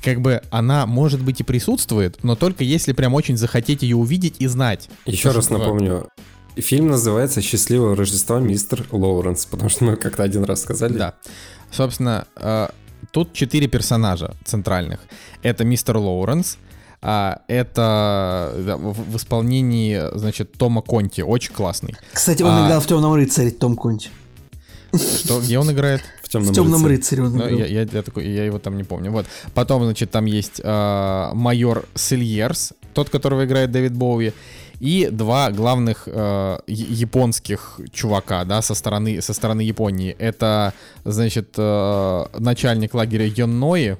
как бы она, может быть, и присутствует, но только если прям очень захотеть ее увидеть и знать. Еще раз напомню, фильм называется «Счастливое Рождество, мистер Лоуренс», потому что мы как-то один раз сказали. Да. Собственно, э, Тут четыре персонажа центральных. Это мистер Лоуренс, а, это да, в, в исполнении, значит, Тома Конти, очень классный. Кстати, он а, играл в Темном рыцаре, Том Конти. Что, где он играет? В Темном, в темном рыцаре. рыцаре он ну, я, я, я, такой, я его там не помню. Вот. Потом, значит, там есть э, майор Сильерс, тот, которого играет Дэвид Боуи и два главных э, японских чувака, да, со стороны, со стороны Японии. Это, значит, э, начальник лагеря Йоннои,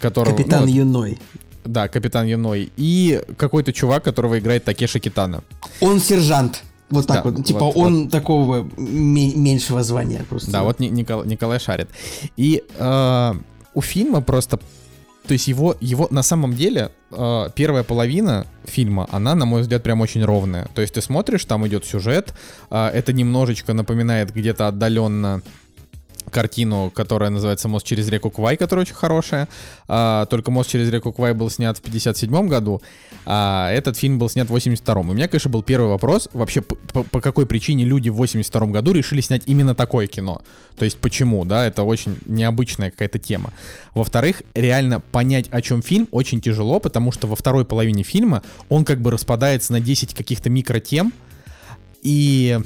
которого... Капитан ну, Юной. Да, капитан Юной. И какой-то чувак, которого играет Такеши Китана. Он сержант. Вот так Да, вот. Типа вот- он такого ме- меньшего звания просто. Да, вот Ни- Никол- Николай шарит. И э, у фильма просто... То есть его, его на самом деле э, первая половина фильма, она, на мой взгляд, прям очень ровная. То есть ты смотришь, там идет сюжет, э, это немножечко напоминает где-то отдаленно картину, которая называется «Мост через реку Квай», которая очень хорошая. А, только «Мост через реку Квай» был снят в 57 году, а этот фильм был снят в 82-м. У меня, конечно, был первый вопрос, вообще по, по- какой причине люди в 82 году решили снять именно такое кино? То есть почему, да, это очень необычная какая-то тема. Во-вторых, реально понять, о чем фильм, очень тяжело, потому что во второй половине фильма он как бы распадается на 10 каких-то микротем, и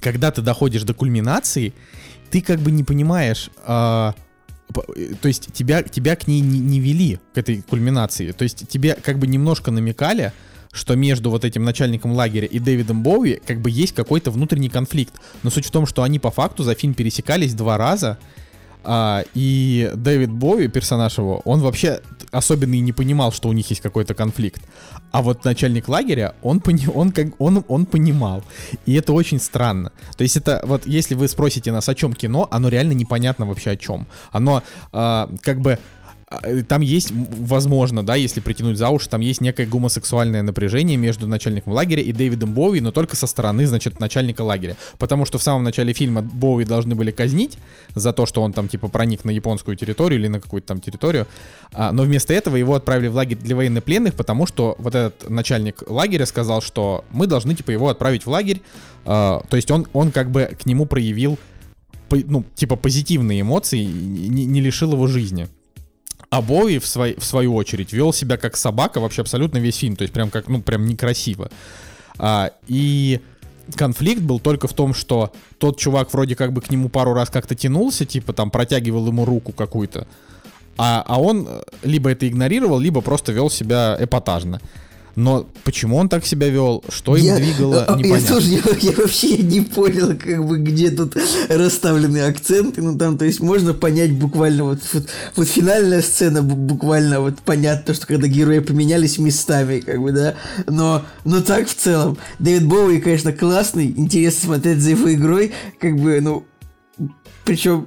когда ты доходишь до кульминации, ты как бы не понимаешь, а, э, то есть тебя, тебя к ней не, не вели, к этой кульминации. То есть тебе как бы немножко намекали, что между вот этим начальником лагеря и Дэвидом Боуи как бы есть какой-то внутренний конфликт. Но суть в том, что они по факту за фильм пересекались два раза, а, и Дэвид Боуи, персонаж его, он вообще особенно и не понимал, что у них есть какой-то конфликт. А вот начальник лагеря, он, пони, он, как, он, он понимал. И это очень странно. То есть это вот, если вы спросите нас, о чем кино, оно реально непонятно вообще о чем. Оно а, как бы там есть, возможно, да, если притянуть за уши, там есть некое гомосексуальное напряжение между начальником лагеря и Дэвидом Боуи, но только со стороны, значит, начальника лагеря. Потому что в самом начале фильма Боуи должны были казнить за то, что он там, типа, проник на японскую территорию или на какую-то там территорию. А, но вместо этого его отправили в лагерь для военнопленных, потому что вот этот начальник лагеря сказал, что мы должны, типа, его отправить в лагерь. А, то есть он, он как бы к нему проявил, ну, типа, позитивные эмоции, не, не лишил его жизни. А Боуи, в, свой, в свою очередь, вел себя как собака вообще абсолютно весь фильм. То есть прям как, ну, прям некрасиво. А, и конфликт был только в том, что тот чувак вроде как бы к нему пару раз как-то тянулся, типа там протягивал ему руку какую-то. А, а он либо это игнорировал, либо просто вел себя эпатажно. Но почему он так себя вел, что им Я- двигало, а, я непонятно. тоже я, я вообще не понял, как бы где тут расставлены акценты. Ну там, то есть можно понять буквально вот, вот, вот финальная сцена бу- буквально вот понятно, что когда герои поменялись местами, как бы, да. Но, но так в целом. Дэвид Боуи, конечно, классный, интересно смотреть за его игрой, как бы, ну, причем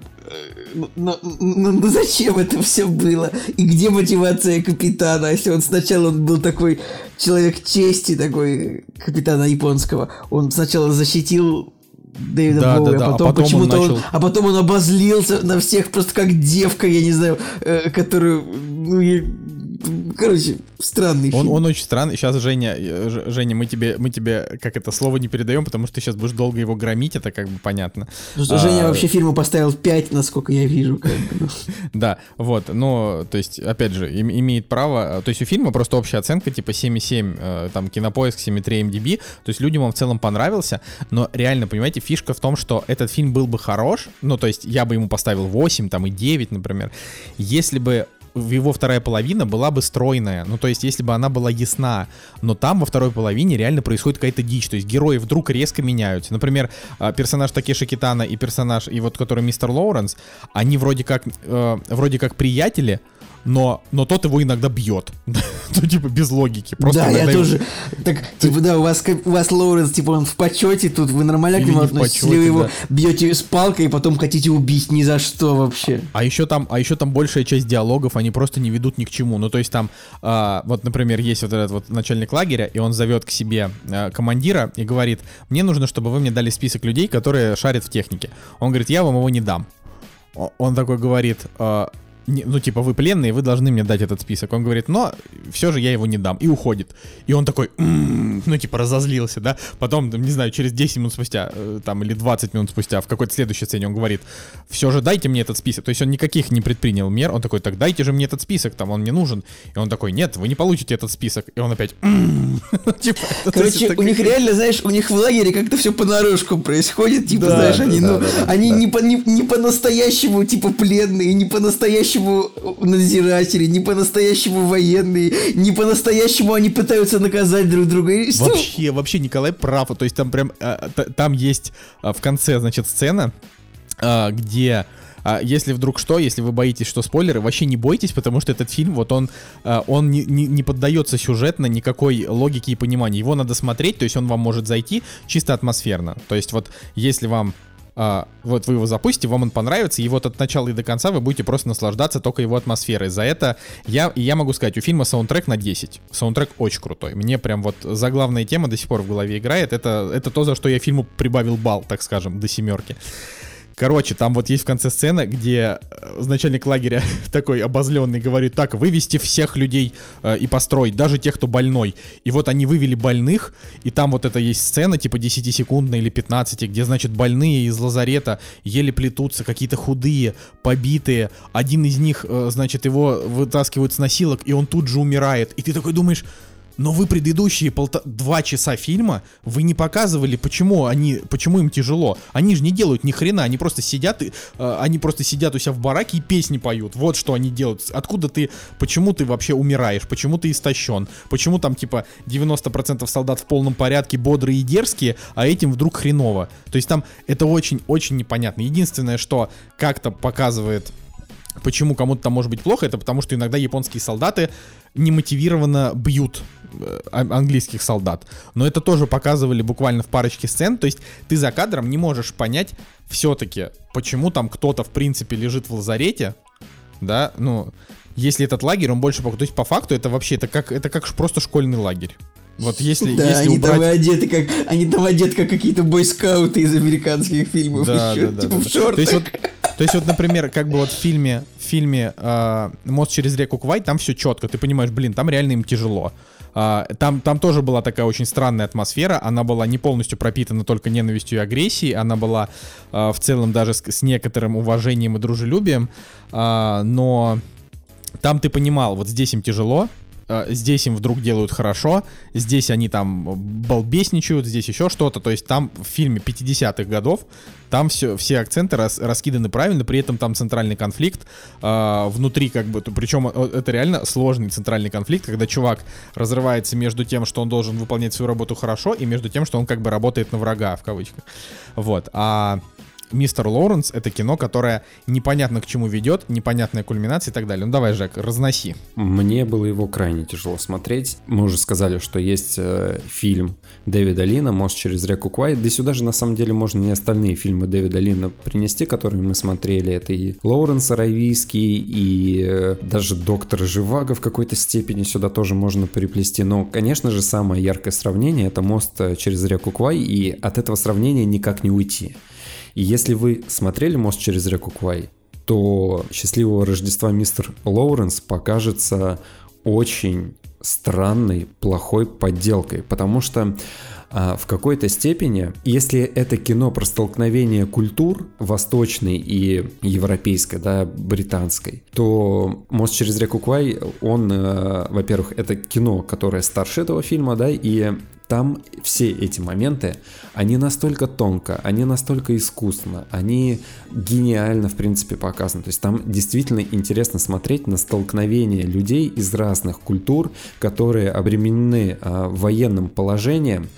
ну, ну, ну, ну зачем это все было? И где мотивация капитана, если он сначала он был такой человек чести, такой капитана японского. Он сначала защитил Дэвида Да, Боуи, да, да, а а потом, потом он почему-то он, начал- а потом он обозлился на всех просто как девка, я не знаю, э, которую, ну, я- короче, странный Он, фильм. он очень странный. Сейчас, Женя, э, Женя, мы тебе, мы тебе, как это слово не передаем, потому что ты сейчас будешь долго его громить, это как бы понятно. Потому что Женя А, вообще фильму поставил 5, насколько я вижу. Ну. Да, вот, но, то есть, опять же, им- имеет право, э, то есть у фильма просто общая оценка типа 7,7, э, там, кинопоиск 7,3 MDB, то есть людям он в целом понравился, но реально, понимаете, фишка в том, что этот фильм был бы хорош, ну, то есть я бы ему поставил 8, там, и 9, например, если бы его вторая половина была бы стройная, ну то есть если бы она была ясна, но там во второй половине реально происходит какая-то дичь, то есть герои вдруг резко меняются. Например, а, персонаж Такеши Китана и персонаж, и вот который мистер Лоуренс, они вроде как, э, вроде как приятели, но, но тот его иногда бьет. ну типа без логики. Просто да, я его- тоже. Так, типа, да, у вас, у вас Лоуренс, типа, он в почете тут, вы нормально к нему относитесь? Или вы его да. бьете с палкой и потом хотите убить ни за что вообще? А еще там, а еще там большая часть диалогов, они просто не ведут ни к чему. Ну, то есть там, а, вот, например, есть вот этот вот начальник лагеря, и он зовет к себе а, командира и говорит, мне нужно, чтобы вы мне дали список людей, которые шарят в технике. Он говорит, я вам его не дам. Он такой говорит, а, не- ну, типа, вы пленные, вы должны мне дать этот список. Он говорит, но все же я его не дам. И уходит. И он такой, «М-м-м», ну, типа, разозлился, да. Потом, там, не знаю, через 10 минут спустя, э, там, или 20 минут спустя, в какой-то следующей сцене он говорит, все же дайте мне этот список. То есть он никаких не предпринял мер. Он такой, так дайте же мне этот список, там, он мне нужен. И он такой, нет, вы не получите этот список. И он опять, «М-м-м». Типа, то есть Короче, у них реально, знаешь, у них в лагере как-то все понарошку происходит, типа, знаешь, они, ну, они да. не, по, не, не по-настоящему, типа, пленные, не по-настоящему надзиратели, не по-настоящему военные, не по-настоящему они пытаются наказать друг друга. Вообще, вообще Николай прав. То есть там прям, т- там есть а, в конце, значит, сцена, а, где А если вдруг что, если вы боитесь, что спойлеры, вообще не бойтесь, потому что этот фильм, вот он, он не, не, не поддается сюжетно никакой логике и пониманию. Его надо смотреть, то есть он вам может зайти чисто атмосферно. То есть вот если вам а, вот вы его запустите, вам он понравится, и вот от начала и до конца вы будете просто наслаждаться только его атмосферой. За это я, я могу сказать, у фильма саундтрек на 10. Саундтрек очень крутой. Мне прям вот заглавная тема до сих пор в голове играет. Это, это то, за что я фильму прибавил бал, так скажем, до семерки. Короче, там вот есть в конце сцена, где э, начальник лагеря такой обозленный говорит, так, вывести всех людей э, и построить, даже тех, кто больной. И вот они вывели больных, и там вот это есть сцена, типа 10-секундная или 15, где, значит, больные из лазарета еле плетутся, какие-то худые, побитые. Один из них, э, значит, его вытаскивают с носилок, и он тут же умирает. И ты такой думаешь, но вы предыдущие полта... два часа фильма вы не показывали, почему они, почему им тяжело. Они же не делают ни хрена, они просто сидят, и, э, они просто сидят у себя в бараке и песни поют. Вот что они делают. Откуда ты, почему ты вообще умираешь, почему ты истощен, почему там типа 90% солдат в полном порядке, бодрые и дерзкие, а этим вдруг хреново. То есть там это очень-очень непонятно. Единственное, что как-то показывает Почему кому-то там может быть плохо, это потому что иногда японские солдаты немотивированно бьют э, английских солдат. Но это тоже показывали буквально в парочке сцен. То есть ты за кадром не можешь понять все-таки, почему там кто-то в принципе лежит в лазарете, да, ну, если этот лагерь, он больше... То есть по факту это вообще, это как, это как просто школьный лагерь. Вот если, да, если они убрать... там одеты как они там одеты как какие-то бойскауты из американских фильмов Да, еще, да, да, типа да, в шортах. То есть вот, то есть вот, например, как бы вот в фильме, в фильме э, «Мост через реку Квай» там все четко, ты понимаешь, блин, там реально им тяжело. А, там, там тоже была такая очень странная атмосфера, она была не полностью пропитана только ненавистью и агрессией, она была а, в целом даже с, с некоторым уважением и дружелюбием, а, но там ты понимал, вот здесь им тяжело, здесь им вдруг делают хорошо, здесь они там балбесничают, здесь еще что-то. То есть там в фильме 50-х годов, там все, все акценты рас, раскиданы правильно, при этом там центральный конфликт э, внутри как бы, причем это реально сложный центральный конфликт, когда чувак разрывается между тем, что он должен выполнять свою работу хорошо, и между тем, что он как бы работает на врага, в кавычках. Вот. А Мистер Лоуренс — это кино, которое непонятно к чему ведет, непонятная кульминация и так далее. Ну давай, Жек, разноси. Мне было его крайне тяжело смотреть. Мы уже сказали, что есть э, фильм Дэвида Лина «Мост через реку Квай». Да сюда же на самом деле можно и остальные фильмы Дэвида Лина принести, которые мы смотрели. Это и Лоуренс Аравийский, и э, даже Доктор Живаго в какой-то степени сюда тоже можно приплести. Но, конечно же, самое яркое сравнение — это «Мост э, через реку Квай», и от этого сравнения никак не уйти. И если вы смотрели «Мост через реку Квай», то «Счастливого Рождества, мистер Лоуренс» покажется очень странной, плохой подделкой, потому что а, в какой-то степени, если это кино про столкновение культур восточной и европейской, да, британской, то «Мост через реку Квай», он, э, во-первых, это кино, которое старше этого фильма, да, и там все эти моменты, они настолько тонко, они настолько искусно, они гениально, в принципе, показаны. То есть там действительно интересно смотреть на столкновение людей из разных культур, которые обременены а, военным положением.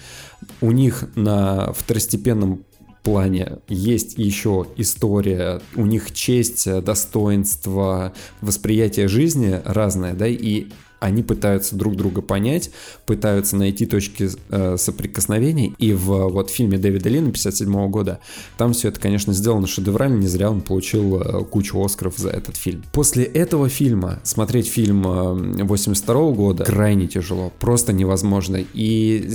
У них на второстепенном плане есть еще история, у них честь, достоинство, восприятие жизни разное, да, и они пытаются друг друга понять, пытаются найти точки э, соприкосновений. И в вот фильме Дэвида Лина 57 года там все это, конечно, сделано шедеврально, не зря он получил э, кучу Оскаров за этот фильм. После этого фильма смотреть фильм э, 82 года крайне тяжело, просто невозможно. И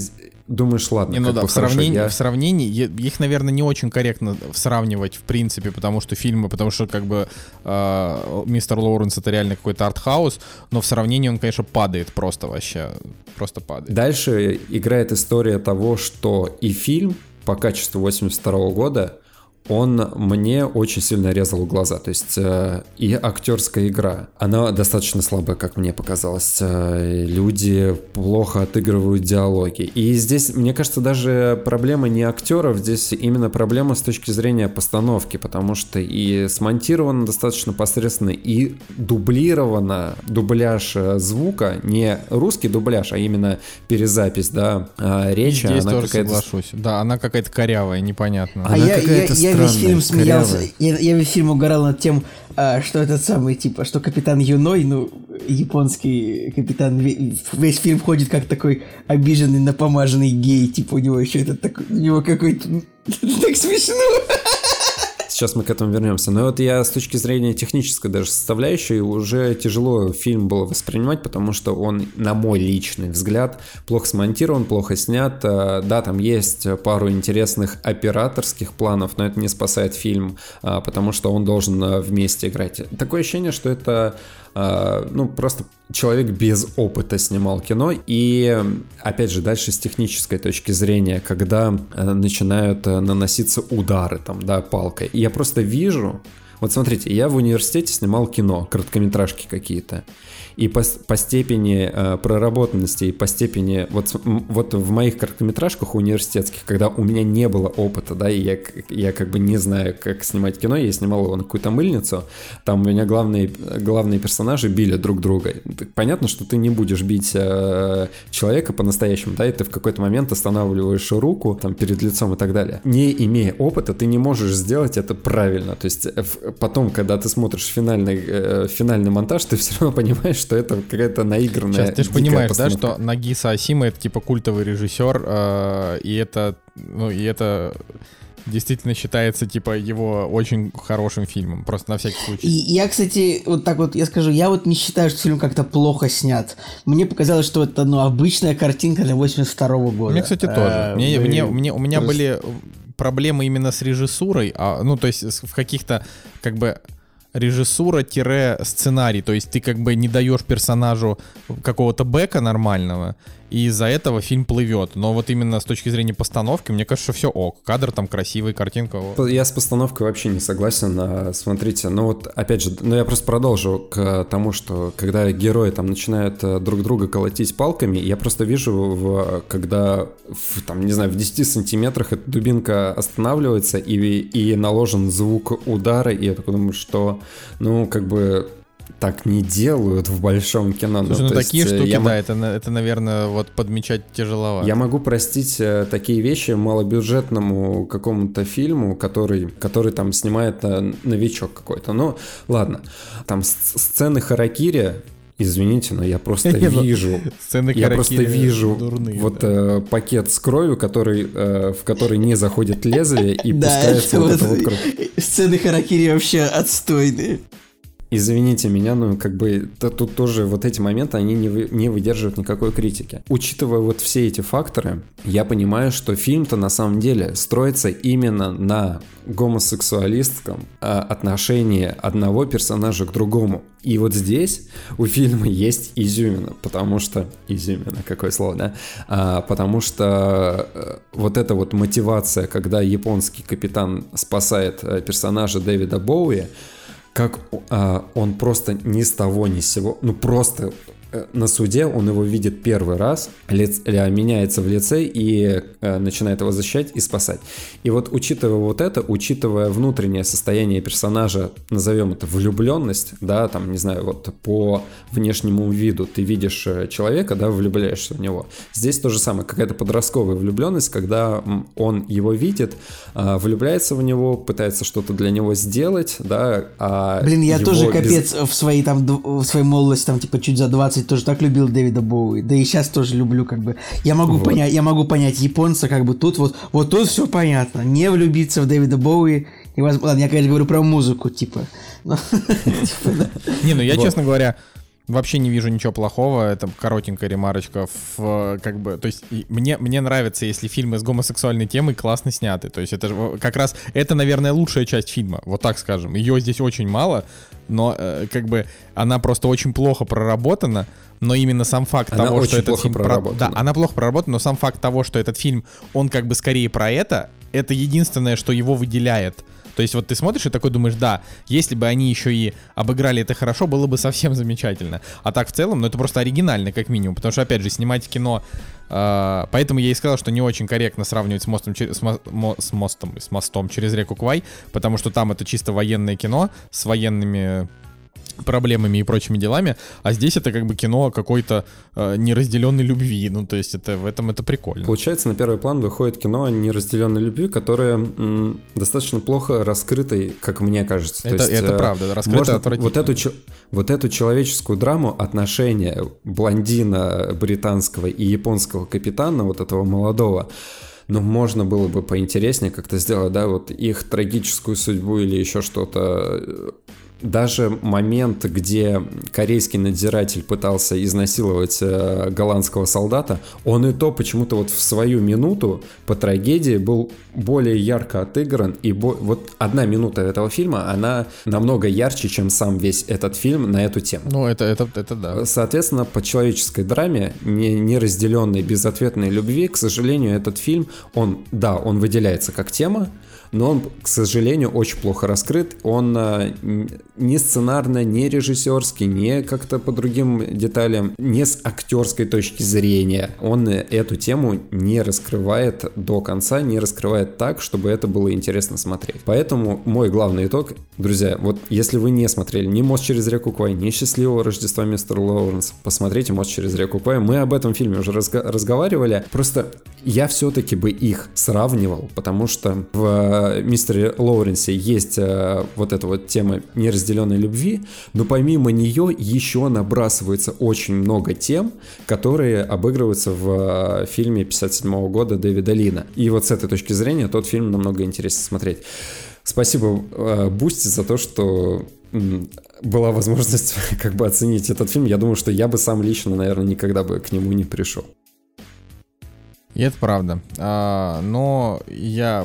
думаешь, ладно, не, ну да, в сравнении, я- в сравнении, их, наверное, не очень корректно сравнивать, в принципе, потому что фильмы, потому что, как бы, э, мистер Лоуренс это реально какой-то артхаус, но в сравнении он, конечно, падает просто вообще, просто падает. Дальше играет история того, что и фильм по качеству 82 года, он мне очень сильно резал глаза. То есть э, и актерская игра, она достаточно слабая, как мне показалось. Э, люди плохо отыгрывают диалоги. И здесь, мне кажется, даже проблема не актеров, здесь именно проблема с точки зрения постановки, потому что и смонтировано достаточно посредственно, и дублировано дубляж э, звука, не русский дубляж, а именно перезапись, да, а речи, Здесь она тоже соглашусь. Да, она какая-то корявая, непонятная. А Она я, я, какая-то я я весь фильм смеялся, я, я весь фильм угорал над тем, а, что этот самый, типа, что капитан Юной, ну, японский капитан, весь фильм ходит как такой обиженный, напомаженный гей, типа, у него еще этот такой, у него какой-то, так смешно. Сейчас мы к этому вернемся. Но вот я с точки зрения технической даже составляющей уже тяжело фильм было воспринимать, потому что он, на мой личный взгляд, плохо смонтирован, плохо снят. Э, да, там есть пару интересных операторских планов, но это не спасает фильм, а, потому что он должен э, вместе играть. Такое ощущение, что это ну, просто человек без опыта снимал кино. И, опять же, дальше с технической точки зрения, когда э, начинают э, наноситься удары там, да, палкой. И я просто вижу, вот смотрите, я в университете снимал кино, короткометражки какие-то и по, по степени э, проработанности, и по степени... Вот, вот в моих короткометражках университетских, когда у меня не было опыта, да, и я, я как бы не знаю, как снимать кино, я снимал его на какую-то мыльницу, там у меня главные, главные персонажи били друг друга. Понятно, что ты не будешь бить э, человека по-настоящему, да, и ты в какой-то момент останавливаешь руку там перед лицом и так далее. Не имея опыта, ты не можешь сделать это правильно. То есть э, потом, когда ты смотришь финальный, э, финальный монтаж, ты все равно понимаешь, что это какая-то наигранная. Сейчас ты же понимаешь, да, что Нагиса Асима это типа культовый режиссер, э, и это, ну, и это действительно считается, типа, его очень хорошим фильмом, просто на всякий случай. И я, кстати, вот так вот, я скажу, я вот не считаю, что фильм как-то плохо снят. Мне показалось, что это, ну, обычная картинка для 82 -го года. Мне, кстати, тоже. А, мне, мне, мне, у меня были проблемы именно с режиссурой, а, ну, то есть в каких-то, как бы, режиссура-сценарий, то есть ты как бы не даешь персонажу какого-то бэка нормального, и из-за этого фильм плывет. Но вот именно с точки зрения постановки, мне кажется, все ок. Кадр там красивый, картинка. Я с постановкой вообще не согласен. А, смотрите, ну вот опять же, ну я просто продолжу к тому, что когда герои там начинают э, друг друга колотить палками, я просто вижу, в, когда в, там, не знаю, в 10 сантиметрах эта дубинка останавливается и, и наложен звук удара, и я такой думаю, что, ну, как бы так не делают в большом кино. Слушай, ну, ну такие есть, э, штуки, я да, это, это, наверное, вот подмечать тяжеловато. Я могу простить э, такие вещи малобюджетному какому-то фильму, который, который там снимает э, новичок какой-то. Ну, ладно. Там сцены Харакири, Извините, но я просто ну, вижу, Сцены я просто вижу дурные, вот да. э, пакет с кровью, который, э, в который не заходит лезвие и пускается вот эта вот кровь. Сцены харакири вообще отстойные извините меня, ну, как бы, то, тут тоже вот эти моменты, они не, вы, не выдерживают никакой критики. Учитывая вот все эти факторы, я понимаю, что фильм-то на самом деле строится именно на гомосексуалистском а, отношении одного персонажа к другому. И вот здесь у фильма есть изюмина, потому что... Изюмина, какое слово, да? А, потому что а, вот эта вот мотивация, когда японский капитан спасает а, персонажа Дэвида Боуи, как а, он просто ни с того ни с сего, ну просто Э, на суде он его видит первый раз, лиц, меняется в лице и э, начинает его защищать и спасать. И вот учитывая вот это, учитывая внутреннее состояние персонажа, назовем это влюбленность, да, там, не знаю, вот по внешнему виду ты видишь э, человека, да, влюбляешься в него. Здесь то же самое, какая-то подростковая влюбленность, когда он его видит, э, влюбляется в него, пытается что-то для него сделать, да, а Блин, я тоже капец без... в своей там, в своей молодости, там, типа, чуть за 20 20 тоже так любил Дэвида Боуи, да и сейчас тоже люблю, как бы. Я могу вот. понять, я могу понять японца, как бы тут вот, вот тут все понятно. Не влюбиться в Дэвида Боуи невозможно. Ладно, я, конечно, говорю про музыку, типа. типа не, ну я, честно говоря, Вообще не вижу ничего плохого, это коротенькая ремарочка. В, как бы, то есть мне, мне нравится, если фильмы с гомосексуальной темой классно сняты. То есть это же как раз, это, наверное, лучшая часть фильма, вот так скажем. Ее здесь очень мало, но э, как бы она просто очень плохо проработана, но именно сам факт она того, что этот фильм... Про... Да, она плохо проработана, но сам факт того, что этот фильм, он как бы скорее про это, это единственное, что его выделяет. То есть вот ты смотришь и такой думаешь, да, если бы они еще и обыграли это хорошо, было бы совсем замечательно. А так в целом, ну это просто оригинально как минимум, потому что опять же снимать кино, э, поэтому я и сказал, что не очень корректно сравнивать с мостом, с, мо, с мостом, с мостом через реку Квай, потому что там это чисто военное кино с военными проблемами и прочими делами, а здесь это как бы кино о какой-то э, неразделенной любви, ну то есть это в этом это прикольно. Получается, на первый план выходит кино о неразделенной любви, которое м, достаточно плохо раскрытой, как мне кажется. Это, то есть, это э, правда, раскрыто можно вот эту, вот эту человеческую драму отношения блондина британского и японского капитана, вот этого молодого, ну, можно было бы поинтереснее как-то сделать, да, вот их трагическую судьбу или еще что-то. Даже момент, где корейский надзиратель пытался изнасиловать э, голландского солдата, он и то почему-то вот в свою минуту по трагедии был более ярко отыгран. И бо- вот одна минута этого фильма, она намного ярче, чем сам весь этот фильм на эту тему. Ну это, это, это да. Соответственно, по человеческой драме, не, неразделенной безответной любви, к сожалению, этот фильм, он, да, он выделяется как тема, но он, к сожалению, очень плохо раскрыт. Он н- не сценарно, не режиссерский, не как-то по другим деталям, не с актерской точки зрения. Он э, эту тему не раскрывает до конца, не раскрывает так, чтобы это было интересно смотреть. Поэтому мой главный итог, друзья, вот если вы не смотрели ни «Мост через реку Квай», ни «Счастливого Рождества мистера Лоуренса», посмотрите «Мост через реку Квай». Мы об этом фильме уже разга- разговаривали. Просто я все-таки бы их сравнивал, потому что в э, мистере Лоуренсе есть э, вот эта вот тема неразделенной любви, но помимо нее еще набрасывается очень много тем, которые обыгрываются в э, фильме 57 года Дэвида Лина. И вот с этой точки зрения тот фильм намного интереснее смотреть. Спасибо э, Boosty за то, что была возможность как бы оценить этот фильм. Я думаю, что я бы сам лично, наверное, никогда бы к нему не пришел. И это правда. А, но я,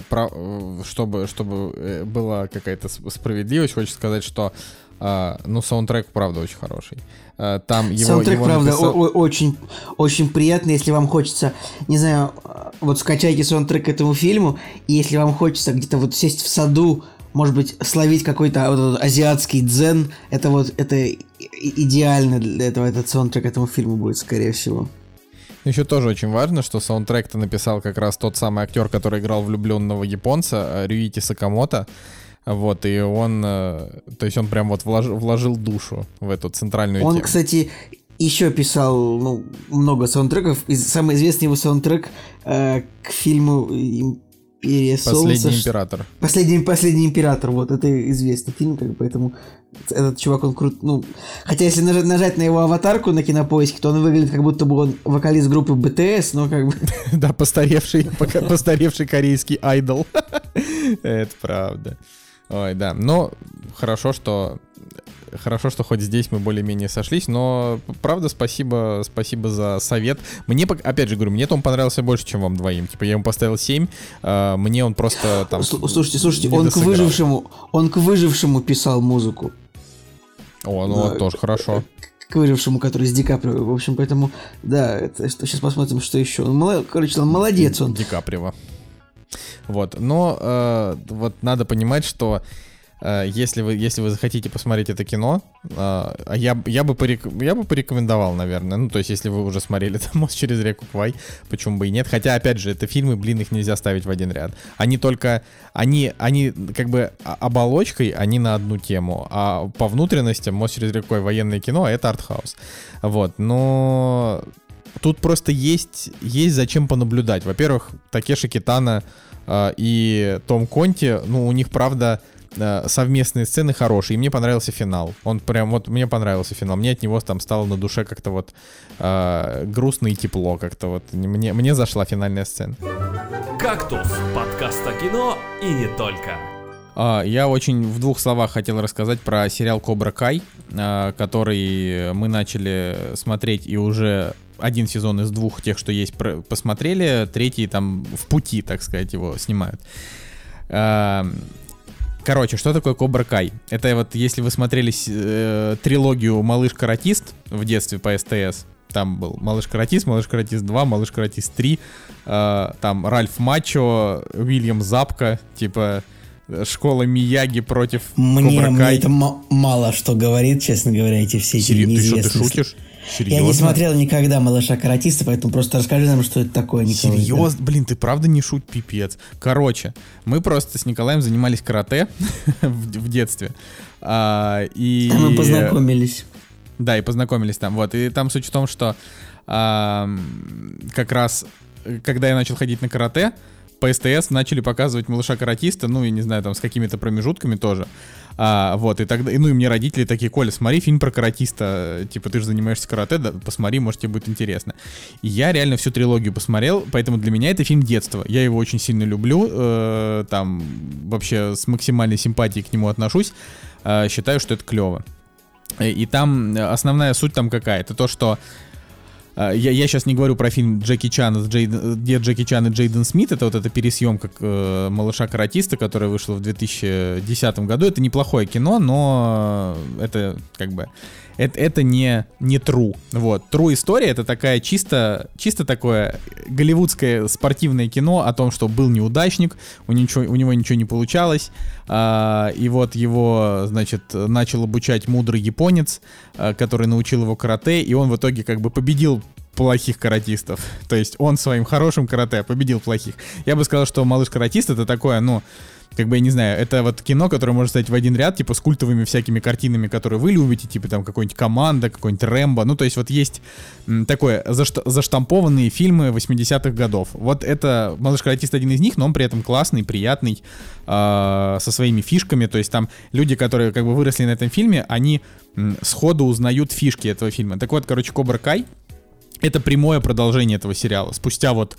чтобы, чтобы э, была какая-то справедливость, хочу сказать, что а, ну, саундтрек, правда, очень хороший. А, Там его, Саундтрек, его правда, написал- о- очень, очень приятный, если вам хочется, не знаю, э, вот скачайте саундтрек к этому фильму, и если вам хочется где-то вот сесть в саду, может быть, словить какой-то вот этот азиатский дзен, это вот, это идеально для этого, этот саундтрек этому фильму будет, скорее всего. Еще тоже очень важно, что саундтрек-то написал как раз тот самый актер, который играл влюбленного японца, э, Рюити Сакамото. Вот, и он, э, то есть он прям вот вложил, вложил душу в эту центральную Он, тему. кстати, еще писал ну, много саундтреков. И самый известный его саундтрек э, к фильму Империя Солнца. Последний император. Последний, последний император, вот это известный фильм, как поэтому этот чувак, он крут, ну, хотя если нажать, нажать на его аватарку на кинопоиске, то он выглядит как будто бы он вокалист группы BTS, но как бы, Да, постаревший, постаревший корейский айдол. Это правда. Ой, да. Но хорошо, что хорошо, что хоть здесь мы более-менее сошлись, но правда спасибо, спасибо за совет. Мне, опять же говорю, мне-то он понравился больше, чем вам двоим. Типа я ему поставил 7, а, мне он просто там... Слу- слушайте, слушайте, он к выжившему, он к выжившему писал музыку. О, ну Да, тоже хорошо. к выжившему, который с Ди Каприо. В общем, поэтому, да, это, что, сейчас посмотрим, что еще. Короче, он молодец он. Ди Каприо. Вот, но э, вот надо понимать, что если вы если вы захотите посмотреть это кино, э, а я я бы порек- я бы порекомендовал, наверное. Ну то есть если вы уже смотрели там мост через реку Квай, почему бы и нет? Хотя опять же это фильмы, блин, их нельзя ставить в один ряд. Они только они они как бы о- оболочкой они на одну тему, а по внутренностям мост через реку Квай военное кино, а это артхаус. Вот, но тут просто есть, есть зачем понаблюдать. Во-первых, Такеши Китана э, и Том Конти, ну, у них, правда, э, совместные сцены хорошие. И мне понравился финал. Он прям, вот мне понравился финал. Мне от него там стало на душе как-то вот э, грустно и тепло как-то вот. Мне, мне зашла финальная сцена. «Кактус» — подкаст о кино и не только. А, Я очень в двух словах хотел рассказать про сериал Кобра Кай, а, который мы начали смотреть и уже один сезон из двух тех, что есть, посмотрели, третий там в пути, так сказать, его снимают. Короче, что такое Кобра Кай? Это вот если вы смотрели э, трилогию Малыш-каратист в детстве по СТС, там был Малыш-каратист, Малыш-каратист 2, Малыш-каратист 3, э, там Ральф Мачо, Уильям Запка, типа э, школа Мияги против Мне, Кобра мне Кай. это ма- мало что говорит, честно говоря, эти все эти Серьё- ты что, ты шутишь? Серьезно? Я не смотрел никогда «Малыша каратиста», поэтому просто расскажи нам, что это такое, Николай. Серьезно? Блин, ты правда не шут, пипец. Короче, мы просто с Николаем занимались карате в, в детстве. А, и... А мы познакомились. Да, и познакомились там. Вот, и там суть в том, что а, как раз, когда я начал ходить на карате, по СТС начали показывать малыша каратиста, ну, и не знаю, там с какими-то промежутками тоже. А, вот, и тогда, и, ну, и мне родители такие, Коля, смотри фильм про каратиста, типа, ты же занимаешься карате, да, посмотри, может, тебе будет интересно. И я реально всю трилогию посмотрел, поэтому для меня это фильм детства. Я его очень сильно люблю, э, там, вообще с максимальной симпатией к нему отношусь, э, считаю, что это клево. И там основная суть там какая? Это то, что я, я сейчас не говорю про фильм Джеки Чана, с Джейден, где Джеки Чан и Джейден Смит. Это вот эта пересъемка э, «Малыша-каратиста», которая вышла в 2010 году. Это неплохое кино, но это как бы это, это не, не true. Вот. True история это такая чисто, чисто такое голливудское спортивное кино о том, что был неудачник, у, ничего, у него ничего не получалось, а, и вот его, значит, начал обучать мудрый японец, а, который научил его карате, и он в итоге как бы победил плохих каратистов. То есть он своим хорошим карате победил плохих. Я бы сказал, что малыш каратист это такое, ну, как бы, я не знаю, это вот кино, которое может стать в один ряд, типа, с культовыми всякими картинами, которые вы любите, типа, там, какой-нибудь «Команда», какой-нибудь «Рэмбо», ну, то есть вот есть такое, зашт- заштампованные фильмы 80-х годов. Вот это «Малыш каратист» один из них, но он при этом классный, приятный, э- со своими фишками, то есть там люди, которые как бы выросли на этом фильме, они сходу узнают фишки этого фильма. Так вот, короче, «Кобра Кай» — это прямое продолжение этого сериала. Спустя вот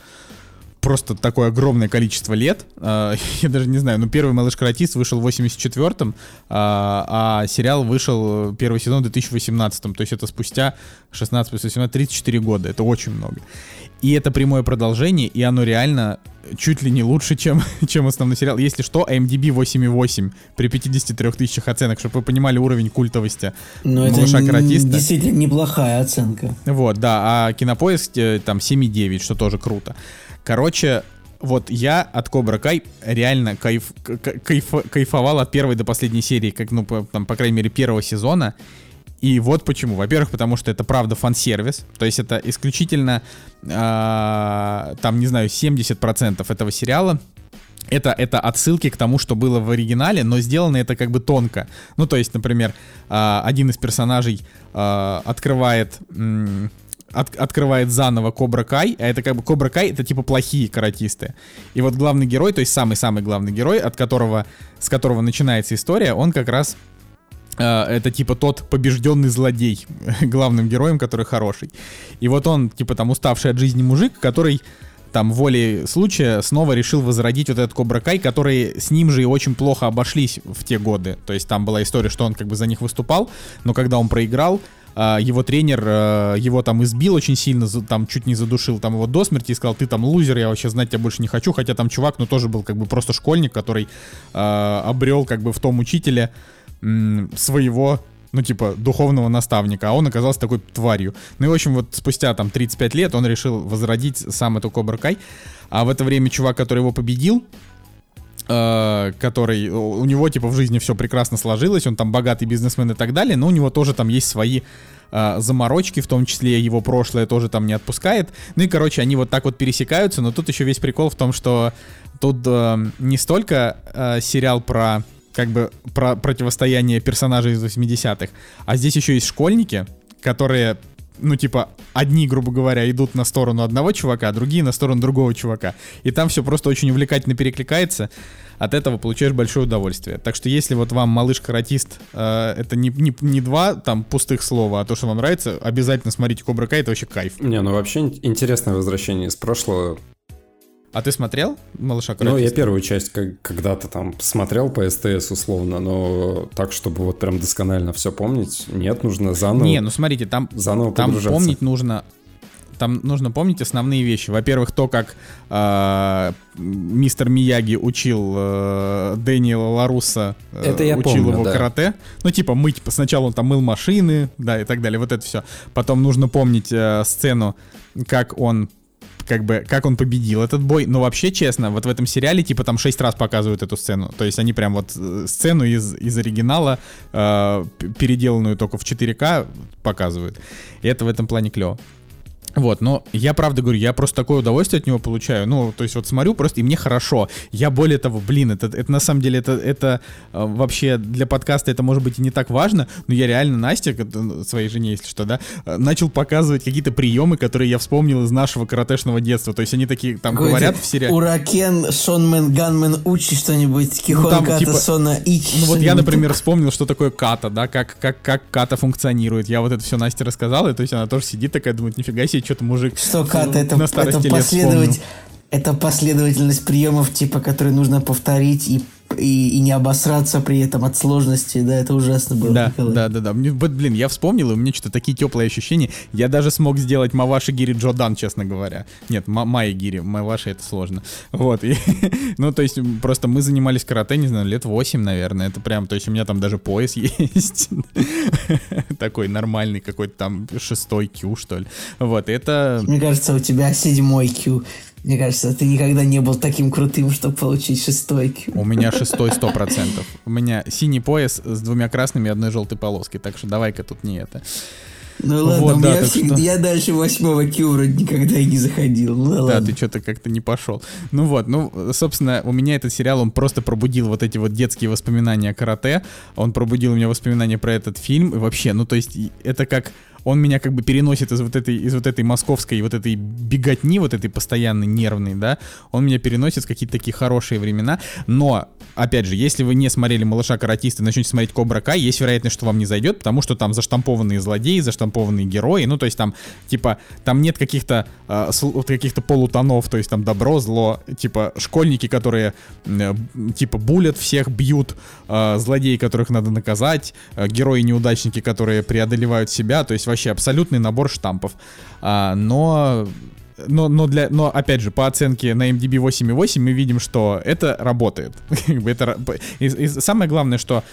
просто такое огромное количество лет. А, я даже не знаю, ну первый «Малыш-каратист» вышел в 84-м, а, а сериал вышел э, первый сезон в 2018-м. То есть это спустя 16 плюс 18, 34 года. Это очень много. И это прямое продолжение, и оно реально чуть ли не лучше, чем, чем основной сериал. Если что, IMDb 8,8 при 53 тысячах оценок, чтобы вы понимали уровень культовости Но малыша это каратиста. действительно неплохая оценка. Вот, да, а кинопоиск э, там 7,9, что тоже круто. Короче, вот я от Кобра Кай реально кайф, кайф, кайфовал от первой до последней серии, как, ну, по, там, по крайней мере, первого сезона. И вот почему. Во-первых, потому что это правда фан-сервис. То есть это исключительно, э, там, не знаю, 70% этого сериала это, это отсылки к тому, что было в оригинале, но сделано это как бы тонко. Ну, то есть, например, э, один из персонажей э, открывает... От, открывает заново Кобра Кай, а это как бы Кобра Кай это типа плохие каратисты. И вот главный герой, то есть самый-самый главный герой, от которого, с которого начинается история, он как раз э, это типа тот побежденный злодей, главным героем, который хороший. И вот он, типа там уставший от жизни мужик, который там волей случая снова решил возродить вот этот Кобра Кай, которые с ним же и очень плохо обошлись в те годы. То есть там была история, что он как бы за них выступал, но когда он проиграл, его тренер э, его там избил очень сильно, там чуть не задушил там его до смерти и сказал, ты там лузер, я вообще знать тебя больше не хочу, хотя там чувак, ну тоже был как бы просто школьник, который э, обрел как бы в том учителе своего ну, типа, духовного наставника, а он оказался такой тварью. Ну и, в общем, вот спустя там 35 лет он решил возродить сам эту Кобра Кай, а в это время чувак, который его победил, который у него типа в жизни все прекрасно сложилось, он там богатый бизнесмен и так далее, но у него тоже там есть свои э, заморочки, в том числе его прошлое тоже там не отпускает. Ну и короче, они вот так вот пересекаются, но тут еще весь прикол в том, что тут э, не столько э, сериал про как бы про противостояние персонажей из 80-х, а здесь еще есть школьники, которые ну, типа, одни, грубо говоря, идут на сторону одного чувака, а другие на сторону другого чувака. И там все просто очень увлекательно перекликается. От этого получаешь большое удовольствие. Так что если вот вам малыш-каратист, э, это не, не, не два там пустых слова, а то, что вам нравится, обязательно смотрите Кобра Кай, это вообще кайф. Не, ну вообще интересное возвращение из прошлого. А ты смотрел «Малыша каратиста»? Ну, я первую часть как, когда-то там смотрел по СТС условно, но так, чтобы вот прям досконально все помнить, нет, нужно заново... Не, ну смотрите, там, заново там помнить нужно там нужно помнить основные вещи. Во-первых, то, как э, мистер Мияги учил э, Дэниела Ларуса, э, это я учил помню, его да. карате. Ну, типа, мыть. Сначала он там мыл машины, да, и так далее. Вот это все. Потом нужно помнить э, сцену, как он как бы, как он победил этот бой. Но вообще, честно, вот в этом сериале, типа, там шесть раз показывают эту сцену. То есть они прям вот э, сцену из, из оригинала, э, переделанную только в 4К, показывают. И это в этом плане клево. Вот, но я правда говорю, я просто такое удовольствие от него получаю. Ну, то есть вот смотрю просто, и мне хорошо. Я более того, блин, это, это на самом деле, это, это э, вообще для подкаста это может быть и не так важно, но я реально Настя, э, своей жене, если что, да, э, начал показывать какие-то приемы, которые я вспомнил из нашего каратешного детства. То есть они такие там Какой-то говорят в сериале. Уракен, Шонмен, Ганмен, учи что-нибудь, Кихон, Ну, там, Ката, типа, Сона, Ич. Ну вот я, например, вспомнил, что такое ката, да, как, как, как ката функционирует. Я вот это все Насте рассказал, и то есть она тоже сидит такая, думает, нифига себе, что-то мужик Что ката, это, это, последовать, это последовательность приемов, типа, которые нужно повторить и, и, и не обосраться при этом от сложности. Да, это ужасно было. Да, Николай. да, да, да. Мне, блин, я вспомнил, и у меня что-то такие теплые ощущения. Я даже смог сделать Маваши Гири Джодан, честно говоря. Нет, Ма- Майя Гири, Маваши это сложно. Вот. и- ну, то есть, просто мы занимались карате, не знаю, лет 8, наверное. Это прям, то есть, у меня там даже пояс есть. Такой нормальный какой-то там шестой кью, что ли. Вот, это... Мне кажется, у тебя седьмой Q. Мне кажется, ты никогда не был таким крутым, чтобы получить шестой Q. У меня шестой сто процентов. У меня синий пояс с двумя красными и одной желтой полоской. Так что давай-ка тут не это. Ну ладно, Вот, у да, меня так всегда- что- я дальше восьмого Q вроде никогда и не заходил. Ну да, ладно. ты что-то как-то не пошел. Ну вот, ну, собственно, у меня этот сериал, он просто пробудил вот эти вот детские воспоминания о карате, он пробудил у меня воспоминания про этот фильм, и вообще, ну, то есть, это как он меня как бы переносит из вот этой, из вот этой московской, вот этой беготни, вот этой постоянной нервной, да, он меня переносит в какие-то такие хорошие времена, но, опять же, если вы не смотрели «Малыша каратиста» и начнете смотреть «Кобра Кай», есть вероятность, что вам не зайдет, потому что там заштампованные злодеи, заштампованные герои, ну, то есть там, типа, там нет каких-то э, каких-то полутонов, то есть там добро, зло, типа, школьники, которые, э, типа, булят всех, бьют, э, злодеи, которых надо наказать, э, герои-неудачники, которые преодолевают себя, то есть вообще абсолютный набор штампов. А, но но, но, для, но, опять же, по оценке на MDB 8.8 мы видим, что это работает. Это, и, и самое главное, что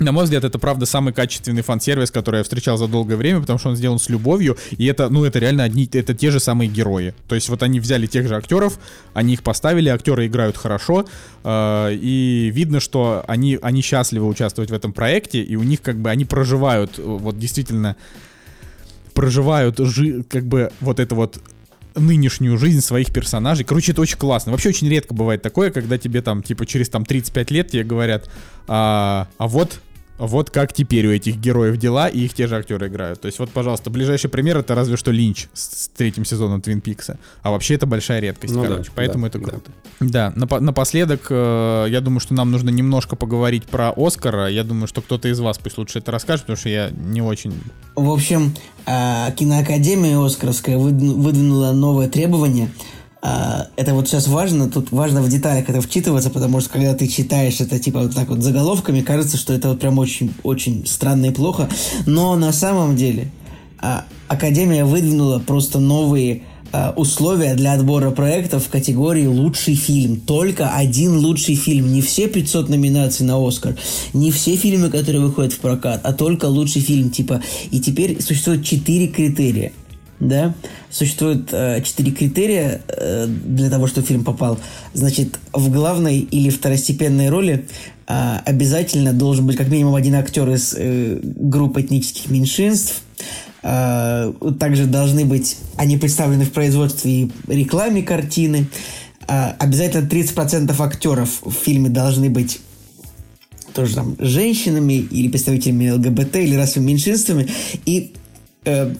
на мой взгляд, это правда самый качественный фан-сервис, который я встречал за долгое время, потому что он сделан с любовью, и это, ну, это реально одни, это те же самые герои. То есть вот они взяли тех же актеров, они их поставили, актеры играют хорошо, э, и видно, что они, они счастливы участвовать в этом проекте, и у них как бы они проживают, вот действительно, проживают жи- как бы вот это вот нынешнюю жизнь своих персонажей. Короче, это очень классно. Вообще очень редко бывает такое, когда тебе там, типа, через там 35 лет тебе говорят, а, а вот вот как теперь у этих героев дела, и их те же актеры играют. То есть вот, пожалуйста, ближайший пример это разве что Линч с, с третьим сезоном Твин Пикса. А вообще это большая редкость, Ну да, короче. поэтому да, это да. круто. Да, напо- напоследок, э, я думаю, что нам нужно немножко поговорить про Оскара. Я думаю, что кто-то из вас пусть лучше это расскажет, потому что я не очень... В общем, а, киноакадемия Оскаровская выдвину- выдвинула новое требование. А, Это вот сейчас важно, тут важно в деталях это вчитываться, потому что когда ты читаешь это типа вот так вот заголовками, кажется, что это вот прям очень, очень странно и плохо. Но на самом деле а, Академия выдвинула просто новые а, условия для отбора проектов в категории «Лучший фильм». Только один лучший фильм. Не все 500 номинаций на «Оскар», не все фильмы, которые выходят в прокат, а только лучший фильм. Типа. И теперь существует четыре критерия. Да? Существует э, четыре критерия э, для того, чтобы фильм попал. Значит, в главной или второстепенной роли э, обязательно должен быть как минимум один актер из э, групп этнических меньшинств. Э, также должны быть они представлены в производстве и рекламе картины. Э, обязательно 30% актеров в фильме должны быть тоже там женщинами или представителями ЛГБТ или расовыми меньшинствами. И, э,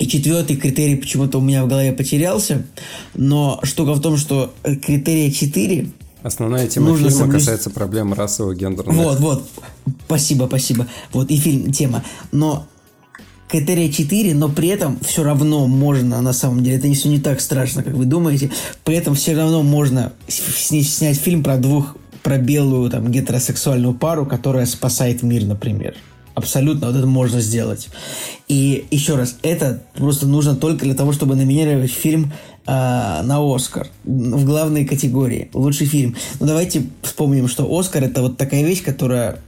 и четвертый критерий почему-то у меня в голове потерялся. Но штука в том, что э, критерия 4 Основная тема Нужно фильма соблюс- касается проблем расового гендерного. вот, вот. Спасибо, спасибо. Вот и фильм, тема. Но критерия 4, но при этом все равно можно, на самом деле, это не все не так страшно, как вы думаете. При этом все равно можно снять фильм про двух, про белую там гетеросексуальную пару, которая спасает мир, например. Абсолютно, вот это можно сделать. И еще раз, это просто нужно только для того, чтобы номинировать фильм а, на Оскар в главной категории лучший фильм. Ну давайте вспомним, что Оскар это вот такая вещь, которая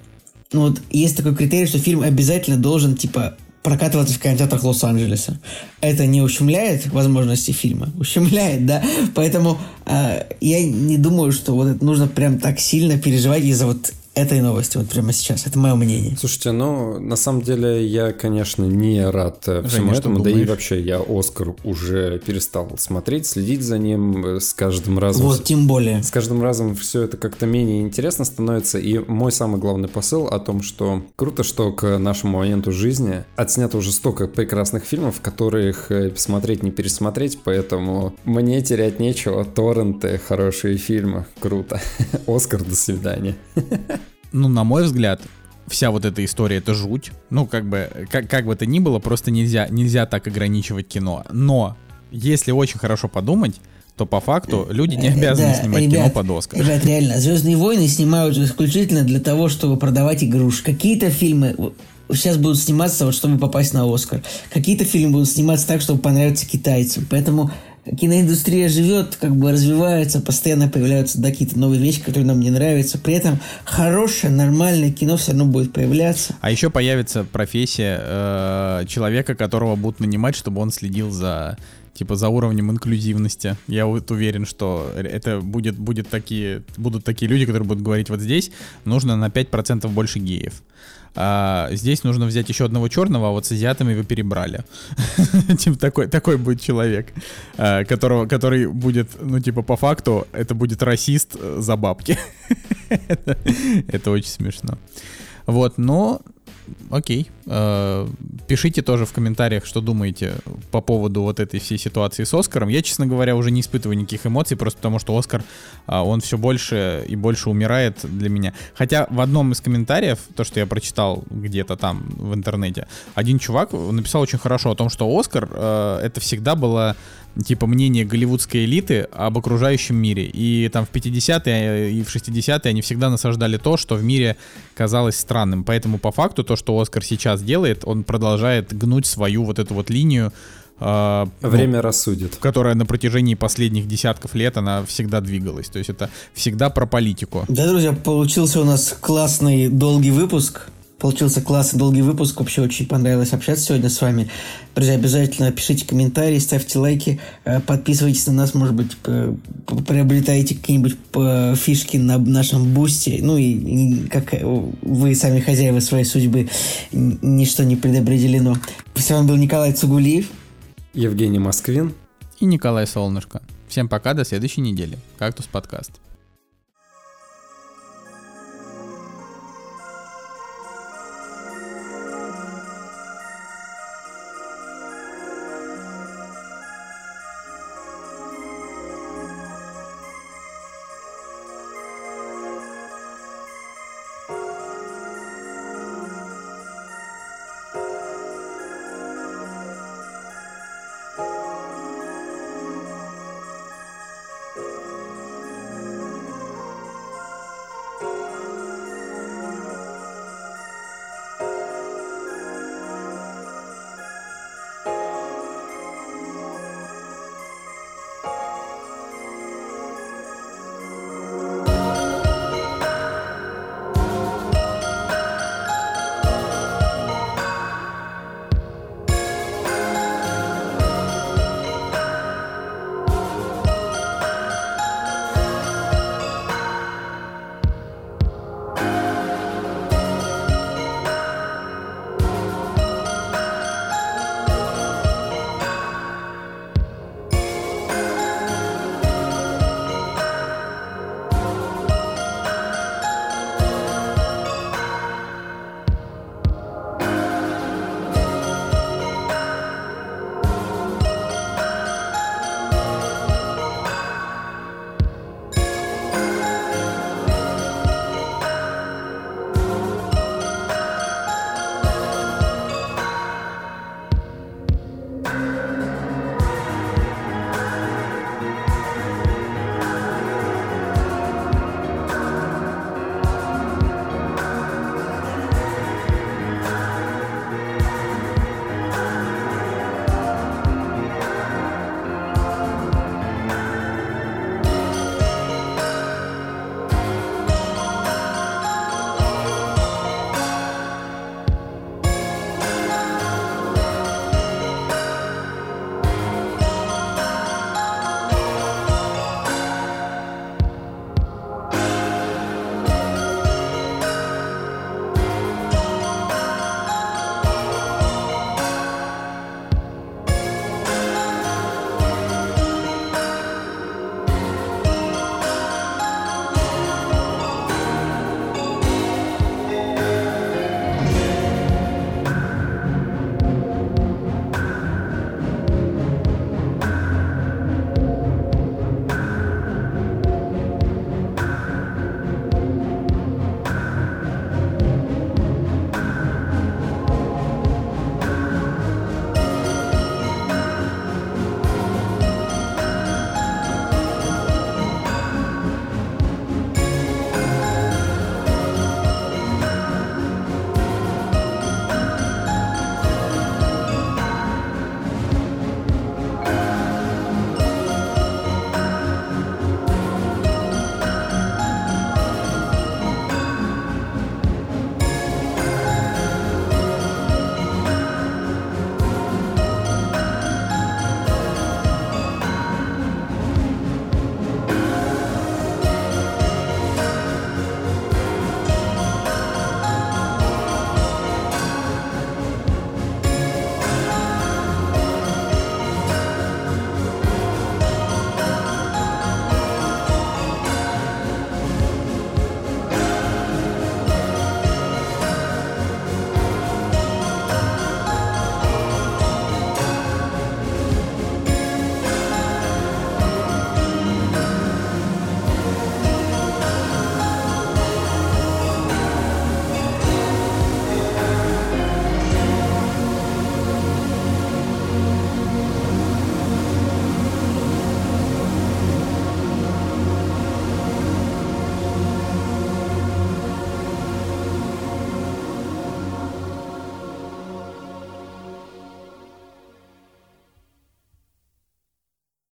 ну вот есть такой критерий, что фильм обязательно должен типа прокатываться в кинотеатрах Лос-Анджелеса. Это не ущемляет возможности фильма? Ущемляет, да? Поэтому э, я не думаю, что вот это нужно прям так сильно переживать из-за вот этой новости вот прямо сейчас. Это мое мнение. Слушайте, ну, на самом деле, я, конечно, не рад э, всему Женя, этому, да и вообще я Оскар уже перестал смотреть, следить за ним э, с каждым разом. Вот, тем более. С каждым разом все это как-то менее интересно становится, и мой самый главный посыл о том, что круто, что к нашему моменту жизни отснято уже столько прекрасных фильмов, которых э, смотреть не пересмотреть, поэтому мне терять нечего, торренты, хорошие фильмы, круто. Оскар, до свидания. Ну, на мой взгляд, вся вот эта история это жуть. Ну, как бы, как, как бы то ни было, просто нельзя, нельзя так ограничивать кино. Но, если очень хорошо подумать, то по факту люди не Э, обязаны да, снимать ребят, кино под Оскар. Ребят, реально, Звездные войны снимают исключительно для того, чтобы продавать игрушки. Какие-то фильмы сейчас будут сниматься, вот, чтобы попасть на Оскар. Какие-то фильмы будут сниматься так, чтобы понравиться китайцам. Поэтому киноиндустрия живет, как бы развивается, постоянно появляются да, какие-то новые вещи, которые нам не нравятся. При этом хорошее, нормальное кино все равно будет появляться. А еще появится профессия э, человека, которого будут нанимать, чтобы он следил за типа за уровнем инклюзивности. Я вот уверен, что это будет, будет такие, будут такие люди, которые будут говорить, вот здесь нужно на 5% больше геев. А здесь нужно взять еще одного черного, а вот с азиатами вы перебрали. Типа такой, такой будет человек, а, которого, который будет, ну типа по факту, это будет расист э, за бабки. Это- Это очень смешно. Вот, но окей. Э, Пишите тоже в комментариях, что думаете по поводу вот этой всей ситуации с Оскаром. Я, честно говоря, уже не испытываю никаких эмоций, просто потому что Оскар, а, он все больше и больше умирает для меня. Хотя в одном из комментариев, то, что я прочитал где-то там в интернете, один чувак написал очень хорошо о том, что Оскар э, это всегда было типа мнение голливудской элиты об окружающем мире. И там в 50-е и в 60-е они всегда насаждали то, что в мире казалось странным. Поэтому по факту то, что Оскар сейчас делает, он продолжает гнуть свою вот эту вот линию, э, ну, Время рассудит. которая на протяжении последних десятков лет она всегда двигалась. То есть это всегда про политику. Да, друзья, получился у нас классный долгий выпуск. Получился классный долгий выпуск. Вообще очень понравилось общаться сегодня с вами. Друзья, обязательно пишите комментарии, ставьте лайки, э, подписывайтесь на нас, может быть, приобретайте какие-нибудь фишки на нашем бусте. Ну и, как э, вы сами хозяева своей судьбы, ничто не предопределено. С вами был Николай Цугулиев. Евгений Москвин. И Николай Солнышко. Всем пока, до следующей недели. Кактус подкаст.